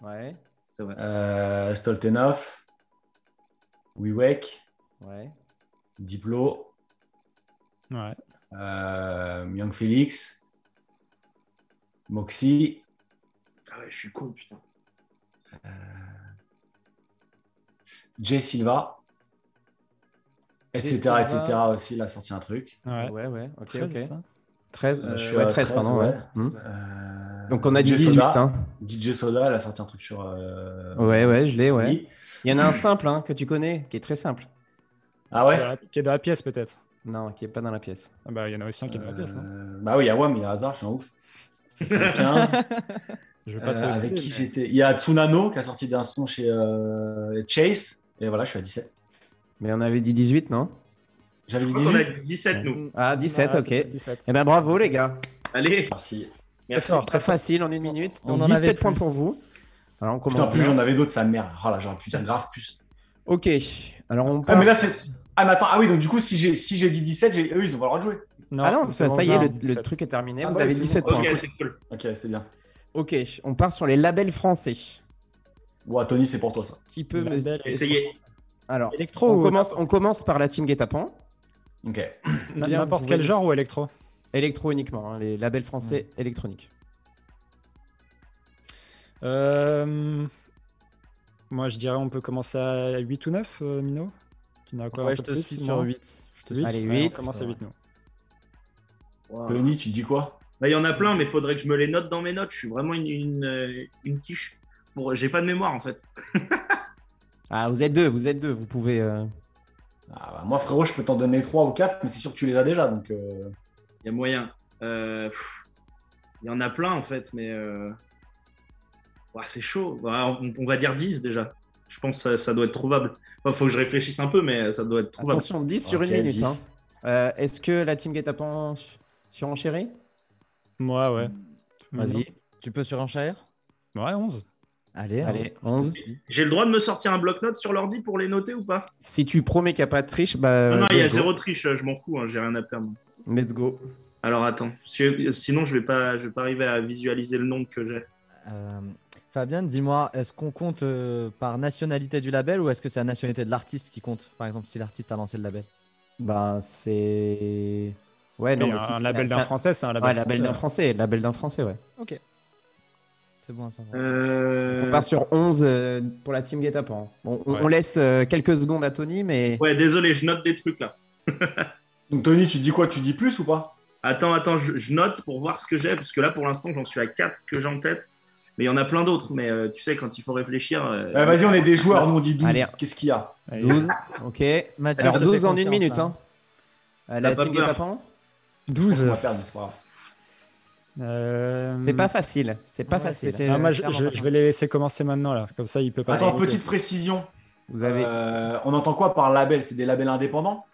Speaker 1: Ouais,
Speaker 7: C'est vrai.
Speaker 4: euh, Stoltenov,
Speaker 1: ouais.
Speaker 4: Diplo,
Speaker 2: Ouais.
Speaker 4: euh, Young Felix, Moxie,
Speaker 7: Ah ouais, je suis con, putain.
Speaker 4: Jay Silva,
Speaker 1: Jay
Speaker 4: etc.
Speaker 1: Silva.
Speaker 4: etc. aussi, il a sorti un truc.
Speaker 2: Ouais.
Speaker 1: Ouais, ouais, ok,
Speaker 2: 13,
Speaker 1: ok.
Speaker 2: ça
Speaker 1: 13,
Speaker 4: Euh, je suis
Speaker 1: ouais,
Speaker 4: à
Speaker 1: 13, pardon,
Speaker 4: ouais.
Speaker 1: ouais. Hmm.
Speaker 4: Euh,
Speaker 1: Donc on a dit
Speaker 4: DJ
Speaker 1: 18,
Speaker 4: Soda,
Speaker 1: hein.
Speaker 4: DJ Soda, elle a sorti un truc sur. euh,
Speaker 1: Ouais, ouais, je l'ai, ouais.
Speaker 4: oui.
Speaker 1: Il y en a un simple hein, que tu connais, qui est très simple.
Speaker 4: Ah ouais
Speaker 2: Qui est dans la pièce, peut-être
Speaker 1: Non, qui est pas dans la pièce.
Speaker 2: Ah bah, il y en a aussi un qui est dans la pièce.
Speaker 4: Euh, Bah oui, il y a WAM, il y a Hazard, je suis un ouf. Ça fait 15.
Speaker 2: Je veux pas trop
Speaker 4: avec qui j'étais Il y a Tsunano qui a sorti un son chez euh, Chase. Et voilà, je suis à 17.
Speaker 1: Mais on avait dit 18, non
Speaker 4: J'avais
Speaker 7: Je
Speaker 4: dit
Speaker 7: crois qu'on a
Speaker 4: 18
Speaker 7: dit 17, nous.
Speaker 1: Ah, 17,
Speaker 2: Ah,
Speaker 1: ok.
Speaker 2: c'était
Speaker 1: Eh
Speaker 2: 17.
Speaker 1: ben bravo les gars.
Speaker 7: Allez,
Speaker 4: Merci.
Speaker 7: merci.
Speaker 2: fort.
Speaker 1: Très facile en une minute.
Speaker 8: On
Speaker 1: Donc
Speaker 8: en avait
Speaker 1: 17 points pour vous. Alors on commence.
Speaker 4: Putain, plus j'en avais d'autres, ça merde. Oh là, j'aurais pu dire grave plus.
Speaker 1: Ok. Alors on
Speaker 4: Ah, mais là, c'est. Ah, mais attends, ah oui, donc du coup, si j'ai si j'ai dit 17, j'ai- eux, ils ont pas le droit de jouer.
Speaker 1: Ah non, ça, ça y est, le,
Speaker 2: non,
Speaker 1: le
Speaker 2: 17.
Speaker 1: truc est terminé.
Speaker 4: Ah
Speaker 1: vous avez
Speaker 4: oui, c'est
Speaker 1: 17
Speaker 4: bon.
Speaker 1: points.
Speaker 7: Ok, c'est cool.
Speaker 4: Ok, c'est bien.
Speaker 1: Ok, on part sur les labels français.
Speaker 4: Ouais, Tony, c'est pour toi ça.
Speaker 1: Qui peut me
Speaker 2: Label,
Speaker 7: Essayez.
Speaker 1: Alors,
Speaker 2: Électro
Speaker 1: on
Speaker 2: ou
Speaker 1: commence, on commence par la team Guetapan.
Speaker 4: Ok.
Speaker 2: N'importe quel genre ou électro?
Speaker 1: Électro uniquement, hein, les labels français électroniques.
Speaker 2: Euh, Moi, je dirais on peut commencer à 8 ou 9, euh, Mino? Tu n'as quoi
Speaker 8: Ouais,
Speaker 2: un
Speaker 8: je
Speaker 2: peu
Speaker 8: te
Speaker 2: plus,
Speaker 8: suis sur 8. Je te suis.
Speaker 1: Allez,
Speaker 2: Ouais,
Speaker 1: 8.
Speaker 2: On commence à 8, nous.
Speaker 7: Wow.
Speaker 4: Tony, tu dis quoi?
Speaker 7: Bah, Il y en a plein, mais il faudrait que je me les note dans mes notes. Je suis vraiment une, une, euh, une quiche. Bon, j'ai pas de mémoire en fait.
Speaker 1: Ah, vous êtes deux, vous êtes deux, vous pouvez. euh,
Speaker 4: ah, bah, Moi, frérot, je peux t'en donner 3 ou 4, mais c'est sûr que tu les as déjà. Donc, euh,
Speaker 7: Il y a moyen. Euh, Il y en a plein en fait, mais euh, ouah, c'est chaud. On, on va dire 10 déjà. Je pense que ça, ça doit être trouvable. Il faut que je réfléchisse un peu, mais ça doit être trouvable.
Speaker 1: Attention, 10 sur une minute.
Speaker 4: 10.
Speaker 1: hein. Euh, Est-ce que la team Guetapan surenchérit?
Speaker 2: Moi, ouais.
Speaker 1: Vas-y.
Speaker 8: Tu peux surenchérir?
Speaker 2: Ouais, 11.
Speaker 8: Allez,
Speaker 1: Allez,
Speaker 8: hein, je te
Speaker 1: 11.
Speaker 8: suis.
Speaker 7: J'ai le droit de me sortir un bloc-notes sur l'ordi pour les noter ou pas?
Speaker 1: Si tu promets qu'il n'y a pas de triche, bah.
Speaker 7: Non, non, il y a
Speaker 1: go.
Speaker 7: zéro triche, je m'en fous, hein, j'ai rien à perdre.
Speaker 1: Let's go.
Speaker 7: Alors attends, Si- sinon je vais pas, je vais pas arriver à visualiser le nombre que j'ai.
Speaker 8: Euh, Fabien, dis-moi, est-ce qu'on compte euh, par nationalité du label ou est-ce que c'est la nationalité de l'artiste qui compte? Par exemple, si l'artiste a lancé le label.
Speaker 1: Bah, c'est. Ouais, non,
Speaker 2: Mais
Speaker 1: mais
Speaker 2: un,
Speaker 1: si,
Speaker 2: label
Speaker 1: c'est
Speaker 2: d'un
Speaker 1: un-
Speaker 2: français, c'est un label
Speaker 1: Ouais, label
Speaker 2: français.
Speaker 1: d'un français. Label d'un français, ouais.
Speaker 8: C'est bon à savoir.
Speaker 7: Euh,
Speaker 1: On part sur 11 euh, pour la team Guetapan. Bon, on,
Speaker 2: Ouais.
Speaker 1: on laisse euh, quelques secondes à Tony, mais.
Speaker 7: Ouais, désolé, je note des trucs là.
Speaker 4: donc, Tony, tu dis quoi? Tu dis plus ou pas?
Speaker 7: Attends, attends, je, je note pour voir ce que j'ai, parce que là pour l'instant j'en suis à 4 que j'ai en tête. Mais il y en a plein d'autres, mais euh, tu sais, quand il faut réfléchir. euh,
Speaker 4: Eh, Vas-y, on est des joueurs, nous on dit 12.
Speaker 1: Allez.
Speaker 4: Qu'est-ce qu'il y a?
Speaker 2: Allez.
Speaker 1: 12. Ok.
Speaker 8: Mathieu,
Speaker 1: Alors
Speaker 8: je te
Speaker 1: 12
Speaker 8: fais
Speaker 1: en une minute. Hein. La team
Speaker 7: peur.
Speaker 1: Guetapan
Speaker 2: 12.
Speaker 4: On va pas grave.
Speaker 2: Euh,
Speaker 1: C'est pas facile. C'est pas
Speaker 8: Ouais,
Speaker 1: facile.
Speaker 2: Ah, moi, je, je- je vais les laisser commencer maintenant, là. Comme ça, il peut pas.
Speaker 4: Attends, petite précision.
Speaker 1: Vous avez
Speaker 4: Euh, on entend quoi par label? C'est des labels indépendants?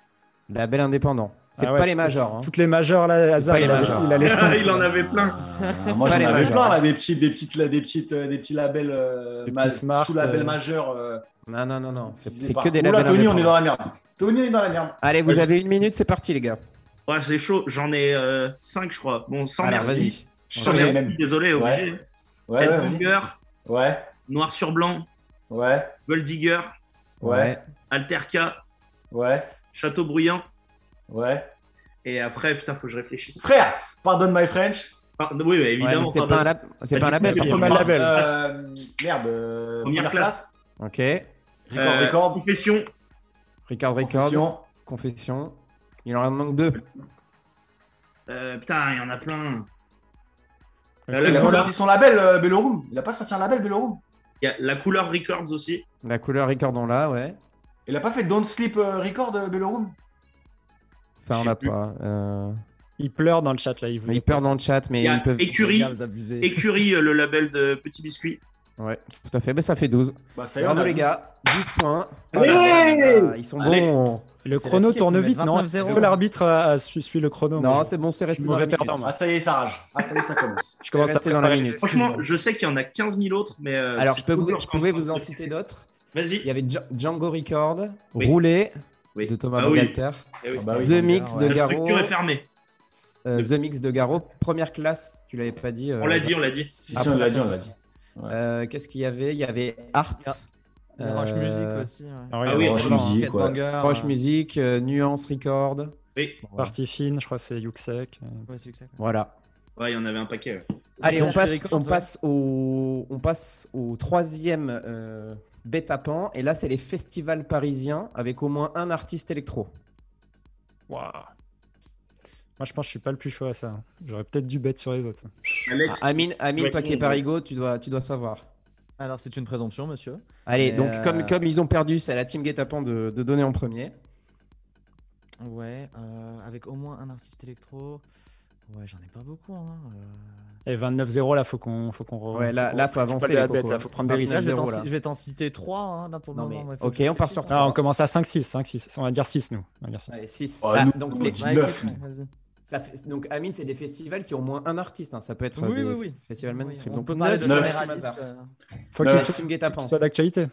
Speaker 1: Label indépendant. C'est
Speaker 2: Ah ouais,
Speaker 1: pas les majors. hein.
Speaker 2: Toutes les majors, là, il, a-
Speaker 1: majors.
Speaker 2: il a les stamps.
Speaker 7: il en avait plein.
Speaker 4: Euh, moi j'en avais
Speaker 1: majors.
Speaker 4: plein là, des petits, des petites, des petites, euh, des petits labels euh,
Speaker 2: Des
Speaker 4: ma-
Speaker 2: petits smart,
Speaker 4: sous labels
Speaker 2: euh.
Speaker 4: majeurs. euh,
Speaker 1: Non, non, non, non. C'est que des
Speaker 4: Oula,
Speaker 1: labels
Speaker 4: Tony, on est
Speaker 1: indépendants.
Speaker 4: dans la merde. Tony est dans la merde.
Speaker 1: Allez, vous avez une minute, c'est parti, les gars.
Speaker 7: Ouais, c'est chaud, j'en ai 5 je crois. Bon, sans
Speaker 1: Alors,
Speaker 7: merci. Sans
Speaker 4: même.
Speaker 7: désolé, obligé.
Speaker 4: Ouais, ouais.
Speaker 7: Headbanger,
Speaker 4: Ouais,
Speaker 7: Noir sur Blanc,
Speaker 4: ouais,
Speaker 7: Gold Digger,
Speaker 4: ouais,
Speaker 7: Alterca,
Speaker 4: ouais,
Speaker 7: Château Bruyant.
Speaker 4: ouais.
Speaker 7: Et après, putain, faut que je réfléchisse.
Speaker 4: Frère, pardonne my French.
Speaker 7: Pardon, oui, bah,
Speaker 1: Ouais,
Speaker 7: évidemment.
Speaker 1: mais c'est pas un, lab- c'est pas un label.
Speaker 7: c'est pas un label.
Speaker 4: Euh, merde, euh,
Speaker 7: Première
Speaker 4: première
Speaker 7: classe.
Speaker 4: classe.
Speaker 1: Ok.
Speaker 4: Record,
Speaker 7: Euh,
Speaker 4: record.
Speaker 7: Confession.
Speaker 1: Ricard Record.
Speaker 4: Confession.
Speaker 1: Confession. Il en manque deux.
Speaker 7: Euh, putain, il y en a plein.
Speaker 2: Ok.
Speaker 7: Euh,
Speaker 4: Il a pas
Speaker 7: couleur,
Speaker 4: sorti son label euh, Bellorum. Il a pas sorti un label Bellorum.
Speaker 7: il y a la couleur Records aussi.
Speaker 1: La couleur Record on l'a, ouais.
Speaker 4: Il a pas fait Don't Sleep euh, Record euh, Bellorum.
Speaker 1: Ça, on l'a pas. Euh,
Speaker 2: Il pleure dans le chat là. Il
Speaker 1: ils peur dans le chat, mais
Speaker 7: Il
Speaker 1: ils peuvent.
Speaker 7: Écurie.
Speaker 8: Gars, vous abusez.
Speaker 7: Écurie, euh, le label de Petit Biscuit.
Speaker 1: Ouais, tout à fait. Ben, ça fait 12.
Speaker 4: Bah ça y est, on
Speaker 1: Bravo
Speaker 4: a
Speaker 1: les gars. 10 points.
Speaker 4: Allez
Speaker 1: Ah, Ils sont
Speaker 7: Allez.
Speaker 2: Le chrono tourne vite, non
Speaker 8: 29-0.
Speaker 2: Est-ce que l'arbitre a, a su- suit le chrono
Speaker 1: Non, c'est bon, c'est resté
Speaker 2: mauvais perdant.
Speaker 4: Ah ça y est, ça rage. Ah ça y est, ça commence.
Speaker 2: Je commence à
Speaker 1: Restez dans la minute.
Speaker 7: Franchement, je sais qu'il y en a 15 000 autres, mais. euh,
Speaker 1: Alors, je, peux vous,
Speaker 7: toujours
Speaker 1: je pouvais vous en citer d'autres. Il y
Speaker 7: Vas-y.
Speaker 1: avait Dja- Django Record,
Speaker 7: Oui.
Speaker 1: Roulé
Speaker 7: Oui.
Speaker 1: de Thomas
Speaker 7: Ah oui. Eh oui.
Speaker 4: Ah bah.
Speaker 1: The Mix de Garo,
Speaker 7: est fermée.
Speaker 1: euh, The Mix de Garo, première classe, tu l'avais pas dit. euh,
Speaker 7: On l'a dit, on l'a dit.
Speaker 4: Si, si, on l'a dit, on l'a dit.
Speaker 1: Euh, Qu'est-ce qu'il y avait? Il y avait Art, Euh,
Speaker 8: Music aussi. ouais.
Speaker 2: Ah oui,
Speaker 7: Ah oui,
Speaker 4: Music.
Speaker 8: Banger, euh,
Speaker 1: Music, euh, Nuance Record.
Speaker 7: Oui.
Speaker 2: Partie fine, je crois que c'est Yuxek. euh.
Speaker 8: ouais, quoi.
Speaker 1: Voilà.
Speaker 7: Ouais, il y en avait un paquet.
Speaker 1: Allez, on passe,
Speaker 8: Records,
Speaker 1: on
Speaker 8: ouais.
Speaker 1: passe au, on passe au troisième euh, bêta-pan. Et là, c'est les festivals parisiens avec au moins un artiste électro.
Speaker 2: Waouh. Moi, je pense que je suis pas le plus chaud à ça. J'aurais peut-être dû bête sur les autres.
Speaker 7: Alex.
Speaker 1: Amine, Amine
Speaker 7: Ouais,
Speaker 1: toi qui es parigo, tu dois, tu dois savoir.
Speaker 8: Alors, c'est une présomption, monsieur.
Speaker 1: Allez,
Speaker 8: Mais,
Speaker 1: donc
Speaker 8: euh,
Speaker 1: comme, comme ils ont perdu, c'est à la team Guetapan de, de donner en premier.
Speaker 8: Ouais, euh, avec au moins un artiste électro. Ouais, j'en ai pas beaucoup. Hein. euh.
Speaker 2: Et 29-0, là, faut qu'on faut qu'on
Speaker 1: Ouais, là, là, faut avancer.
Speaker 2: la bête, là, faut prendre des risques.
Speaker 8: Là, je vais
Speaker 1: 29-0,
Speaker 8: t'en
Speaker 1: là.
Speaker 8: ci- je vais t'en citer trois hein, là, pour le
Speaker 1: Non,
Speaker 8: moment.
Speaker 1: mais,
Speaker 8: ouais,
Speaker 1: ok, on part sur
Speaker 8: réfléchisse.
Speaker 2: Ah, on commence à 5-6, 5-6. On va dire 6, nous. On va dire 6.
Speaker 1: Allez, 6.
Speaker 4: Oh, nous,
Speaker 1: donc,
Speaker 4: on
Speaker 1: les-
Speaker 4: dit
Speaker 8: Bah,
Speaker 1: ça fait- donc, Amine, c'est des festivals qui ont au moins un artiste. hein. Ça peut être
Speaker 8: Oui,
Speaker 1: des
Speaker 8: oui, oui.
Speaker 1: festivals
Speaker 8: Oui,
Speaker 1: mainstream.
Speaker 8: on
Speaker 1: donc,
Speaker 8: peut parler de euh.
Speaker 2: Faut
Speaker 4: Ouais.
Speaker 2: qu'ils soient, d'actualité.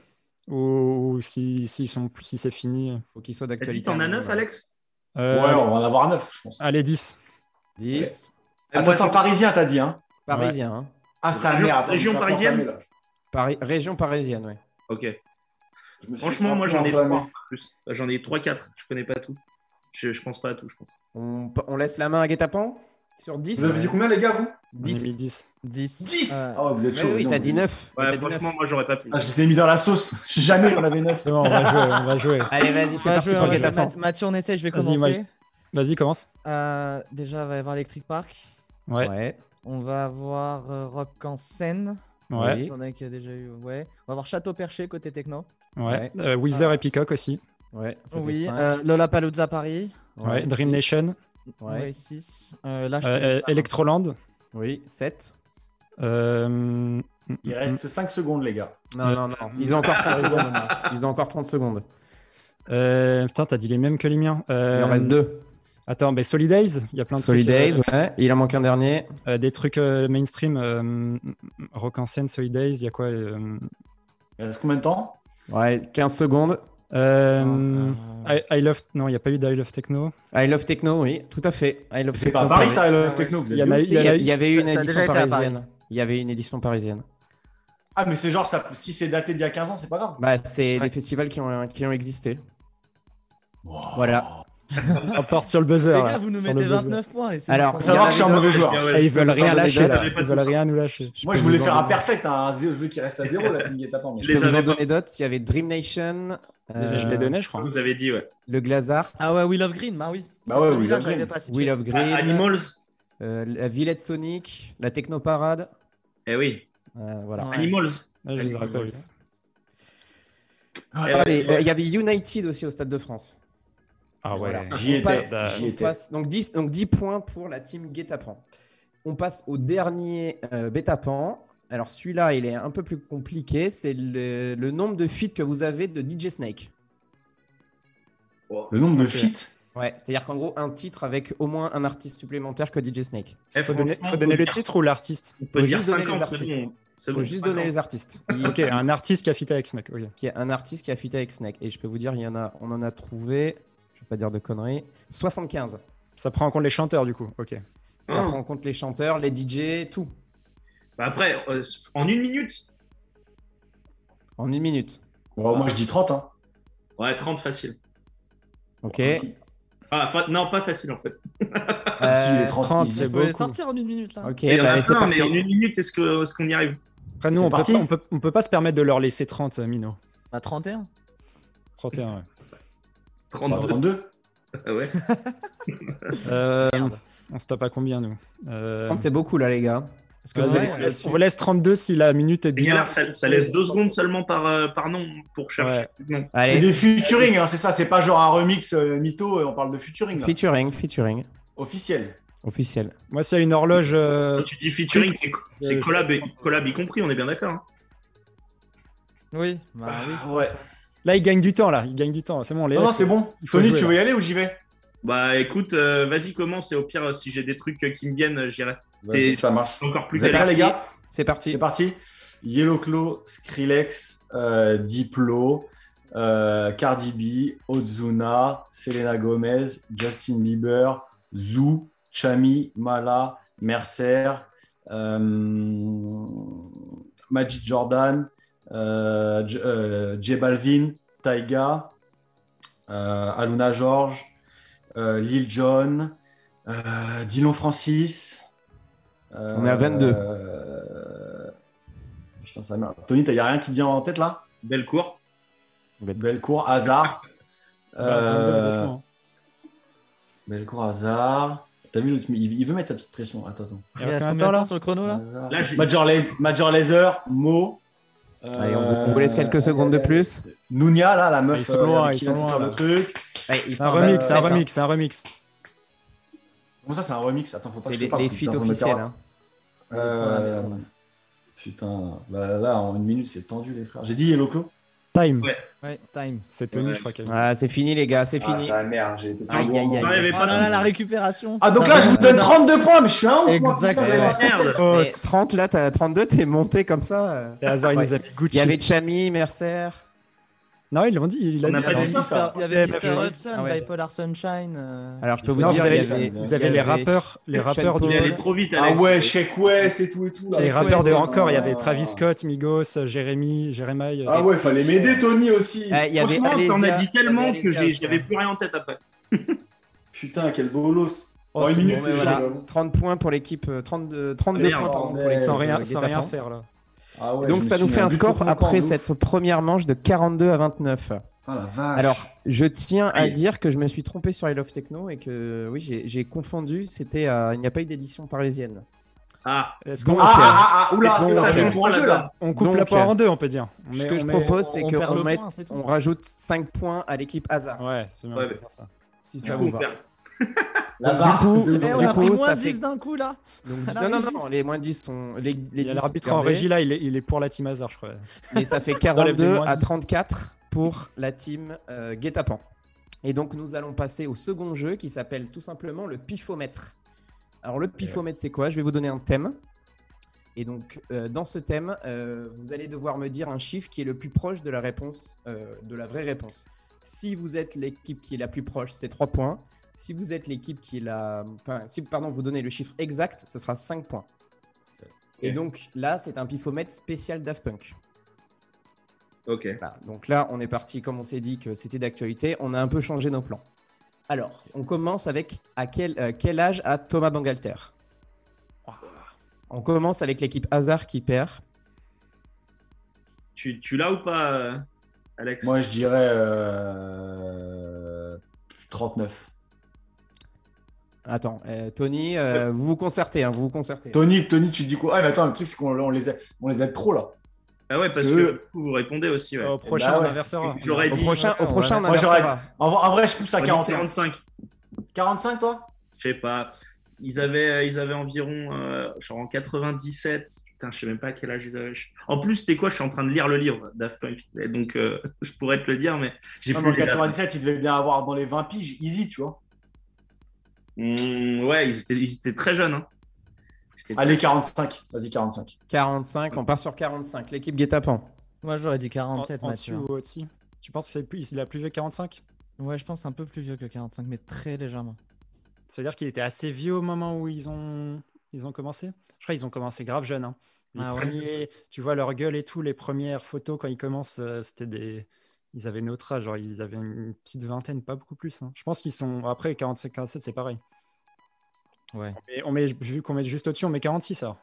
Speaker 2: Ou, si, s'ils sont, si c'est fini.
Speaker 1: Faut qu'ils soient d'actualité.
Speaker 7: t'en as 9, Alex?
Speaker 2: Euh,
Speaker 4: Ouais, on va en avoir neuf, je pense.
Speaker 2: Allez, 10.
Speaker 1: 10.
Speaker 4: Attends, attends, parisien, t'as dit, hein
Speaker 1: Parisien. hein.
Speaker 4: Ah, ça merde. attends,
Speaker 7: région parisienne.
Speaker 1: Paris, région parisienne, ouais.
Speaker 7: Ok. Franchement, moi j'en ai
Speaker 4: enflammé.
Speaker 7: 3 plus. J'en ai 3-4. Je connais pas tout. Je, je pense pas à tout, je pense.
Speaker 1: On, on laisse la main à Guetapan Sur 10
Speaker 4: Vous avez dit combien, les gars, vous?
Speaker 2: On a mis
Speaker 1: 10.
Speaker 2: 10.
Speaker 8: 10.
Speaker 4: 10
Speaker 8: Euh,
Speaker 4: Ah ouais, vous êtes
Speaker 1: Ouais,
Speaker 4: chaud.
Speaker 1: oui, t'as dit 9.
Speaker 7: Ouais, franchement, moi j'aurais pas plus.
Speaker 4: Ah, je les ai mis dans la sauce. Jamais j'en avais 9.
Speaker 2: C'est bon, on va jouer, on va jouer.
Speaker 1: Allez, vas-y, c'est parti
Speaker 8: jouer,
Speaker 1: pour
Speaker 8: on va jouer.
Speaker 1: Guetapan.
Speaker 8: Math- Mathieu, on essaie, je vais commencer.
Speaker 2: Vas-y, commence.
Speaker 8: Euh, déjà, il va y avoir Electric Park.
Speaker 2: Ouais.
Speaker 1: Ouais.
Speaker 8: On va avoir euh, Rock en scène.
Speaker 2: Ouais.
Speaker 1: Oui.
Speaker 8: Il y en a qui a déjà eu. Ouais. On va avoir Château Perché côté techno.
Speaker 2: Ouais. Euh, Weezer
Speaker 8: Ah.
Speaker 2: et Peacock aussi.
Speaker 1: Ouais, ça
Speaker 8: Oui. Euh, Lollapalooza Paris.
Speaker 2: Ouais. Dream
Speaker 1: six.
Speaker 2: Nation.
Speaker 1: Ouais.
Speaker 8: 6. Euh,
Speaker 2: Euh, euh,
Speaker 8: main.
Speaker 2: Electroland.
Speaker 1: Oui, 7.
Speaker 2: Euh,
Speaker 4: Il reste 5 secondes, les gars.
Speaker 1: Non, non, non. Ils ont encore 30 secondes. Ils ont encore 30 secondes.
Speaker 2: euh, putain, t'as dit les mêmes que les miens.
Speaker 1: Il
Speaker 2: Euh,
Speaker 1: en reste deux.
Speaker 2: Attends, mais Solidays, il y a plein de
Speaker 1: Solidays,
Speaker 2: trucs. euh,
Speaker 1: ouais. Il en manque un dernier.
Speaker 2: euh, des trucs euh, mainstream. euh, rock en scène, Solidays, il y a quoi euh,
Speaker 4: Il reste combien de temps?
Speaker 1: Ouais, 15 secondes.
Speaker 2: Euh,
Speaker 8: Ah,
Speaker 2: I, I Love. Non, il n'y a pas eu d'I Love Techno.
Speaker 1: I Love Techno, oui, tout à fait. I Love
Speaker 4: C'est
Speaker 1: Techno,
Speaker 4: pas à Paris, ça, le
Speaker 8: Ah ouais.
Speaker 4: techno. Vous
Speaker 2: Il y eu-
Speaker 1: Il y, avait eu une édition parisienne. Il y avait une édition parisienne.
Speaker 4: Ah, mais c'est genre, ça, si c'est daté d'il y a 15 ans, c'est pas grave.
Speaker 1: Bah, c'est
Speaker 8: Ouais.
Speaker 1: des festivals qui ont, qui ont existé. Voilà.
Speaker 2: On porte sur le buzzer.
Speaker 8: Les
Speaker 2: là,
Speaker 8: gars, vous nous mettez
Speaker 2: le buzzer.
Speaker 8: 29 points.
Speaker 1: Alors,
Speaker 4: Faut savoir que je suis un mauvais joueur.
Speaker 2: Ah, ils veulent rien lâcher là. Ils veulent rien nous lâcher. Je
Speaker 4: Moi, je voulais faire un perfect, un zé- jeu qui reste à 0, la team Guet-Apens, mais
Speaker 7: Je
Speaker 1: vous en
Speaker 7: pas.
Speaker 1: donner d'autres. Il y avait Dream Nation.
Speaker 2: Déjà, je
Speaker 1: euh,
Speaker 2: l'ai donné, je crois.
Speaker 7: Vous avez dit, ouais.
Speaker 1: Le Glazart.
Speaker 8: Ah ouais, Will of Green, bah oui.
Speaker 4: Bah ouais, of
Speaker 8: j'arrivais
Speaker 4: Green.
Speaker 8: pas.
Speaker 1: Will of
Speaker 7: Ah,
Speaker 1: Green.
Speaker 7: Animals
Speaker 1: euh, la Villette Sonic. La Techno Parade.
Speaker 7: Eh oui.
Speaker 1: Euh, voilà.
Speaker 7: Animals.
Speaker 2: Ah, je les aurais pas
Speaker 1: euh, il y avait United aussi au Stade de France.
Speaker 2: Ah ouais.
Speaker 1: Voilà.
Speaker 4: J'y
Speaker 1: On
Speaker 4: étais,
Speaker 1: passe-
Speaker 4: j'y
Speaker 1: on
Speaker 4: étais.
Speaker 1: passe- donc, 10, donc 10 points pour la team Guetapan. On passe au dernier euh, Betapan. Alors celui-là, il est un peu plus compliqué. C'est le, le nombre de feats que vous avez de DJ Snake.
Speaker 4: Le nombre de feats?
Speaker 1: Ouais, c'est-à-dire qu'en gros, un titre avec au moins un artiste supplémentaire que DJ Snake.
Speaker 7: eh,
Speaker 2: Faut donner, faut le titre ou l'artiste?
Speaker 7: Peut
Speaker 1: Faut juste donner les
Speaker 7: 50, c'est
Speaker 1: artistes. Il faut juste donner
Speaker 7: 50.
Speaker 1: les artistes. Il
Speaker 2: Ok, un artiste qui a fité avec Snake. Ok.
Speaker 1: qui est un artiste qui a fité avec Snake. Et je peux vous dire, il y en a, on en a trouvé, pas dire de conneries, 75.
Speaker 2: Ça prend en compte les chanteurs du coup. Ok.
Speaker 1: Ça
Speaker 7: Ah.
Speaker 1: prend en compte les chanteurs, les DJ, tout.
Speaker 7: Bah après, euh, en une minute
Speaker 1: En une minute.
Speaker 4: Bon, moi, je dis 30. Hein.
Speaker 7: Ouais, 30 facile.
Speaker 1: Ok.
Speaker 7: Ah, fa- non, pas facile en fait.
Speaker 4: Les 30,
Speaker 1: 30,
Speaker 4: easy.
Speaker 1: c'est beaucoup.
Speaker 8: sortir en une minute là.
Speaker 1: Ok, bah, c'est
Speaker 7: mais
Speaker 1: parti.
Speaker 7: en une minute, est-ce que- est-ce qu'on y arrive?
Speaker 2: Après, nous, on peut,
Speaker 4: parti.
Speaker 2: pas, on, peut, on peut pas se permettre de leur laisser 30, euh, Mino.
Speaker 8: Bah 31.
Speaker 2: 31, ouais.
Speaker 7: 32
Speaker 4: Bah, 32.
Speaker 7: Ah ouais.
Speaker 2: Euh, on stoppe à combien, nous euh,
Speaker 1: 30, c'est beaucoup là, les gars. Est-ce que vous
Speaker 2: on,
Speaker 1: allez-
Speaker 2: vous laisse, on vous laisse 32 si la minute est
Speaker 7: C'est
Speaker 2: bien.
Speaker 7: ça, ça laisse deux secondes seulement par, euh, par nom pour chercher.
Speaker 4: C'est des featuring, hein, c'est ça. C'est pas genre un remix euh, mytho on parle de featuring. là.
Speaker 1: featuring, featuring,
Speaker 4: Officiel.
Speaker 1: officiel.
Speaker 2: Moi, a une horloge. euh,
Speaker 7: Quand tu dis featuring, c'est c'est collab, collab y compris, on est bien d'accord. hein.
Speaker 8: Oui. Bah oui.
Speaker 4: Ouais.
Speaker 2: Là, il gagne du temps, là. Il gagne du temps. C'est bon, on les
Speaker 4: Non, non, c'est bon.
Speaker 2: il faut
Speaker 4: Tony,
Speaker 2: jouer,
Speaker 4: tu veux y aller ou j'y vais?
Speaker 7: Bah écoute, euh, vas-y, commence et au pire, si j'ai des trucs euh, qui me viennent, j'irai.
Speaker 4: Vas-y, ça marche.
Speaker 7: Encore plus
Speaker 4: prêts, les gars?
Speaker 1: C'est parti.
Speaker 4: C'est parti. Yellow Claw, Skrillex, euh, Diplo, euh, Cardi B, Ozuna, Selena Gomez, Justin Bieber, Zoo, Chami, Mala, Mercer, euh, Magic Jordan, euh, J, euh, J Balvin, Taiga, euh, Aluna George, euh, Lil Jon, euh, Dylan Francis.
Speaker 1: On est à 22.
Speaker 4: euh, Putain, ça merde. Tony, il n'y a rien qui te vient en tête là?
Speaker 7: Belle cour.
Speaker 4: Bellecour, hasard.
Speaker 2: Bah, 22, vous êtes
Speaker 4: Euh. Bellecour, hasard. T'as vu, l'autre, il il veut mettre ta petite pression. Attends, attends.
Speaker 2: Il reste combien de temps, là
Speaker 8: sur le chrono là.
Speaker 7: Là,
Speaker 4: Major, Lazer, Major Lazer, Mo.
Speaker 1: Allez, on vous, on vous laisse quelques secondes de plus.
Speaker 4: Nounia, là, la meuf
Speaker 2: Ils sont
Speaker 4: euh,
Speaker 2: loin,
Speaker 4: avec
Speaker 2: ils sont loin,
Speaker 4: le truc.
Speaker 1: Allez, ils
Speaker 2: C'est
Speaker 1: sont
Speaker 2: un remix, c'est un remix, c'est un remix.
Speaker 4: Bon, ça, c'est un remix? Attends, faut pas
Speaker 1: C'est
Speaker 4: que je faut que
Speaker 1: feats officiels. hein.
Speaker 4: Euh, Putain, bah, là, en une minute, c'est tendu, les frères. J'ai dit Yellow Claw
Speaker 2: Time.
Speaker 7: Ouais.
Speaker 8: Ouais, time.
Speaker 2: C'est Tony,
Speaker 7: Ouais.
Speaker 2: je crois. qu'il-
Speaker 1: Ah, c'est fini, les gars, c'est
Speaker 4: Ah,
Speaker 1: fini.
Speaker 4: ça merde, j'ai été trop
Speaker 1: Aïe, aïe, aïe.
Speaker 8: Oh
Speaker 7: pas
Speaker 8: là la récupération.
Speaker 4: Ah, donc là, je vous donne 32 points, mais je suis un ouf, moi, putain.
Speaker 8: Exactement.
Speaker 7: Merde.
Speaker 2: Oh,
Speaker 1: Mais
Speaker 2: c'est-
Speaker 1: 30, là, t'as 32, t'es monté comme ça.
Speaker 2: Et hasard, il
Speaker 1: Ouais.
Speaker 2: nous a mis Gucci.
Speaker 1: Il y avait Chami, Mercer.
Speaker 2: Non, ils l'ont dit. Il a dit.
Speaker 8: Il y avait Mr. Hudson,
Speaker 1: ah ouais.
Speaker 8: Bipolar Sunshine. euh,
Speaker 1: Alors, je peux vous
Speaker 2: Non,
Speaker 1: dire,
Speaker 2: vous avez,
Speaker 1: avait,
Speaker 2: vous
Speaker 1: il y
Speaker 2: avez les rappeurs, les rappeurs du
Speaker 7: trop vite,
Speaker 4: Ah ouais, Shake West et tout et tout. là.
Speaker 2: les rappeurs de encore. Il y avait. Travis Scott, Migos, Jérémy, Jérémy.
Speaker 4: Ah ouais, fallait m'aider, Tony aussi.
Speaker 1: Ah, il y avait
Speaker 7: Franchement, t'en
Speaker 1: Alésia,
Speaker 7: as dit tellement que j'avais
Speaker 1: hein.
Speaker 7: plus rien en tête après.
Speaker 4: Putain, quel bolos.
Speaker 2: Oh,
Speaker 4: Oh, minute,
Speaker 1: Bon,
Speaker 4: c'est
Speaker 1: mais
Speaker 4: chaud,
Speaker 1: voilà,
Speaker 4: j'avoue.
Speaker 1: 30 points pour l'équipe, euh, 32, 32
Speaker 7: merde.
Speaker 1: points pardon, pour
Speaker 4: Sans
Speaker 2: rien,
Speaker 1: euh,
Speaker 2: sans rien faire là.
Speaker 4: Ah ouais,
Speaker 1: Donc ça nous fait un score après cette première manche de 42 à 29.
Speaker 4: Ah la vache.
Speaker 1: Alors, je tiens à
Speaker 7: Aïe.
Speaker 1: dire que je me suis trompé sur I Love Techno et que oui, j'ai confondu. C'était, euh, il n'y a pas eu d'édition parisienne.
Speaker 7: Ah,
Speaker 2: Est-ce
Speaker 1: Donc,
Speaker 2: qu'on
Speaker 4: ah, ah, ah, ah, oula,
Speaker 1: Donc,
Speaker 4: c'est ça,
Speaker 1: euh,
Speaker 4: pour un jeu là.
Speaker 2: on coupe
Speaker 1: donc,
Speaker 2: la poire en deux, on peut dire. On
Speaker 1: Ce
Speaker 2: met-
Speaker 1: que je
Speaker 2: met-
Speaker 1: propose, c'est qu'on on rajoute 5 points à l'équipe hasard,
Speaker 2: Ouais, c'est bien.
Speaker 7: Ouais,
Speaker 2: ça.
Speaker 1: si ça vous va.
Speaker 7: perd.
Speaker 4: La
Speaker 1: du coup,
Speaker 8: Eh,
Speaker 1: du
Speaker 8: on a
Speaker 1: coup,
Speaker 8: pris moins
Speaker 1: ça
Speaker 8: 10
Speaker 1: fait-
Speaker 8: d'un coup là.
Speaker 1: Donc,
Speaker 8: la
Speaker 1: non, non, non, les moins 10 sont. Les, les
Speaker 2: Il y a
Speaker 1: 10
Speaker 2: l'arbitre en régie là, il est, il est pour la team hasard, je crois.
Speaker 1: Et ça fait
Speaker 2: enlève
Speaker 1: 42
Speaker 2: des moins
Speaker 1: à
Speaker 2: 10.
Speaker 1: 34 pour la team euh, Guet-apens. Et donc, nous allons passer au second jeu qui s'appelle tout simplement le pifomètre. Alors, le pifomètre, c'est quoi? Je vais vous donner un thème. Et donc, euh, dans ce thème, euh, vous allez devoir me dire un chiffre qui est le plus proche de la réponse, euh, de la vraie réponse. Si vous êtes l'équipe qui est la plus proche, c'est 3 points. Si vous êtes l'équipe qui la. Enfin, si, pardon, vous donnez le chiffre exact, ce sera 5 points. Et donc, là, c'est un pifomètre spécial Daft Punk.
Speaker 7: Ok.
Speaker 1: Voilà. Donc là, on est parti, comme on s'est dit que c'était d'actualité, on a un peu changé nos plans. Alors, on commence avec à quel, euh, quel âge a Thomas Bangalter? On commence avec l'équipe Hazard qui perd.
Speaker 7: Tu, tu l'as ou pas, euh, Alex?
Speaker 4: Moi, je dirais euh, 39.
Speaker 1: Attends, euh, Tony, euh, vous vous concertez, hein, vous vous concertez.
Speaker 4: Tony, Tony, tu dis quoi? Ah, mais attends, le truc, c'est qu'on on les, on aide trop là.
Speaker 7: Ah ouais, parce que vous répondez aussi. Ouais.
Speaker 2: Au prochain,
Speaker 4: bah
Speaker 2: on
Speaker 4: ouais.
Speaker 2: inversera.
Speaker 7: J'aurais
Speaker 1: Au
Speaker 7: dit
Speaker 1: prochain, au
Speaker 8: Ouais,
Speaker 1: prochain, on inversera.
Speaker 4: En, vrai- en vrai, je pousse à
Speaker 7: on dit
Speaker 4: 41.
Speaker 7: 45.
Speaker 4: 45, toi?
Speaker 7: Je sais pas. Ils avaient, euh, ils avaient environ, euh, genre en 97. Putain, je sais même pas à quel âge ils avaient. En plus, c'était quoi Je suis en train de lire le livre Daft Punk. Et donc, euh, je pourrais te le dire, mais j'ai plus
Speaker 4: en
Speaker 7: les dates.
Speaker 4: 97, il devait bien avoir dans les 20 piges, easy, tu vois.
Speaker 7: Hmm, ouais, ils étaient, ils étaient très jeunes. Hein.
Speaker 4: Allez, 45. Vas-y, 45.
Speaker 1: 45, on part sur 45. L'équipe Guet-apens.
Speaker 8: Moi j'aurais dit
Speaker 2: En,
Speaker 8: 47
Speaker 2: en
Speaker 8: Mathieu.
Speaker 2: ou au-dessus Tu penses que c'est plus, il a plus vieux que 45
Speaker 8: Ouais, je pense un peu plus vieux que 45, mais très légèrement.
Speaker 2: C'est-à-dire qu'il était assez vieux au moment où ils ont, ils ont commencé? Je crois qu'ils ont commencé grave jeunes. Hein. Les
Speaker 8: Ah ouais.
Speaker 2: tu vois leur gueule et tout, les premières photos quand ils commencent, euh, c'était des. Ils avaient notre âge, genre ils avaient une petite vingtaine, pas beaucoup plus. hein. Je pense qu'ils sont. Après, 45, 47, c'est pareil.
Speaker 8: Ouais.
Speaker 2: On met, vu qu'on met juste au-dessus, on met 46 alors. De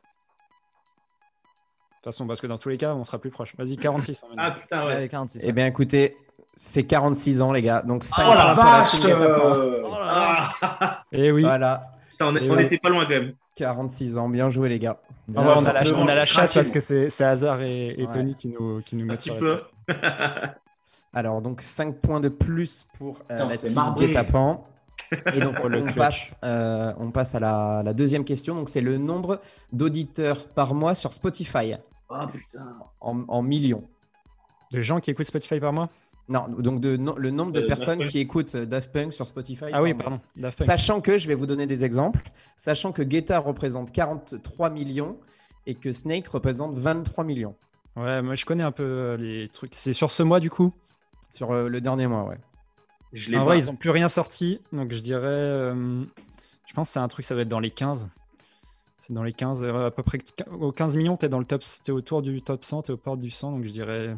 Speaker 2: toute façon, parce que dans tous les cas, on sera plus proche. Vas-y, 46. on met.
Speaker 7: Ah putain, ouais.
Speaker 8: Allez, 46.
Speaker 1: Eh bien, écoutez, c'est 46 ans, les gars. Donc, 5
Speaker 4: Oh la vache
Speaker 1: team Guet-Apens.
Speaker 4: euh,
Speaker 7: Ah,
Speaker 2: Et oui.
Speaker 1: Voilà,
Speaker 7: putain, on
Speaker 2: Et
Speaker 7: on
Speaker 2: ouais.
Speaker 7: était pas loin quand même.
Speaker 1: 46 ans. Bien joué, les gars.
Speaker 2: Ah ouais, on a la,
Speaker 4: forcément,
Speaker 2: on a la chatte parce que c'est c'est Hazard et, et
Speaker 1: Ouais.
Speaker 2: Tony qui nous, qui nous
Speaker 7: Un
Speaker 2: mettent
Speaker 7: petit
Speaker 2: sur la
Speaker 7: peu.
Speaker 1: Alors, donc 5 points de plus pour euh,
Speaker 4: Putain,
Speaker 1: la
Speaker 4: c'est
Speaker 1: team
Speaker 4: marbré.
Speaker 1: Guet-Apens. Et donc, on, passe, euh, on passe à la, la deuxième question. Donc, c'est le nombre d'auditeurs par mois sur Spotify
Speaker 7: Oh putain.
Speaker 1: en, en millions.
Speaker 2: De gens qui écoutent Spotify par mois?
Speaker 1: Non, donc de, no- le nombre de
Speaker 7: Euh,
Speaker 1: personnes
Speaker 7: Daft Punk.
Speaker 1: qui écoutent euh, Daft Punk sur Spotify.
Speaker 2: Ah oui,
Speaker 1: mois.
Speaker 2: pardon. Daft Punk.
Speaker 1: Sachant que, je vais vous donner des exemples, sachant que Guetta représente 43 millions et que Snake représente 23 millions
Speaker 2: Ouais, moi je connais un peu euh, les trucs. C'est sur ce mois du coup?
Speaker 1: sur euh, le dernier mois, ouais.
Speaker 7: Je
Speaker 2: En vrai, ils ont plus rien sorti. Donc je dirais. euh, je pense que c'est un truc, ça va être dans les 15. C'est dans les 15, euh, à peu près. Aux 15 millions, t'es dans le top. T'es autour du top 100, t'es au port du 100. Donc je dirais.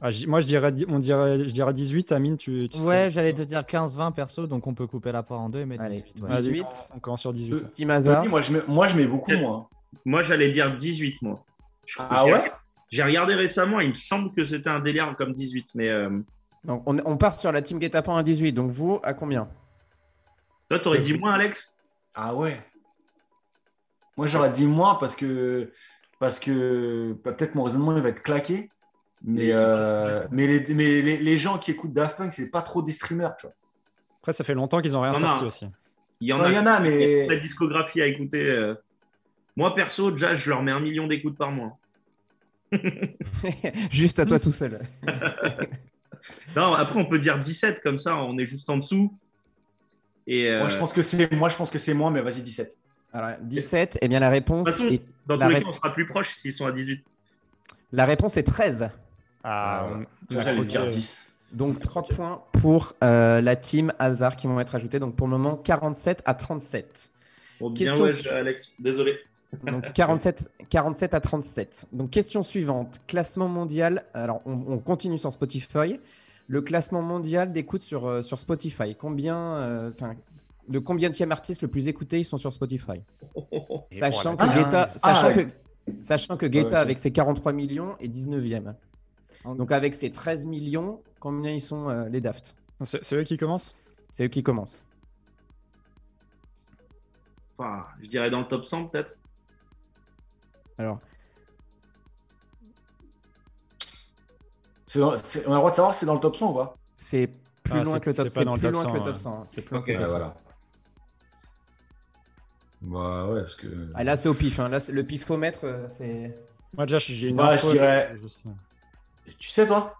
Speaker 2: Ah, j- moi je dirais, di- on dirait, je dirais 18. Amine, tu. tu
Speaker 8: Ouais, j'allais te dire 15-20 perso, donc on peut couper la part en deux et mettre
Speaker 1: Allez,
Speaker 8: 18. ouais.
Speaker 2: Vas-y,
Speaker 1: 18.
Speaker 2: On commence sur 18.
Speaker 1: Team Hazard.
Speaker 4: Tony, moi, je mets, moi, je mets beaucoup, moi.
Speaker 7: Moi, j'allais dire 18, moi. Je-
Speaker 4: Ah ouais
Speaker 7: J'ai regardé récemment, il me semble que c'était un délire comme 18, mais euh,
Speaker 1: Donc, on, on part sur la team Guet-Apens à 18. Donc, vous, à combien?
Speaker 7: Toi, t'aurais dit moins, Alex?
Speaker 4: Ah ouais. Moi, j'aurais dit moins parce que, parce que bah, peut-être mon raisonnement il va être claqué. Mais,
Speaker 7: Mais-
Speaker 4: euh, mais, les, mais les, les gens qui écoutent Daft Punk, c'est pas trop des streamers. Tu vois.
Speaker 2: Après, ça fait longtemps qu'ils ont rien
Speaker 7: Non, non.
Speaker 2: sorti aussi.
Speaker 7: Il y en a,
Speaker 4: il y en a, mais.
Speaker 7: la discographie à écouter. euh. Moi, perso, déjà, je leur mets un million d'écoutes par mois.
Speaker 1: Juste à toi tout seul.
Speaker 7: Non, après, on peut dire 17, comme ça, on est juste en dessous. Et euh,
Speaker 4: Moi, je pense que c'est moi, je pense que c'est moins, mais vas-y, 17.
Speaker 1: Alors, 17, eh bien, la réponse,
Speaker 7: De toute façon,
Speaker 1: est,
Speaker 7: dans
Speaker 1: la
Speaker 7: tous les
Speaker 1: ré-
Speaker 7: cas, on sera plus proche s'ils sont à 18.
Speaker 1: la réponse est 13.
Speaker 2: Ah,
Speaker 4: Euh, J'allais dire 10.
Speaker 1: Donc, 3 points pour euh, la team Hazard qui vont être ajoutés. Donc, pour le moment, 47 à 37.
Speaker 7: Bon, bien
Speaker 1: Question
Speaker 7: ouais, Alex, désolé.
Speaker 1: Donc 47, 47 à 37. Donc question suivante, classement mondial. Alors on, on continue sur Spotify. Le classement mondial d'écoute sur, euh, sur Spotify. Combien, euh, enfin, le combien de artiste le plus écouté ils sont sur Spotify? Sachant que
Speaker 8: voilà.
Speaker 1: Guetta,
Speaker 8: Ah,
Speaker 1: sachant
Speaker 4: ouais.
Speaker 1: que, sachant que Guetta
Speaker 4: Ouais, ok.
Speaker 1: avec ses 43 millions est 19e. Donc avec ses 13 millions, combien ils sont euh, les Daft?
Speaker 2: C'est c'est eux qui commencent?
Speaker 1: C'est eux qui commencent.
Speaker 7: Enfin, je dirais dans le top 100, peut-être.
Speaker 1: Alors
Speaker 4: dans- On a le droit de savoir si c'est dans le top 100 ou pas?
Speaker 1: C'est plus
Speaker 2: Ah,
Speaker 1: loin que le top,
Speaker 2: c'est pas
Speaker 1: c'est
Speaker 2: dans le
Speaker 1: plus
Speaker 2: top
Speaker 1: loin
Speaker 2: 100,
Speaker 1: que le top
Speaker 2: ouais.
Speaker 1: 100. C'est plus loin
Speaker 7: Ok,
Speaker 1: que le top 100.
Speaker 4: Bah ouais, parce que.
Speaker 1: Ah, là, c'est au pif. hein. Là, le pifomètre, euh, c'est.
Speaker 2: Moi, déjà, j'ai une info,
Speaker 4: je dirais-
Speaker 2: je sais.
Speaker 4: Tu sais, toi?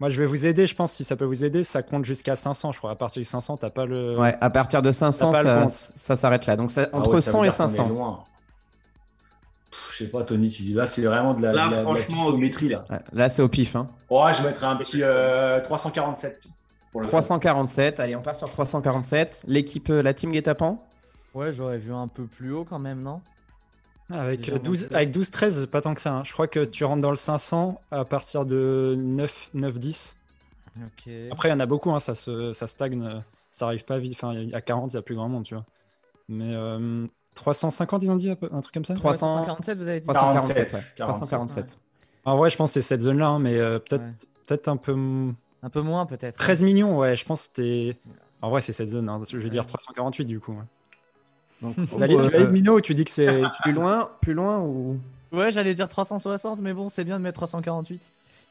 Speaker 2: Moi, je vais vous aider, je pense, si ça peut vous aider. Ça compte jusqu'à 500, je crois. À partir du 500, t'as pas le.
Speaker 1: Ouais, à partir de 500,
Speaker 2: T'as pas le
Speaker 1: ça, s'arrête là. Donc, ça-
Speaker 4: Ah
Speaker 1: entre
Speaker 4: ouais, ça veut
Speaker 1: 100 et
Speaker 4: dire qu'on est
Speaker 1: 500.
Speaker 4: Je sais pas, Tony, tu dis là, c'est vraiment de la,
Speaker 7: Là,
Speaker 4: de la- de la
Speaker 7: franchement,
Speaker 4: pifométrie, là.
Speaker 1: Là, c'est au pif. Hein.
Speaker 4: Ouais, je mettrais un petit euh, 347. Pour le
Speaker 1: 347. Allez, on part sur 347. L'équipe, euh, la team Guetapan.
Speaker 8: Ouais, j'aurais vu un peu plus haut quand même, non?
Speaker 2: Avec
Speaker 8: Déjà,
Speaker 2: 12,
Speaker 8: monté.
Speaker 2: avec 12, 13, pas tant que ça. hein. Je crois que tu rentres dans le 500 à partir de 9, 9 10.
Speaker 8: Ok.
Speaker 2: Après, il y en a beaucoup, hein, ça, se, ça stagne. euh, Ça arrive pas vite. Enfin, à 40, il y a plus grand monde, tu vois. Mais euh, 350, ils ont dit un, peu- un truc comme ça?
Speaker 1: 300.
Speaker 8: 347, vous avez dit
Speaker 1: 347.
Speaker 4: 47,
Speaker 1: ouais. 347.
Speaker 2: En vrai, je pense que c'est cette zone-là, hein, mais euh, peut-être
Speaker 8: Ouais.
Speaker 2: peut-être un peu. m-
Speaker 8: Un peu moins peut-être.
Speaker 2: 13 millions, ouais, je pense que c'était. En vrai, c'est cette zone. hein, Je vais dire 348 du coup. ouais.
Speaker 1: Donc,
Speaker 2: Tu valides,
Speaker 1: euh,
Speaker 2: tu Mino, tu dis que c'est.
Speaker 1: plus loin, plus loin ou?
Speaker 8: Ouais, j'allais dire 360, mais bon, c'est bien de mettre 348.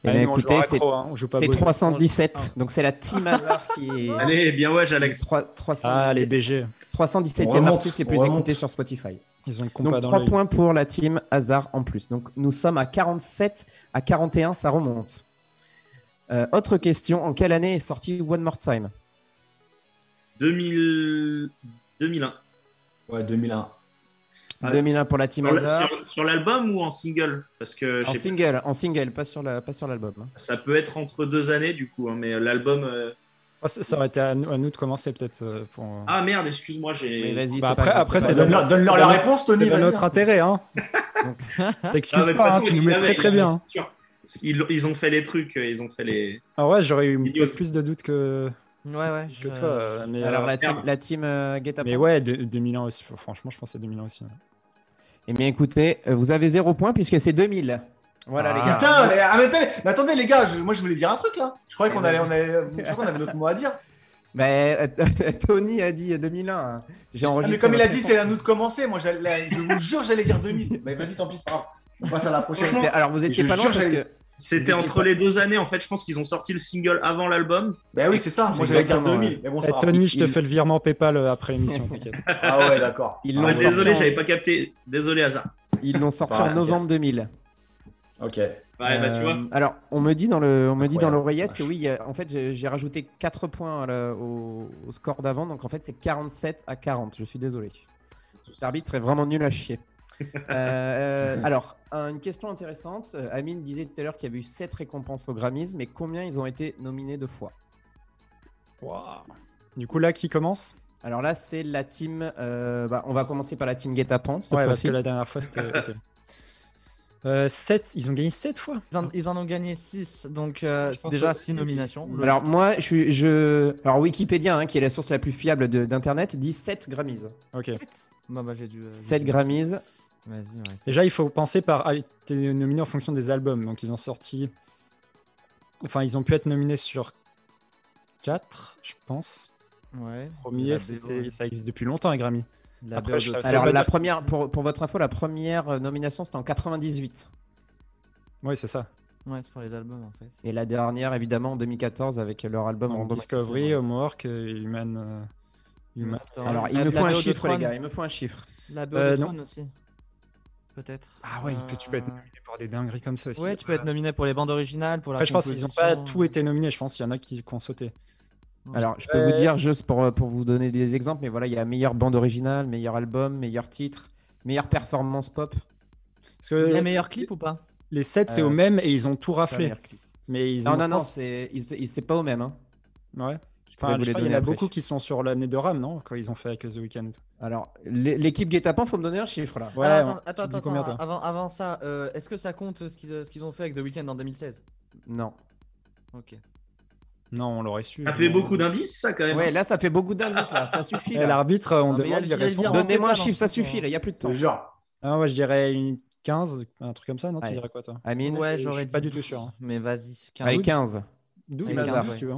Speaker 1: Eh
Speaker 2: Ah,
Speaker 1: bien, écoutez,
Speaker 2: au
Speaker 1: c'est
Speaker 2: rétro, hein.
Speaker 1: 317. Donc, c'est la team Hazard qui est.
Speaker 7: Allez, bien ouais, Alex.
Speaker 1: 3, 317,
Speaker 2: Ah, les BG.
Speaker 1: 317e
Speaker 4: On remonte,
Speaker 1: artiste les plus
Speaker 4: remonte.
Speaker 1: écoutés sur Spotify.
Speaker 2: Ils ont le
Speaker 1: Donc
Speaker 2: dans
Speaker 1: 3
Speaker 2: l'œil.
Speaker 1: points pour la team Hazard en plus. Donc nous sommes à 47 à 41, ça remonte. Euh, autre question, en quelle année est sorti One More Time?
Speaker 7: 2000... 2001.
Speaker 4: Ouais, 2001.
Speaker 7: Ah,
Speaker 1: 2001 pour la team
Speaker 7: Sur, la-
Speaker 1: Hazard.
Speaker 7: sur- sur l'album ou en single? Parce que
Speaker 1: En single, en single, pas sur la, pas sur l'album. hein.
Speaker 7: pas, ça peut être entre deux années du coup, hein, mais l'album, euh,
Speaker 2: Oh, ça, ça aurait été à nous, à nous de commencer peut-être. euh, pour...
Speaker 7: Ah merde, excuse-moi, j'ai.
Speaker 2: Bah, après-
Speaker 1: pas
Speaker 2: après,
Speaker 1: c'est pas.
Speaker 4: Donne-leur donne-leur la réponse, Tony.
Speaker 2: C'est notre intérêt, hein. T'excuses pas, hein, tu nous mets très très bien. hein.
Speaker 7: Ils, ils ont fait les trucs, euh, ils ont fait les.
Speaker 2: Ah ouais, j'aurais eu peut-être plus de doutes que,
Speaker 8: Ouais, ouais.
Speaker 2: que
Speaker 8: je-
Speaker 2: toi. euh, Mais,
Speaker 1: Alors
Speaker 2: euh,
Speaker 1: la team, la team euh, Guet-apens.
Speaker 2: mais ouais, de- 2001 aussi. Franchement, je pensais 2001 aussi.
Speaker 1: Eh bien écoutez, euh, vous avez zéro point puisque c'est 2000. Voilà
Speaker 2: Ah.
Speaker 1: les gars.
Speaker 4: Putain, mais, ah, mais attendez, mais attendez, les gars, je- moi je voulais dire un truc là. Je croyais qu'on
Speaker 1: Eh
Speaker 4: allait,
Speaker 1: ben.
Speaker 4: on allait, je crois qu'on avait notre mot à dire.
Speaker 1: Mais euh, Tony a dit 2001. hein. J'ai
Speaker 4: Ah,
Speaker 1: enregistré.
Speaker 4: mais comme il a dit, c'est à nous de commencer. Moi, j'allais- je vous jure, j'allais dire 2000. Mais vas-y, tant pis, c'est pas grave. On passe à la prochaine.
Speaker 1: Alors vous étiez pas loin parce que
Speaker 7: C'était entre
Speaker 1: pas-
Speaker 7: les deux années, en fait. Je pense qu'ils ont sorti le single avant l'album.
Speaker 4: Ben oui, c'est ça. Moi, j'allais dire
Speaker 1: Exactement,
Speaker 4: 2000. Mais bon, c'est
Speaker 2: Eh. Tony, je te
Speaker 1: il-
Speaker 2: fais le virement PayPal euh, après l'émission, t'inquiète.
Speaker 4: Ah ouais, d'accord.
Speaker 1: ils
Speaker 7: Ah,
Speaker 1: l'ont sorti,
Speaker 7: désolé,
Speaker 1: en...
Speaker 7: j'avais pas capté. Désolé, hasard.
Speaker 1: ils l'ont sorti
Speaker 4: Ouais,
Speaker 1: en novembre 2000.
Speaker 4: Ok.
Speaker 7: Ouais, bah tu vois.
Speaker 1: Euh, Alors, on me dit dans le, on me dit dans
Speaker 4: Incroyable,
Speaker 1: l'oreillette que oui, en fait, j'ai j'ai rajouté 4 points là, au, au score d'avant, donc en fait, c'est 47 à 40. Je suis désolé. Cet arbitre est vraiment nul à chier. Euh, euh, alors, un- une question intéressante. Euh, Amine disait tout à l'heure qu'il y avait eu 7 récompenses aux Grammys, mais combien ils ont été nominés deux fois?
Speaker 2: Waouh. Du coup, là, qui commence?
Speaker 1: Alors là, c'est la team. euh, bah, on va commencer par la team Guet-apens.
Speaker 2: Ouais, parce que la dernière fois, c'était. ok. Euh, sept- Ils ont gagné 7 fois?
Speaker 8: Ils en, ils en ont gagné 6, donc euh, déjà
Speaker 2: que-
Speaker 8: 6 nominations.
Speaker 1: Alors moi, je suis, je, alors Wikipédia, hein, qui est la source la plus fiable de- d'internet, dit 7 Grammys.
Speaker 2: Ok.
Speaker 8: Bah, bah, j'ai dû. euh, j'ai
Speaker 1: 7
Speaker 8: dû-
Speaker 1: Grammys.
Speaker 8: Ouais.
Speaker 2: Déjà, il faut penser par. Ah, t'es nominé en fonction des albums. Donc, ils ont sorti. Enfin, ils ont pu être nominés sur 4, je pense.
Speaker 8: Ouais.
Speaker 2: Premier, c'était- ça existe depuis longtemps, les Grammy.
Speaker 8: La
Speaker 2: Après, je
Speaker 1: Alors la
Speaker 2: dire-
Speaker 1: première, pour, pour votre info, la première euh, nomination c'était en 98
Speaker 2: Oui, c'est ça.
Speaker 8: Ouais, c'est pour les albums en fait.
Speaker 1: et la dernière évidemment en 2014 avec leur album Random
Speaker 2: Discovery. Homework, euh, Human. euh, Human.
Speaker 8: Attends,
Speaker 1: Alors il me faut un chiffre les gars, il me faut un chiffre.
Speaker 8: La BO
Speaker 2: Euh,
Speaker 8: de
Speaker 2: non.
Speaker 8: Tron aussi. Peut-être.
Speaker 2: Ah ouais, il peut- tu peux être
Speaker 8: Euh,
Speaker 2: nominé pour des dingueries comme ça aussi.
Speaker 8: Ouais, tu peux être nominé pour les bandes originales, pour la
Speaker 2: Après, je pense qu'ils n'ont pas tout été nominés. Je pense qu'il y en a qui, qui ont sauté.
Speaker 1: Alors je peux
Speaker 2: Euh,
Speaker 1: vous dire juste pour, pour vous donner des exemples, mais voilà il y a meilleure bande originale, meilleur album, meilleur titre, meilleure performance pop.
Speaker 2: Parce que
Speaker 8: Il y a meilleur clip ou pas?
Speaker 2: les 7, c'est
Speaker 1: Euh,
Speaker 2: au même et ils ont tout raflé. Mais ils
Speaker 1: Non
Speaker 2: ont
Speaker 1: non non, c'est pas au même. hein.
Speaker 2: Ouais. Enfin, je qu'il y en a
Speaker 1: après.
Speaker 2: beaucoup qui sont sur l'année de RAM, non Quand ils ont fait avec The Weeknd.
Speaker 1: Alors l'é- l'équipe Guet-apens, faut me donner un chiffre là.
Speaker 2: Ouais,
Speaker 8: Alors,
Speaker 2: on-
Speaker 8: attends, attends, attends,
Speaker 2: combien,
Speaker 8: avant, avant ça, euh, est-ce que ça compte ce qu'ils ce qu'ils ont fait avec The Weeknd en 2016
Speaker 1: Non.
Speaker 8: Ok.
Speaker 2: Non, on l'aurait su.
Speaker 7: Ça fait beaucoup d'indices, ça, quand même.
Speaker 1: Ouais là ça fait beaucoup d'indices là, ça suffit.
Speaker 2: L'arbitre, on
Speaker 8: Non, mais il y a
Speaker 2: demande,
Speaker 8: le-
Speaker 2: il
Speaker 8: il.
Speaker 1: Donnez-moi un chiffre, ça
Speaker 8: moment.
Speaker 1: suffit là, il y a plus de temps.
Speaker 4: te jure.
Speaker 2: Ah ouais, je dirais une 15, un truc comme ça, non Tu dirais quoi, toi?
Speaker 1: Amine?
Speaker 8: Ouais,
Speaker 2: je
Speaker 8: j'aurais
Speaker 2: suis
Speaker 8: dit
Speaker 2: pas du tout
Speaker 8: 12,
Speaker 2: sûr, hein.
Speaker 8: Mais vas-y. 15.
Speaker 1: Avec 15.
Speaker 2: 12
Speaker 8: Ouais,
Speaker 2: bah,
Speaker 8: 15,
Speaker 2: si tu veux.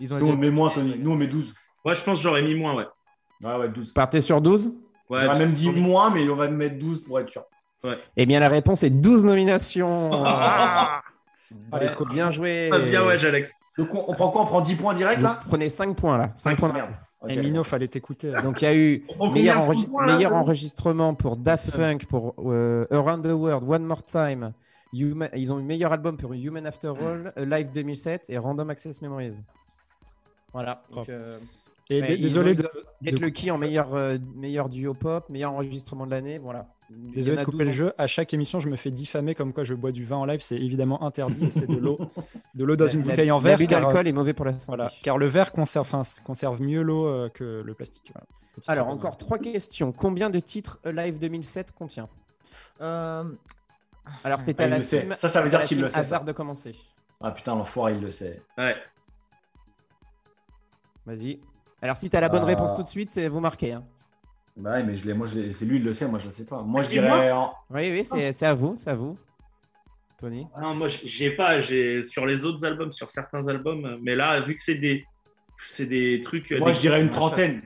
Speaker 8: Ils ont
Speaker 4: Nous, on met moins, Tony. Nous, on met 12.
Speaker 7: Ouais, je pense que j'aurais mis moins, ouais.
Speaker 4: Ouais, ouais, 12.
Speaker 1: Partez sur 12
Speaker 7: Ouais,
Speaker 4: J'aurais même dit moins, mais on va mettre 12 pour être sûr.
Speaker 1: Eh bien, la réponse est 12 nominations.
Speaker 7: Ah
Speaker 1: Allez, bien joué.
Speaker 7: Ah, bien, ouais, Alex.
Speaker 4: Donc, on, on prend quoi? On prend 10 points direct
Speaker 1: Vous
Speaker 4: là
Speaker 1: prenez 5 points là. 5 points.
Speaker 4: Merde. Ok.
Speaker 2: Eh, Mino, fallait t'écouter.
Speaker 1: Donc, il y a eu meilleur,
Speaker 7: points,
Speaker 1: meilleur enregistrement pour Daft Punk, pour euh, Around the World, One More Time. Human- Ils ont eu meilleur album pour Human After All, A Live 2007 et Random Access Memories. Voilà. Donc, euh,
Speaker 2: Et désolé de,
Speaker 1: Get
Speaker 2: de-
Speaker 1: Lucky en meilleur, euh, meilleur duo pop, meilleur enregistrement de l'année. Voilà.
Speaker 2: Désolé de couper
Speaker 1: 12
Speaker 2: le jeu. À chaque émission, je me fais diffamer comme quoi je bois du vin en live. C'est évidemment interdit. C'est de l'eau, de l'eau dans une
Speaker 1: La-
Speaker 2: bouteille en verre.
Speaker 1: L'abus
Speaker 2: car, euh,
Speaker 1: d'alcool est mauvais pour la santé.
Speaker 2: Voilà, car le verre conserve, enfin, conserve mieux l'eau euh, que le plastique. Voilà.
Speaker 1: Alors, encore trois questions. Combien de titres Live 2007 contient?
Speaker 8: Euh,
Speaker 1: Alors, c'est
Speaker 4: Ah,
Speaker 1: à la
Speaker 4: le
Speaker 1: team-
Speaker 4: Ça, ça veut dire qu'il le sait,
Speaker 1: hasard
Speaker 4: ça.
Speaker 1: de commencer.
Speaker 4: Ah putain, l'enfoiré, il le sait.
Speaker 7: Ouais.
Speaker 1: Vas-y. Alors, si tu as la bonne
Speaker 4: Euh,
Speaker 1: réponse tout de suite, c'est vous marquez. hein.
Speaker 4: Bah ouais, mais je l'ai, moi, c'est lui, il le sait, moi, je le sais pas. Moi, je dirais. en-
Speaker 1: Oui, oui, c'est c'est à vous, c'est à vous. Tony
Speaker 7: Ah Non, moi, j'ai pas. J'ai sur les autres albums, sur certains albums, mais là, vu que c'est des, c'est des trucs.
Speaker 4: Moi,
Speaker 7: des-
Speaker 4: je dirais une trentaine.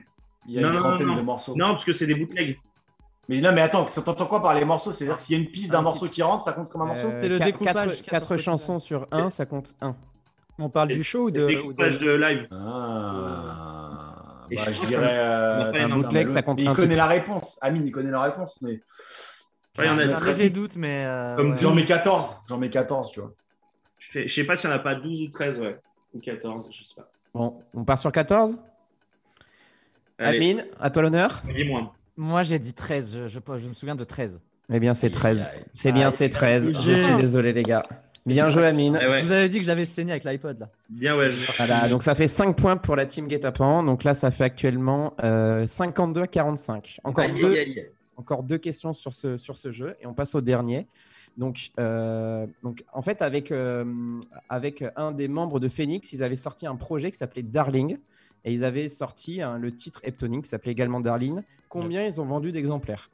Speaker 4: Il y a
Speaker 7: Non,
Speaker 4: une
Speaker 7: non,
Speaker 4: trentaine
Speaker 7: non,
Speaker 4: de
Speaker 7: non.
Speaker 4: morceaux.
Speaker 7: Non, parce que c'est des bootlegs.
Speaker 4: Mais non, mais attends, ça t'entend quoi par les morceaux? C'est-à-dire que s'il y a une piste d'un
Speaker 1: Un
Speaker 4: morceau
Speaker 1: titre.
Speaker 4: qui rentre, ça compte comme un morceau?
Speaker 1: Euh,
Speaker 8: C'est le découpage
Speaker 1: quatre- chansons sur un, ça compte un.
Speaker 2: On parle du show ou de,
Speaker 7: Des
Speaker 2: ou de-
Speaker 7: de live.
Speaker 4: Ah.
Speaker 7: Et
Speaker 4: Bah,
Speaker 7: je
Speaker 4: dirais. euh,
Speaker 7: une
Speaker 1: bootleg, ça compte
Speaker 4: Il
Speaker 1: un
Speaker 4: connaît la réponse. Amine, il connaît la réponse, mais.
Speaker 7: Ouais, il y en a-
Speaker 8: un mais. euh,
Speaker 7: Comme
Speaker 8: ouais.
Speaker 4: J'en mets 14. J'en mets 14, tu vois.
Speaker 7: Je sais- pas s'il y en a pas 12 ou 13, ouais. Ou 14, je sais pas.
Speaker 1: Bon, on part sur 14.
Speaker 7: Allez,
Speaker 1: Amine, à toi l'honneur.
Speaker 7: dis-moi.
Speaker 8: Moi, j'ai dit 13. Je, je, je me souviens de 13.
Speaker 1: Eh bien, c'est 13.
Speaker 4: aïe.
Speaker 1: C'est bien, c'est 13. Je suis désolé, les gars. Bien joué, Amine.
Speaker 7: Eh ouais.
Speaker 8: Vous avez dit que j'avais saigné avec l'iPod là.
Speaker 7: Bien, ouais. je-
Speaker 1: Voilà, donc ça fait 5 points pour la team Guetapan. Donc là, ça fait actuellement euh, 52 à 45. Encore deux, encore deux questions sur ce, sur ce jeu et on passe au dernier. Donc, euh, donc en fait, avec, euh, avec un des membres de Phoenix, ils avaient sorti un projet qui s'appelait Darling et ils avaient sorti hein, le titre Heptonic qui s'appelait également Darling. Combien ils ont vendu d'exemplaires?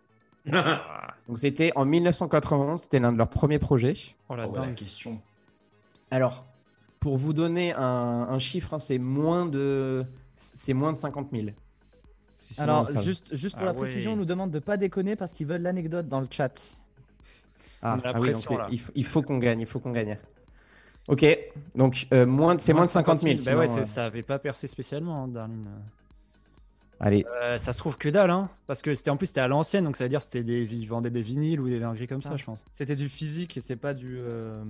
Speaker 1: Donc c'était en 1991, c'était l'un de leurs premiers projets.
Speaker 2: Oh la
Speaker 4: Oh, ouais, la
Speaker 2: dingue.
Speaker 4: question.
Speaker 1: Alors, pour vous donner un, un chiffre, hein, c'est moins de c'est moins de 50 000. Sinon,
Speaker 8: Alors,
Speaker 1: ça-
Speaker 8: juste, juste pour
Speaker 2: Ah
Speaker 8: la précision, on nous demande de pas déconner parce qu'ils veulent l'anecdote dans le chat.
Speaker 1: Ah, ah oui,
Speaker 2: pression,
Speaker 1: donc,
Speaker 2: là.
Speaker 1: il, faut, il faut qu'on gagne, il faut qu'on gagne. Ok, donc euh, moins de- c'est moins de 50 000.
Speaker 2: Bah
Speaker 1: sinon,
Speaker 2: ouais,
Speaker 1: euh,
Speaker 2: ça avait pas percé spécialement, hein, Darling.
Speaker 1: Allez,
Speaker 2: Euh, ça se trouve que dalle, hein, parce que c'était en plus c'était à l'ancienne, donc ça veut dire c'était des ils vendaient des vinyles ou des dingueries comme ça,
Speaker 8: Ah.
Speaker 2: je pense.
Speaker 8: C'était du physique et c'est pas du. euh,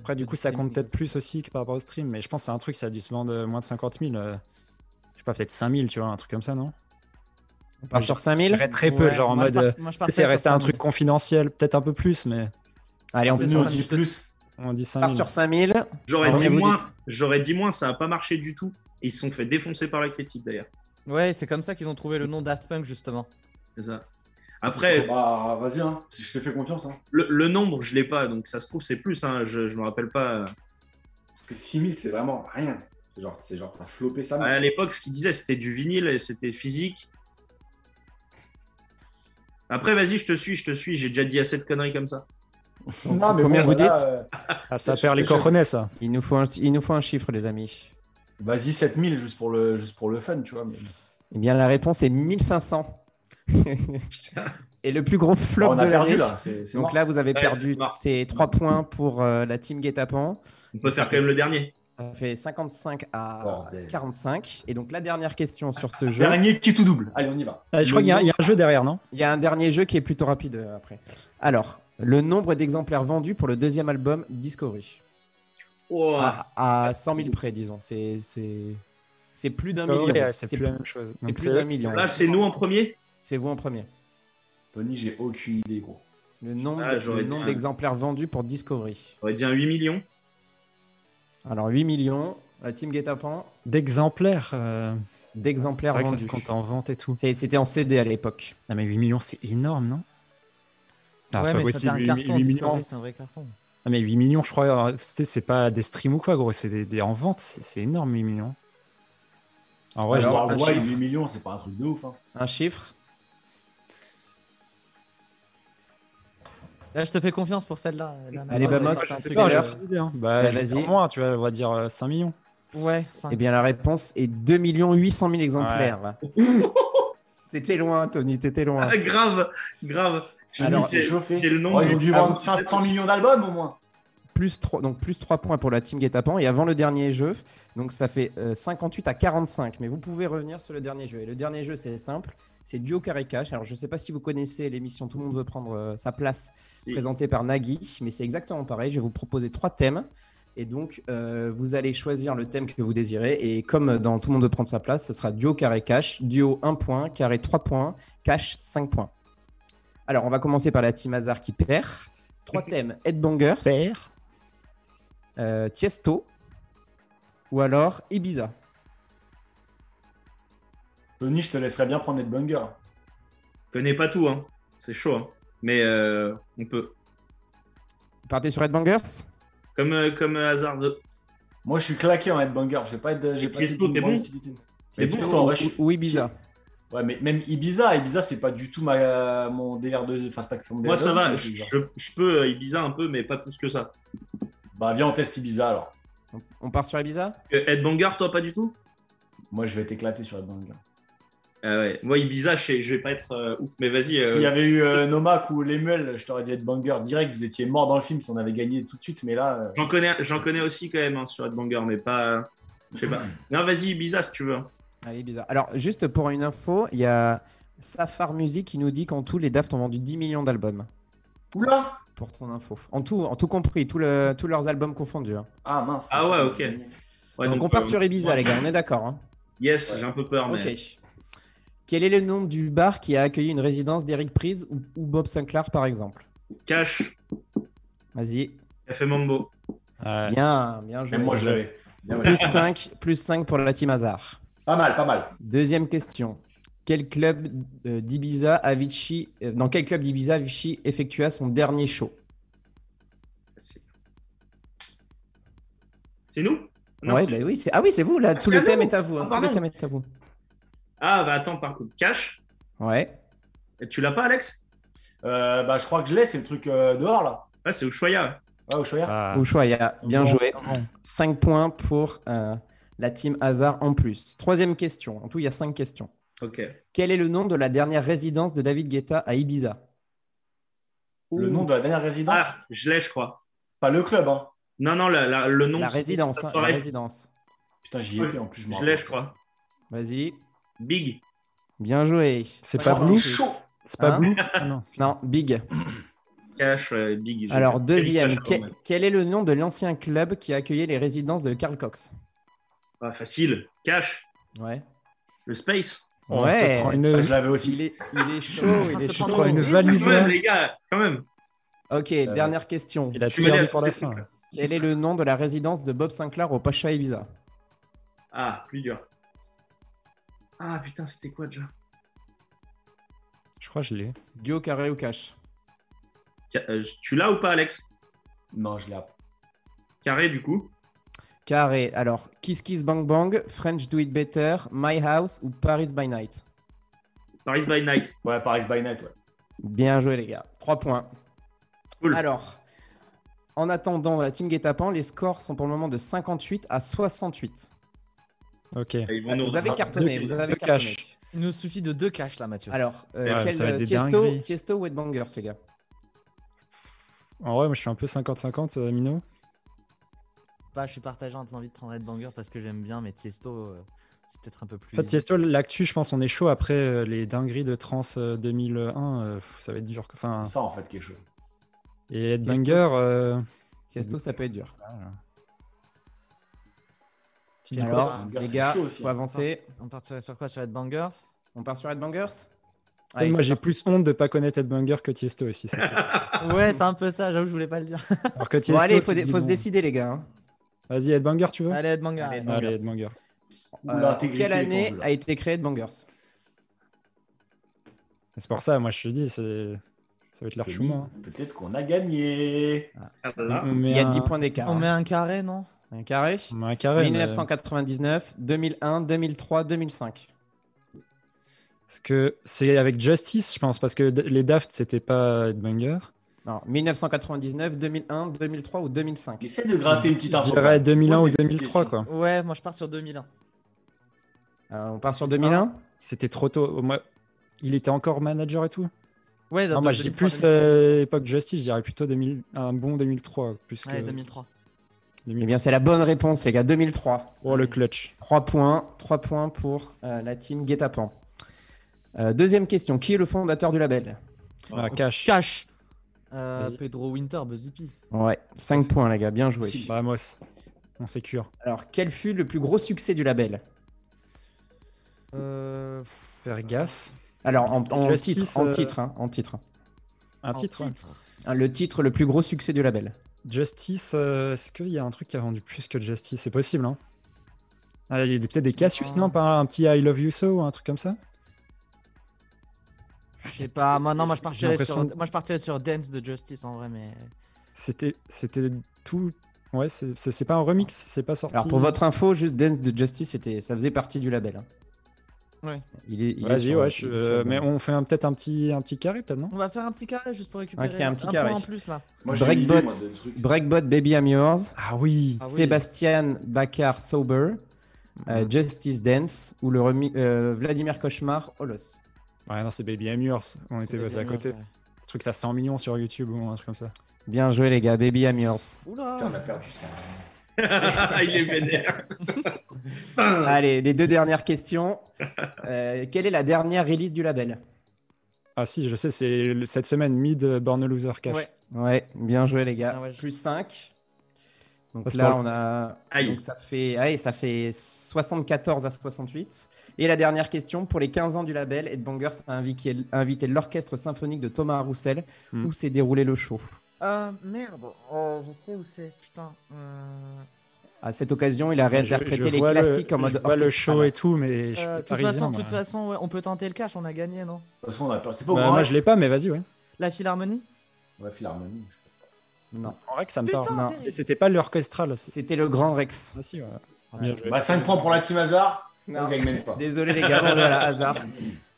Speaker 2: Après, du coup, ça compte peut-être plus aussi que par rapport au stream, mais je pense que c'est un truc, ça a dû se vendre moins de 50 000. euh, je sais pas, peut-être 5 000, tu vois, un truc comme ça, non?
Speaker 1: On part sur 5 000.
Speaker 2: J'irais très peu,
Speaker 8: Ouais,
Speaker 2: genre en
Speaker 8: moi,
Speaker 2: mode.
Speaker 8: part-
Speaker 2: euh, c'est resté un
Speaker 8: 5000.
Speaker 2: truc confidentiel, peut-être un peu plus, mais
Speaker 1: Allez, on
Speaker 8: C'est
Speaker 4: Nous, dit plus.
Speaker 2: on dit 5
Speaker 1: part
Speaker 2: 000.
Speaker 1: sur 5 000.
Speaker 7: J'aurais dit moins,
Speaker 1: dites-
Speaker 7: j'aurais dit moins, ça n'a pas marché du tout. Et ils se sont fait défoncer par la critique d'ailleurs.
Speaker 8: Ouais, c'est comme ça qu'ils ont trouvé le nom Daft Punk justement.
Speaker 7: C'est ça. Après,
Speaker 4: Bah, vas-y, hein, si je te fais confiance. Hein.
Speaker 7: le, le nombre, je l'ai pas, donc ça se trouve, c'est plus. Hein, je, je me rappelle pas.
Speaker 4: Parce que 6000, c'est vraiment rien. C'est genre, c'est genre, t'as flopé ça.
Speaker 7: À l'époque, ce qu'ils disaient, c'était du vinyle et c'était physique. Après, vas-y, je te suis, je te suis. J'ai déjà dit assez de conneries comme ça.
Speaker 4: Non, mais
Speaker 1: Combien
Speaker 4: bon,
Speaker 1: vous
Speaker 4: voilà,
Speaker 1: dites
Speaker 4: euh,
Speaker 2: Ah, ça
Speaker 4: je-
Speaker 2: perd les coronets, ça.
Speaker 1: Il nous, faut un, il nous faut un chiffre, les amis.
Speaker 4: Vas-y, 7000 juste pour le, juste pour le fun, tu vois. mais-
Speaker 1: Eh bien, la réponse est 1500. Et le plus gros flop
Speaker 4: on a
Speaker 1: de
Speaker 4: perdu là.
Speaker 1: Donc
Speaker 4: mort.
Speaker 1: là, vous avez
Speaker 7: Ouais,
Speaker 1: perdu.
Speaker 7: C'est
Speaker 1: 3 points pour euh, la team Guetapan.
Speaker 7: On peut faire quand même le dernier.
Speaker 1: Ça fait 55 à
Speaker 4: Bordel.
Speaker 1: 45. Et donc la dernière question sur ce jeu.
Speaker 4: Dernier qui tout double. Allez, on y va.
Speaker 2: Ah, je crois qu'il y, a- il y a un jeu derrière, non?
Speaker 1: Il y a un dernier jeu qui est plutôt rapide euh, après. Alors, le nombre d'exemplaires vendus pour le deuxième album Discovery.
Speaker 7: Oh,
Speaker 1: À, à 100 000 près, disons. C'est, c'est, c'est plus d'un million.
Speaker 2: ouais, C'est
Speaker 1: c'est,
Speaker 2: plus la même chose.
Speaker 1: c'est plus d'un
Speaker 2: c'est-
Speaker 1: million.
Speaker 7: Là, c'est nous en premier?
Speaker 1: C'est vous en premier.
Speaker 4: Tony, j'ai aucune idée, gros.
Speaker 1: Le nombre,
Speaker 7: Ah,
Speaker 1: de-
Speaker 7: j'aurais
Speaker 1: le nombre
Speaker 7: dit un-
Speaker 1: d'exemplaires vendus pour Discovery.
Speaker 7: On va dire 8 millions.
Speaker 1: Alors 8 millions. La team Guetapan,
Speaker 2: D'exemplaires. euh,
Speaker 1: d'exemplaires
Speaker 2: C'est
Speaker 1: vendus.
Speaker 2: compte en vente et tout.
Speaker 1: C'est- C'était en CD à l'époque.
Speaker 2: Non, mais 8 millions, c'est énorme, non? Non, c'est
Speaker 8: ouais,
Speaker 2: pas
Speaker 8: mais
Speaker 2: possible.
Speaker 8: c'était un
Speaker 2: 8
Speaker 8: carton.
Speaker 2: millions.
Speaker 8: Discovery, C'est un vrai carton.
Speaker 2: Ah, mais 8 millions, je crois, euh, c'était- c'est pas des streams ou quoi, gros, c'est des, des- en vente, c'est énorme 8 millions. En vrai,
Speaker 1: Alors,
Speaker 2: je chiffre.
Speaker 4: 8 millions, c'est pas un truc de ouf. Hein.
Speaker 1: Un chiffre?
Speaker 8: Là, je te fais confiance pour celle-là. Lana.
Speaker 1: Allez,
Speaker 8: Ouais,
Speaker 1: Bamos,
Speaker 8: ouais,
Speaker 1: c'est.
Speaker 2: Bah,
Speaker 1: Bah, vas-y.
Speaker 2: moins, tu vois, on va dire euh, 5 millions.
Speaker 8: Ouais, cinq.
Speaker 1: Eh bien, la réponse est 2 800 000 exemplaires. là. T'étais loin, Tony, t'étais loin.
Speaker 7: Ah, grave, grave. Je
Speaker 1: Alors,
Speaker 7: dis,
Speaker 4: c'est chauffé.
Speaker 7: le nom.
Speaker 4: Oh, ils ont dû vendre
Speaker 7: vous-
Speaker 4: 500 millions d'albums au moins.
Speaker 1: Plus 3, donc plus 3 points pour la team Guetapan. Et avant le dernier jeu, donc ça fait euh, 58 à 45. Mais vous pouvez revenir sur le dernier jeu. Et le dernier jeu, c'est simple. C'est Duo Carré Cash. Alors, je ne sais pas si vous connaissez l'émission Tout le monde veut prendre euh, sa place, présentée par Nagui. Mais c'est exactement pareil. Je vais vous proposer trois thèmes. Et donc, euh, vous allez choisir le thème que vous désirez. Et comme dans Tout le monde veut prendre sa place, ce sera Duo Carré Cash. Duo 1 point, Carré 3 points, Cash 5 points. Alors, on va commencer par la team Hazard qui perd. Trois thèmes Headbangers. Euh, Tiesto ou alors Ibiza.
Speaker 4: Tony, je te laisserais bien prendre Headbanger.
Speaker 7: Je connais pas tout, hein. C'est chaud, hein. Mais euh, on peut.
Speaker 1: Vous partez sur Headbangers
Speaker 7: Comme, euh, comme hasard de.
Speaker 4: Moi, je suis claqué en Headbanger. J'ai pas de. J'ai
Speaker 7: Et
Speaker 4: pas
Speaker 7: Tiesto,
Speaker 4: de-
Speaker 7: t'es
Speaker 4: grande
Speaker 7: bon?
Speaker 4: utilité.
Speaker 7: T'es
Speaker 4: Tiesto,
Speaker 7: bon
Speaker 4: en vrai, je suis-
Speaker 1: ou, ou Ibiza
Speaker 4: Ouais, mais même Ibiza, Ibiza, c'est pas du tout ma... mon délire de. Enfin, c'est pas que mon délire
Speaker 7: Moi, ça va. Je, peux euh, Ibiza un peu, mais pas plus que ça.
Speaker 4: Bah, viens, on teste Ibiza alors.
Speaker 1: on, part sur Ibiza?
Speaker 7: Euh, Headbanger, toi, pas du tout?
Speaker 4: Moi, je vais t'éclater sur Headbanger.
Speaker 7: Ah ouais. Moi, Ibiza, je, vais pas être euh, ouf, mais vas-y. euh,
Speaker 4: S'il y avait eu euh, Nomak ou Lemuel, je t'aurais dit Headbanger direct. Vous étiez mort dans le film si on avait gagné tout de suite. Mais là, euh,
Speaker 7: J'en connais, j'en connais aussi quand même hein, sur Headbanger, mais pas. Je sais pas. Non, vas-y, Ibiza si tu veux.
Speaker 1: Allez, Ibiza. Alors, juste pour une info, il y a Safar Music qui nous dit qu'en tout, les Daft ont vendu 10 millions d'albums.
Speaker 4: Oula
Speaker 1: Pour ton info. En tout, en tout compris, tout le- tous leurs albums confondus. hein.
Speaker 4: Ah mince.
Speaker 7: Ah ouais, ok. Ouais,
Speaker 1: donc, on part
Speaker 7: euh,
Speaker 1: sur Ibiza,
Speaker 7: ouais.
Speaker 1: les gars, on est d'accord. hein
Speaker 7: Yes, j'ai un peu peur, mais.
Speaker 1: Ok. Quel est le nom du bar qui a accueilli une résidence d'Eric Prise ou, ou Bob Sinclair, par exemple?
Speaker 7: Cash,
Speaker 1: Vas-y.
Speaker 7: Café Mambo.
Speaker 2: Ouais.
Speaker 1: Bien, bien joué.
Speaker 4: Même moi, je l'avais. Bien.
Speaker 1: Plus 5, plus 5 pour la team Hazard.
Speaker 4: Pas mal, pas mal.
Speaker 1: Deuxième question. Quel club euh, d'Ibiza Avicii, euh, dans quel club d'Ibiza Avicii effectua son dernier show?
Speaker 7: C'est nous? Non,
Speaker 1: Ouais,
Speaker 7: c'est-
Speaker 1: bah oui, c'est ah oui, c'est vous là.
Speaker 7: Ah,
Speaker 1: Tout le thème est à vous. hein,
Speaker 7: Ah,
Speaker 1: Tout le
Speaker 7: pardon.
Speaker 1: thème est à vous.
Speaker 7: Ah, bah attends, par contre, cash.
Speaker 1: Ouais.
Speaker 7: Tu l'as pas, Alex?
Speaker 4: Euh, bah, je crois que je l'ai, c'est le truc euh, dehors là.
Speaker 7: Ouais, c'est Ushuaia.
Speaker 4: Ouais, au choix.
Speaker 2: Ah.
Speaker 1: Ushuaia, bien
Speaker 8: Bon,
Speaker 1: joué.
Speaker 8: c'est bon.
Speaker 1: 5 points pour euh, la team Hazard en plus. Troisième question. En tout, il y a 5 questions.
Speaker 7: Ok.
Speaker 1: Quel est le nom de la dernière résidence de David Guetta à Ibiza?
Speaker 4: Le nom de la dernière résidence?
Speaker 7: Ah, je l'ai, je crois.
Speaker 4: Pas le club, hein.
Speaker 7: Non, non, la- la- le nom.
Speaker 1: La
Speaker 7: de-
Speaker 1: résidence. hein, la résidence.
Speaker 4: Putain, j'y étais en plus, je
Speaker 7: Je l'ai, je crois.
Speaker 1: Vas-y.
Speaker 7: Big.
Speaker 1: Bien joué.
Speaker 2: C'est
Speaker 4: Putain,
Speaker 2: pas Blue. C'est pas
Speaker 1: Hein
Speaker 2: Blue Ah non.
Speaker 1: Non, Big.
Speaker 7: Cash, euh, Big.
Speaker 1: Alors, deuxième. Quel est le nom de l'ancien club qui a accueilli les résidences de Karl Cox?
Speaker 7: Ah, facile. Cash.
Speaker 1: Ouais.
Speaker 7: Le Space.
Speaker 2: On
Speaker 1: Ouais.
Speaker 2: une,
Speaker 4: Ah, je l'avais aussi.
Speaker 1: Il est, il est chaud. il est chaud.
Speaker 8: prend
Speaker 2: une valise.
Speaker 7: Quand même, les gars, quand même.
Speaker 1: Ok, dernière question.
Speaker 2: Il a
Speaker 7: Tu
Speaker 2: tout pour la fin.
Speaker 1: Quel est le nom de la résidence de Bob Sinclair au Pacha Ibiza?
Speaker 7: Ah, plus dur. Ah, putain, c'était quoi déjà?
Speaker 2: Je crois que je l'ai.
Speaker 1: Duo, carré ou cash?
Speaker 7: Ca- euh, Tu l'as ou pas, Alex?
Speaker 4: Non, je l'ai. appris.
Speaker 7: Carré, du coup?
Speaker 1: Carré. Alors, Kiss Kiss Bang Bang, French Do It Better, My House ou Paris by Night?
Speaker 7: Paris by Night.
Speaker 4: Ouais, Paris by Night, ouais.
Speaker 1: Bien joué, les gars. 3 points.
Speaker 7: Cool.
Speaker 1: Alors, en attendant la team Guetapan, les scores sont pour le moment de 58 à 68.
Speaker 2: Ok.
Speaker 7: Nous-
Speaker 1: Vous avez cartonné.
Speaker 2: Deux-
Speaker 1: Vous avez
Speaker 2: deux
Speaker 1: cartonné.
Speaker 2: cash.
Speaker 8: Il nous suffit de deux caches là, Mathieu.
Speaker 1: Alors, euh,
Speaker 2: Ouais,
Speaker 1: quel,
Speaker 2: ça va être
Speaker 1: euh,
Speaker 2: des
Speaker 1: Tiesto. Tiesto ou Headbangers, les gars?
Speaker 2: En vrai, moi je suis un peu 50-50, euh, Mino.
Speaker 8: Pas, je suis partagé entre l'envie de prendre Headbanger parce que j'aime bien, mais Tiesto, euh, c'est peut-être un peu plus.
Speaker 2: En fait, Tiesto, l'actu, je pense, on est chaud après euh, les dingueries de Trans euh, 2001. euh, ça va être dur. quoi. Enfin,
Speaker 4: C'est ça, en fait, quelque chose.
Speaker 2: et
Speaker 1: Tiesto,
Speaker 2: Headbanger.
Speaker 1: c'est-
Speaker 2: euh,
Speaker 1: Tiesto, ça peut être dur.
Speaker 2: voilà. Tu dis
Speaker 1: Alors, les gars,
Speaker 4: chaud
Speaker 1: faut
Speaker 4: hein.
Speaker 1: avancer.
Speaker 8: On partirait sur quoi Sur Headbanger?
Speaker 1: On part sur Headbangers?
Speaker 2: Moi, j'ai plus honte de pas connaître Headbanger que Tiesto aussi. ça,
Speaker 8: Ouais, c'est un peu ça, j'avoue, je voulais pas le dire.
Speaker 2: Alors que
Speaker 1: Bon, allez,
Speaker 2: tu
Speaker 1: faut, se
Speaker 2: bon,
Speaker 1: décider, les gars. hein.
Speaker 2: Vas-y, Headbanger, tu veux?
Speaker 8: Allez, Headbanger.
Speaker 1: Allez,
Speaker 8: Headbanger.
Speaker 2: Allez, Headbanger.
Speaker 1: Euh, quelle année a été créé Headbangers?
Speaker 2: C'est pour ça, moi je te dis, c'est... ça va être
Speaker 4: Kenny,
Speaker 2: l'archuma.
Speaker 4: Peut-être qu'on a gagné.
Speaker 7: Ah.
Speaker 2: On
Speaker 1: Il y a
Speaker 2: un-
Speaker 1: 10 points d'écart.
Speaker 8: On
Speaker 1: hein.
Speaker 8: met un carré, non?
Speaker 1: Un carré?
Speaker 2: On met un carré. mais-
Speaker 1: 1999, 2001, 2003, 2005.
Speaker 2: Parce que c'est avec Justice, je pense, parce que les Daft, c'était pas Headbanger.
Speaker 1: Non, 1999, 2001, 2003 ou 2005.
Speaker 4: Essaie de gratter une petite
Speaker 2: Je
Speaker 4: info.
Speaker 2: dirais 2001
Speaker 4: Pose
Speaker 2: ou
Speaker 4: des petites
Speaker 2: 2003,
Speaker 4: questions.
Speaker 2: quoi.
Speaker 8: Ouais, moi je pars sur 2001.
Speaker 1: Euh, on part sur 2001
Speaker 2: C'était trop tôt. Moi, il était encore manager et tout
Speaker 8: Ouais,
Speaker 2: Non, moi
Speaker 8: de-
Speaker 2: je dis
Speaker 8: 2003,
Speaker 2: plus euh, époque Justice, je dirais plutôt 2000, un bon 2003. Plus que
Speaker 8: Ouais, 2003.
Speaker 2: 2000.
Speaker 1: Eh bien, c'est la bonne réponse, les gars. 2003.
Speaker 2: Oh, le clutch.
Speaker 1: 3 points. 3 points pour euh, la team Guetapan. Euh, deuxième question. Qui est le fondateur du label
Speaker 2: Ah, cash.
Speaker 8: Cash Euh. Pedro Winter, Buzzy P.
Speaker 1: Ouais, 5 points, les gars. Bien joué.
Speaker 4: Si.
Speaker 2: Vamos. On sécure.
Speaker 1: Alors, quel fut le plus gros succès du label?
Speaker 8: Euh,
Speaker 2: Faire gaffe.
Speaker 1: Alors, en, titre, en
Speaker 2: euh,
Speaker 1: titre, hein, en titre.
Speaker 2: Un titre. ouais.
Speaker 1: Hein, Le titre le plus gros succès du label.
Speaker 2: Justice, euh, est-ce qu'il y a un truc qui a vendu plus que Justice? C'est possible, hein Ah, Il y a peut-être des Cassius, non Pas un petit I Love You So ou un truc comme ça?
Speaker 8: Je sais pas, moi non, moi je partirais sur, moi je partirais sur Dance de Justice en vrai, mais
Speaker 2: C'était c'était tout. Ouais, c'est pas un remix, c'est pas sorti.
Speaker 1: Alors, pour votre info, juste Dance de Justice, c'était, ça faisait partie du label. hein.
Speaker 8: Ouais.
Speaker 1: Il est, il est
Speaker 2: Vas-y,
Speaker 1: sur-
Speaker 2: ouais, je- euh, mais on fait peut-être un petit, un petit carré, peut-être, non?
Speaker 8: On va faire un petit carré juste pour récupérer
Speaker 1: Ok, un petit carré.
Speaker 8: en plus là.
Speaker 4: Moi, idée,
Speaker 1: Breakbot,
Speaker 4: moi.
Speaker 1: Breakbot Baby I'm Yours,
Speaker 2: Ah oui
Speaker 8: Ah oui.
Speaker 1: Sébastien Bakar Sober, euh,
Speaker 2: Mhm.
Speaker 1: Justice Dance ou le remi- euh, Vladimir Cauchemar Holos.
Speaker 2: Ouais, non, c'est Baby I'm Yours. On était passé à
Speaker 8: bien,
Speaker 2: côté.
Speaker 8: ouais.
Speaker 2: Ce truc, ça 100 millions sur YouTube ou un truc comme ça.
Speaker 1: Bien joué les gars, Baby I'm Yours.
Speaker 8: Oula
Speaker 4: Putain, on a perdu ça.
Speaker 7: Il est vénère.
Speaker 1: Allez, les deux dernières questions. Euh, quelle est la dernière release du label?
Speaker 2: Ah si, je sais, c'est cette semaine, Mid Born Loser Cash.
Speaker 8: Ouais.
Speaker 1: Ouais, bien joué les gars.
Speaker 8: Ah ouais, je-
Speaker 1: Plus 5. Donc là, on a.
Speaker 7: Aïe.
Speaker 1: Donc ça fait, ça fait 74 à 68. Et la dernière question, pour les 15 ans du label, Ed Bangers a invité, invité l'orchestre symphonique de Thomas Roussel.
Speaker 2: Hmm.
Speaker 1: Où s'est déroulé le show?
Speaker 8: Euh, merde, euh, je sais où c'est, putain. Euh,
Speaker 1: À cette occasion, il a réinterprété
Speaker 2: Je- je
Speaker 1: les
Speaker 2: le-
Speaker 1: classiques en mode
Speaker 2: je vois le show et tout, mais je
Speaker 8: euh,
Speaker 2: suis
Speaker 8: toute
Speaker 2: parisien.
Speaker 8: façon,
Speaker 2: moi.
Speaker 8: toute façon, ouais, on peut tenter le cash, on a gagné, non?
Speaker 4: De toute façon, on a. C'est pas au
Speaker 2: Bah, moi, je l'ai pas, mais vas-y, ouais.
Speaker 8: La Philharmonie?
Speaker 4: Ouais, Philharmonie.
Speaker 1: Non.
Speaker 2: En vrai que ça me
Speaker 8: Putain,
Speaker 2: parle.
Speaker 1: non.
Speaker 2: c'était pas l'orchestral.
Speaker 1: C'était le Grand Rex.
Speaker 2: Ah si, ouais.
Speaker 1: Ouais.
Speaker 2: Bien joué.
Speaker 4: Bah, 5 points pour la team Hazard.
Speaker 1: Non.
Speaker 4: On gagne même pas.
Speaker 1: Désolé les gars, hasard.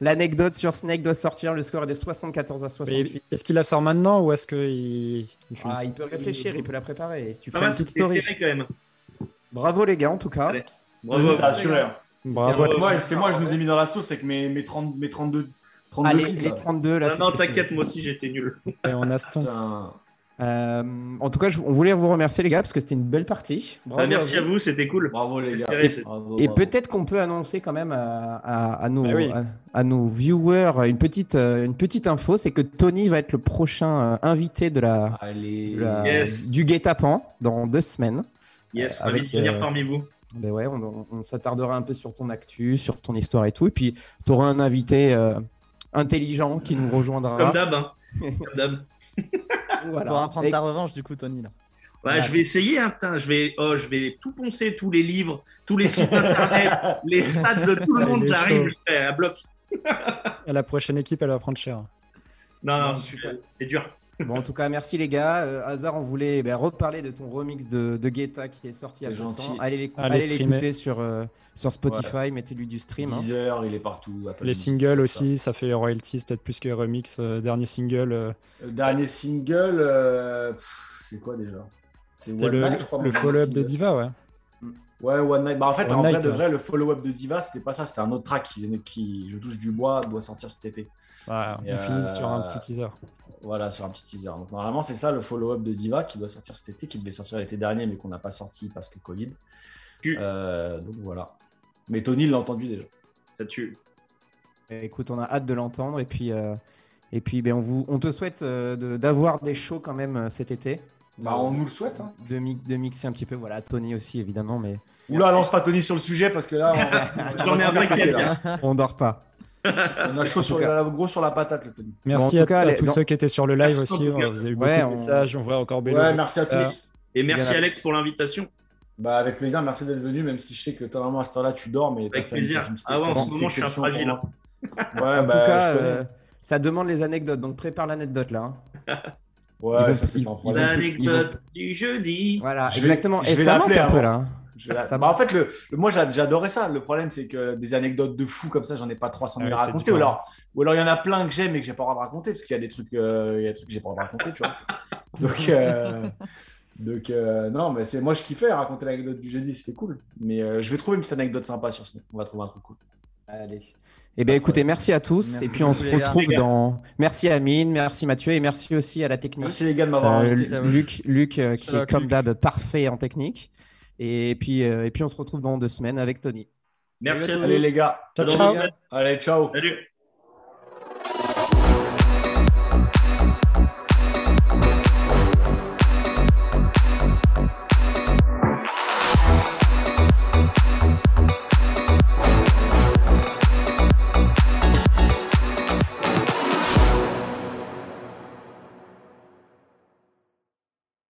Speaker 1: L'anecdote sur Snake doit sortir, le score est de 74 à
Speaker 2: Mais
Speaker 1: 68.
Speaker 2: Est-ce qu'il la sort maintenant ou est-ce qu'il il
Speaker 1: Ah, il peut réfléchir, il peut la préparer. Et si tu fais
Speaker 7: va,
Speaker 1: une petite story.
Speaker 7: quand même.
Speaker 1: Bravo les gars, en tout cas.
Speaker 7: Allez. Bravo.
Speaker 4: T'as assuré. hein.
Speaker 2: Bravo.
Speaker 7: Un-
Speaker 4: Moi, c'est moi, je nous ai mis dans la sauce avec mes, mes, 30, mes 32, 32
Speaker 1: Allez,
Speaker 4: feats,
Speaker 1: les
Speaker 4: là.
Speaker 1: 32 là.
Speaker 7: Ah non,
Speaker 1: c'était-
Speaker 7: t'inquiète, moi aussi j'étais nul.
Speaker 2: Et on a Stonks.
Speaker 1: Euh, en tout cas, je- on voulait vous remercier les gars parce que c'était une belle partie. Bravo
Speaker 7: Bah, merci à vous, c'était cool.
Speaker 4: Bravo les gars.
Speaker 7: serré, c'est-
Speaker 4: Bravo,
Speaker 1: Et
Speaker 4: bravo.
Speaker 1: peut-être qu'on peut annoncer quand même à, à- à nos,
Speaker 2: Ah oui.
Speaker 1: à, à nos viewers une petite, euh, une petite info, c'est que Tony va être le prochain euh, invité de la,
Speaker 4: Allez.
Speaker 1: de la-
Speaker 7: Yes.
Speaker 1: du guet-apens dans deux semaines.
Speaker 7: Yes, ravi
Speaker 1: avec,
Speaker 7: de venir
Speaker 1: euh,
Speaker 7: parmi vous.
Speaker 1: Ben ouais, on, on- on s'attardera un peu sur ton actu, sur ton histoire et tout. Et puis, tu auras un invité euh, intelligent qui nous rejoindra.
Speaker 7: Comme d'hab, hein. Comme d'hab.
Speaker 1: Voilà.
Speaker 8: Pour prendre
Speaker 1: Et-
Speaker 8: ta revanche, du coup, Tony. Là.
Speaker 7: Ouais, je vais essayer, hein, putain. Je vais, oh, je vais tout poncer, tous les livres, tous les sites internet, les stats de tout le monde. J'arrive, je serai à bloc.
Speaker 2: La prochaine équipe, elle va prendre cher.
Speaker 7: Non, non, c'est dur.
Speaker 1: Bon, en tout cas, merci les gars. Euh, Hazard, on voulait ben, reparler de ton remix de, de Guetta qui est sorti de
Speaker 4: gentil.
Speaker 1: Allez l'écouter sur, euh, sur Spotify, mettez-lui du stream. hein.
Speaker 4: Deezer, il est partout. Apple
Speaker 2: Les singles
Speaker 4: tout ça.
Speaker 2: aussi, ça fait royalties, peut-être plus que remix. Euh, dernier single, euh,
Speaker 4: Le dernier single, euh, c'est quoi déjà?
Speaker 2: C'était le,
Speaker 4: Night, crois,
Speaker 2: le follow-up de. Diva, ouais.
Speaker 4: Ouais, One Night. Bah, en fait,
Speaker 2: One
Speaker 4: en vrai de le follow-up de Diva, c'était pas ça, c'était un autre track qui, qui, je touche du bois, doit sortir cet été.
Speaker 2: Ouais, on finit
Speaker 4: euh,
Speaker 2: sur un petit teaser.
Speaker 4: Voilà, sur un petit teaser. Donc, normalement, c'est ça le follow-up de Diva qui doit sortir cet été, qui devait sortir l'été dernier, mais qu'on n'a pas sorti parce que Covid. Euh, donc voilà. Mais Tony l'a entendu déjà.
Speaker 7: Ça tue.
Speaker 1: Et Écoute, on a hâte de l'entendre. Et puis, euh, et puis ben, on, vous, on te souhaite euh, de- d'avoir des shows quand même euh, cet été.
Speaker 4: Bah, on nous le souhaite. Hein.
Speaker 1: De, mi- de mixer un petit peu. Voilà, Tony aussi, évidemment, mais
Speaker 4: Oula, lance pas Tony sur le sujet parce que là, on,
Speaker 7: gars.
Speaker 4: là.
Speaker 1: on dort pas.
Speaker 4: On a chaud sur, la- gros sur la patate, le Tony.
Speaker 2: Merci
Speaker 1: en
Speaker 2: à,
Speaker 1: tout cas,
Speaker 2: à tous ceux qui étaient sur le live
Speaker 7: Merci
Speaker 2: aussi.
Speaker 7: cas.
Speaker 2: Vous avez eu beaucoup
Speaker 1: Ouais,
Speaker 2: de
Speaker 1: on-
Speaker 2: messages. On voit encore Bélo.
Speaker 4: Ouais, merci à tous.
Speaker 2: Euh,
Speaker 7: Et merci. Alex pour l'invitation.
Speaker 4: Bah, avec plaisir, merci d'être venu, même si je sais que toi, vraiment, à ce temps-là, tu dors, mais
Speaker 7: Avec
Speaker 4: fait
Speaker 7: plaisir.
Speaker 4: une
Speaker 7: Ah ouais, en ce moment, je suis fragile.
Speaker 4: pour moi. Ouais,
Speaker 1: en
Speaker 4: bah,
Speaker 1: tout cas,
Speaker 4: je connais.
Speaker 1: euh, ça demande les anecdotes. Donc prépare l'anecdote là. hein.
Speaker 4: Ouais, ça, c'est
Speaker 7: L'anecdote du jeudi.
Speaker 1: Voilà,
Speaker 4: Je vais-
Speaker 1: exactement.
Speaker 4: je
Speaker 1: Et ça manque un peu là.
Speaker 4: Je
Speaker 1: Ça
Speaker 4: bah, en fait, le, le- moi, j'a- j'adorais ça. Le problème, c'est que des anecdotes de fou comme ça, j'en ai pas 300 000
Speaker 2: Ah
Speaker 4: à raconter. Ou alors, ou alors, il y en a plein que j'aime et que j'ai pas le droit de raconter parce qu'il y a des trucs, euh, il y a des trucs que j'ai pas le droit de raconter, tu vois. Donc, euh, donc euh, non, mais c'est moi, je kiffais raconter l'anecdote du jeudi, c'était cool. Mais euh, je vais trouver une petite anecdote sympa sur Snap. On va trouver un truc cool.
Speaker 1: Allez. Eh bien, écoutez, merci à tous.
Speaker 8: Merci
Speaker 1: et puis, on se retrouve dans. Merci Amine, merci Mathieu et merci aussi à la technique.
Speaker 4: Merci les gars de m'avoir
Speaker 1: Euh,
Speaker 4: invité.
Speaker 1: Luc, Luc euh, qui est comme d'hab parfait en technique. Et puis, euh, et puis, on se retrouve dans deux semaines avec Tony.
Speaker 7: Merci à tous.
Speaker 4: Allez les gars.
Speaker 2: Ciao,
Speaker 7: Allez,
Speaker 2: ciao.
Speaker 4: Allez, ciao.
Speaker 7: Salut.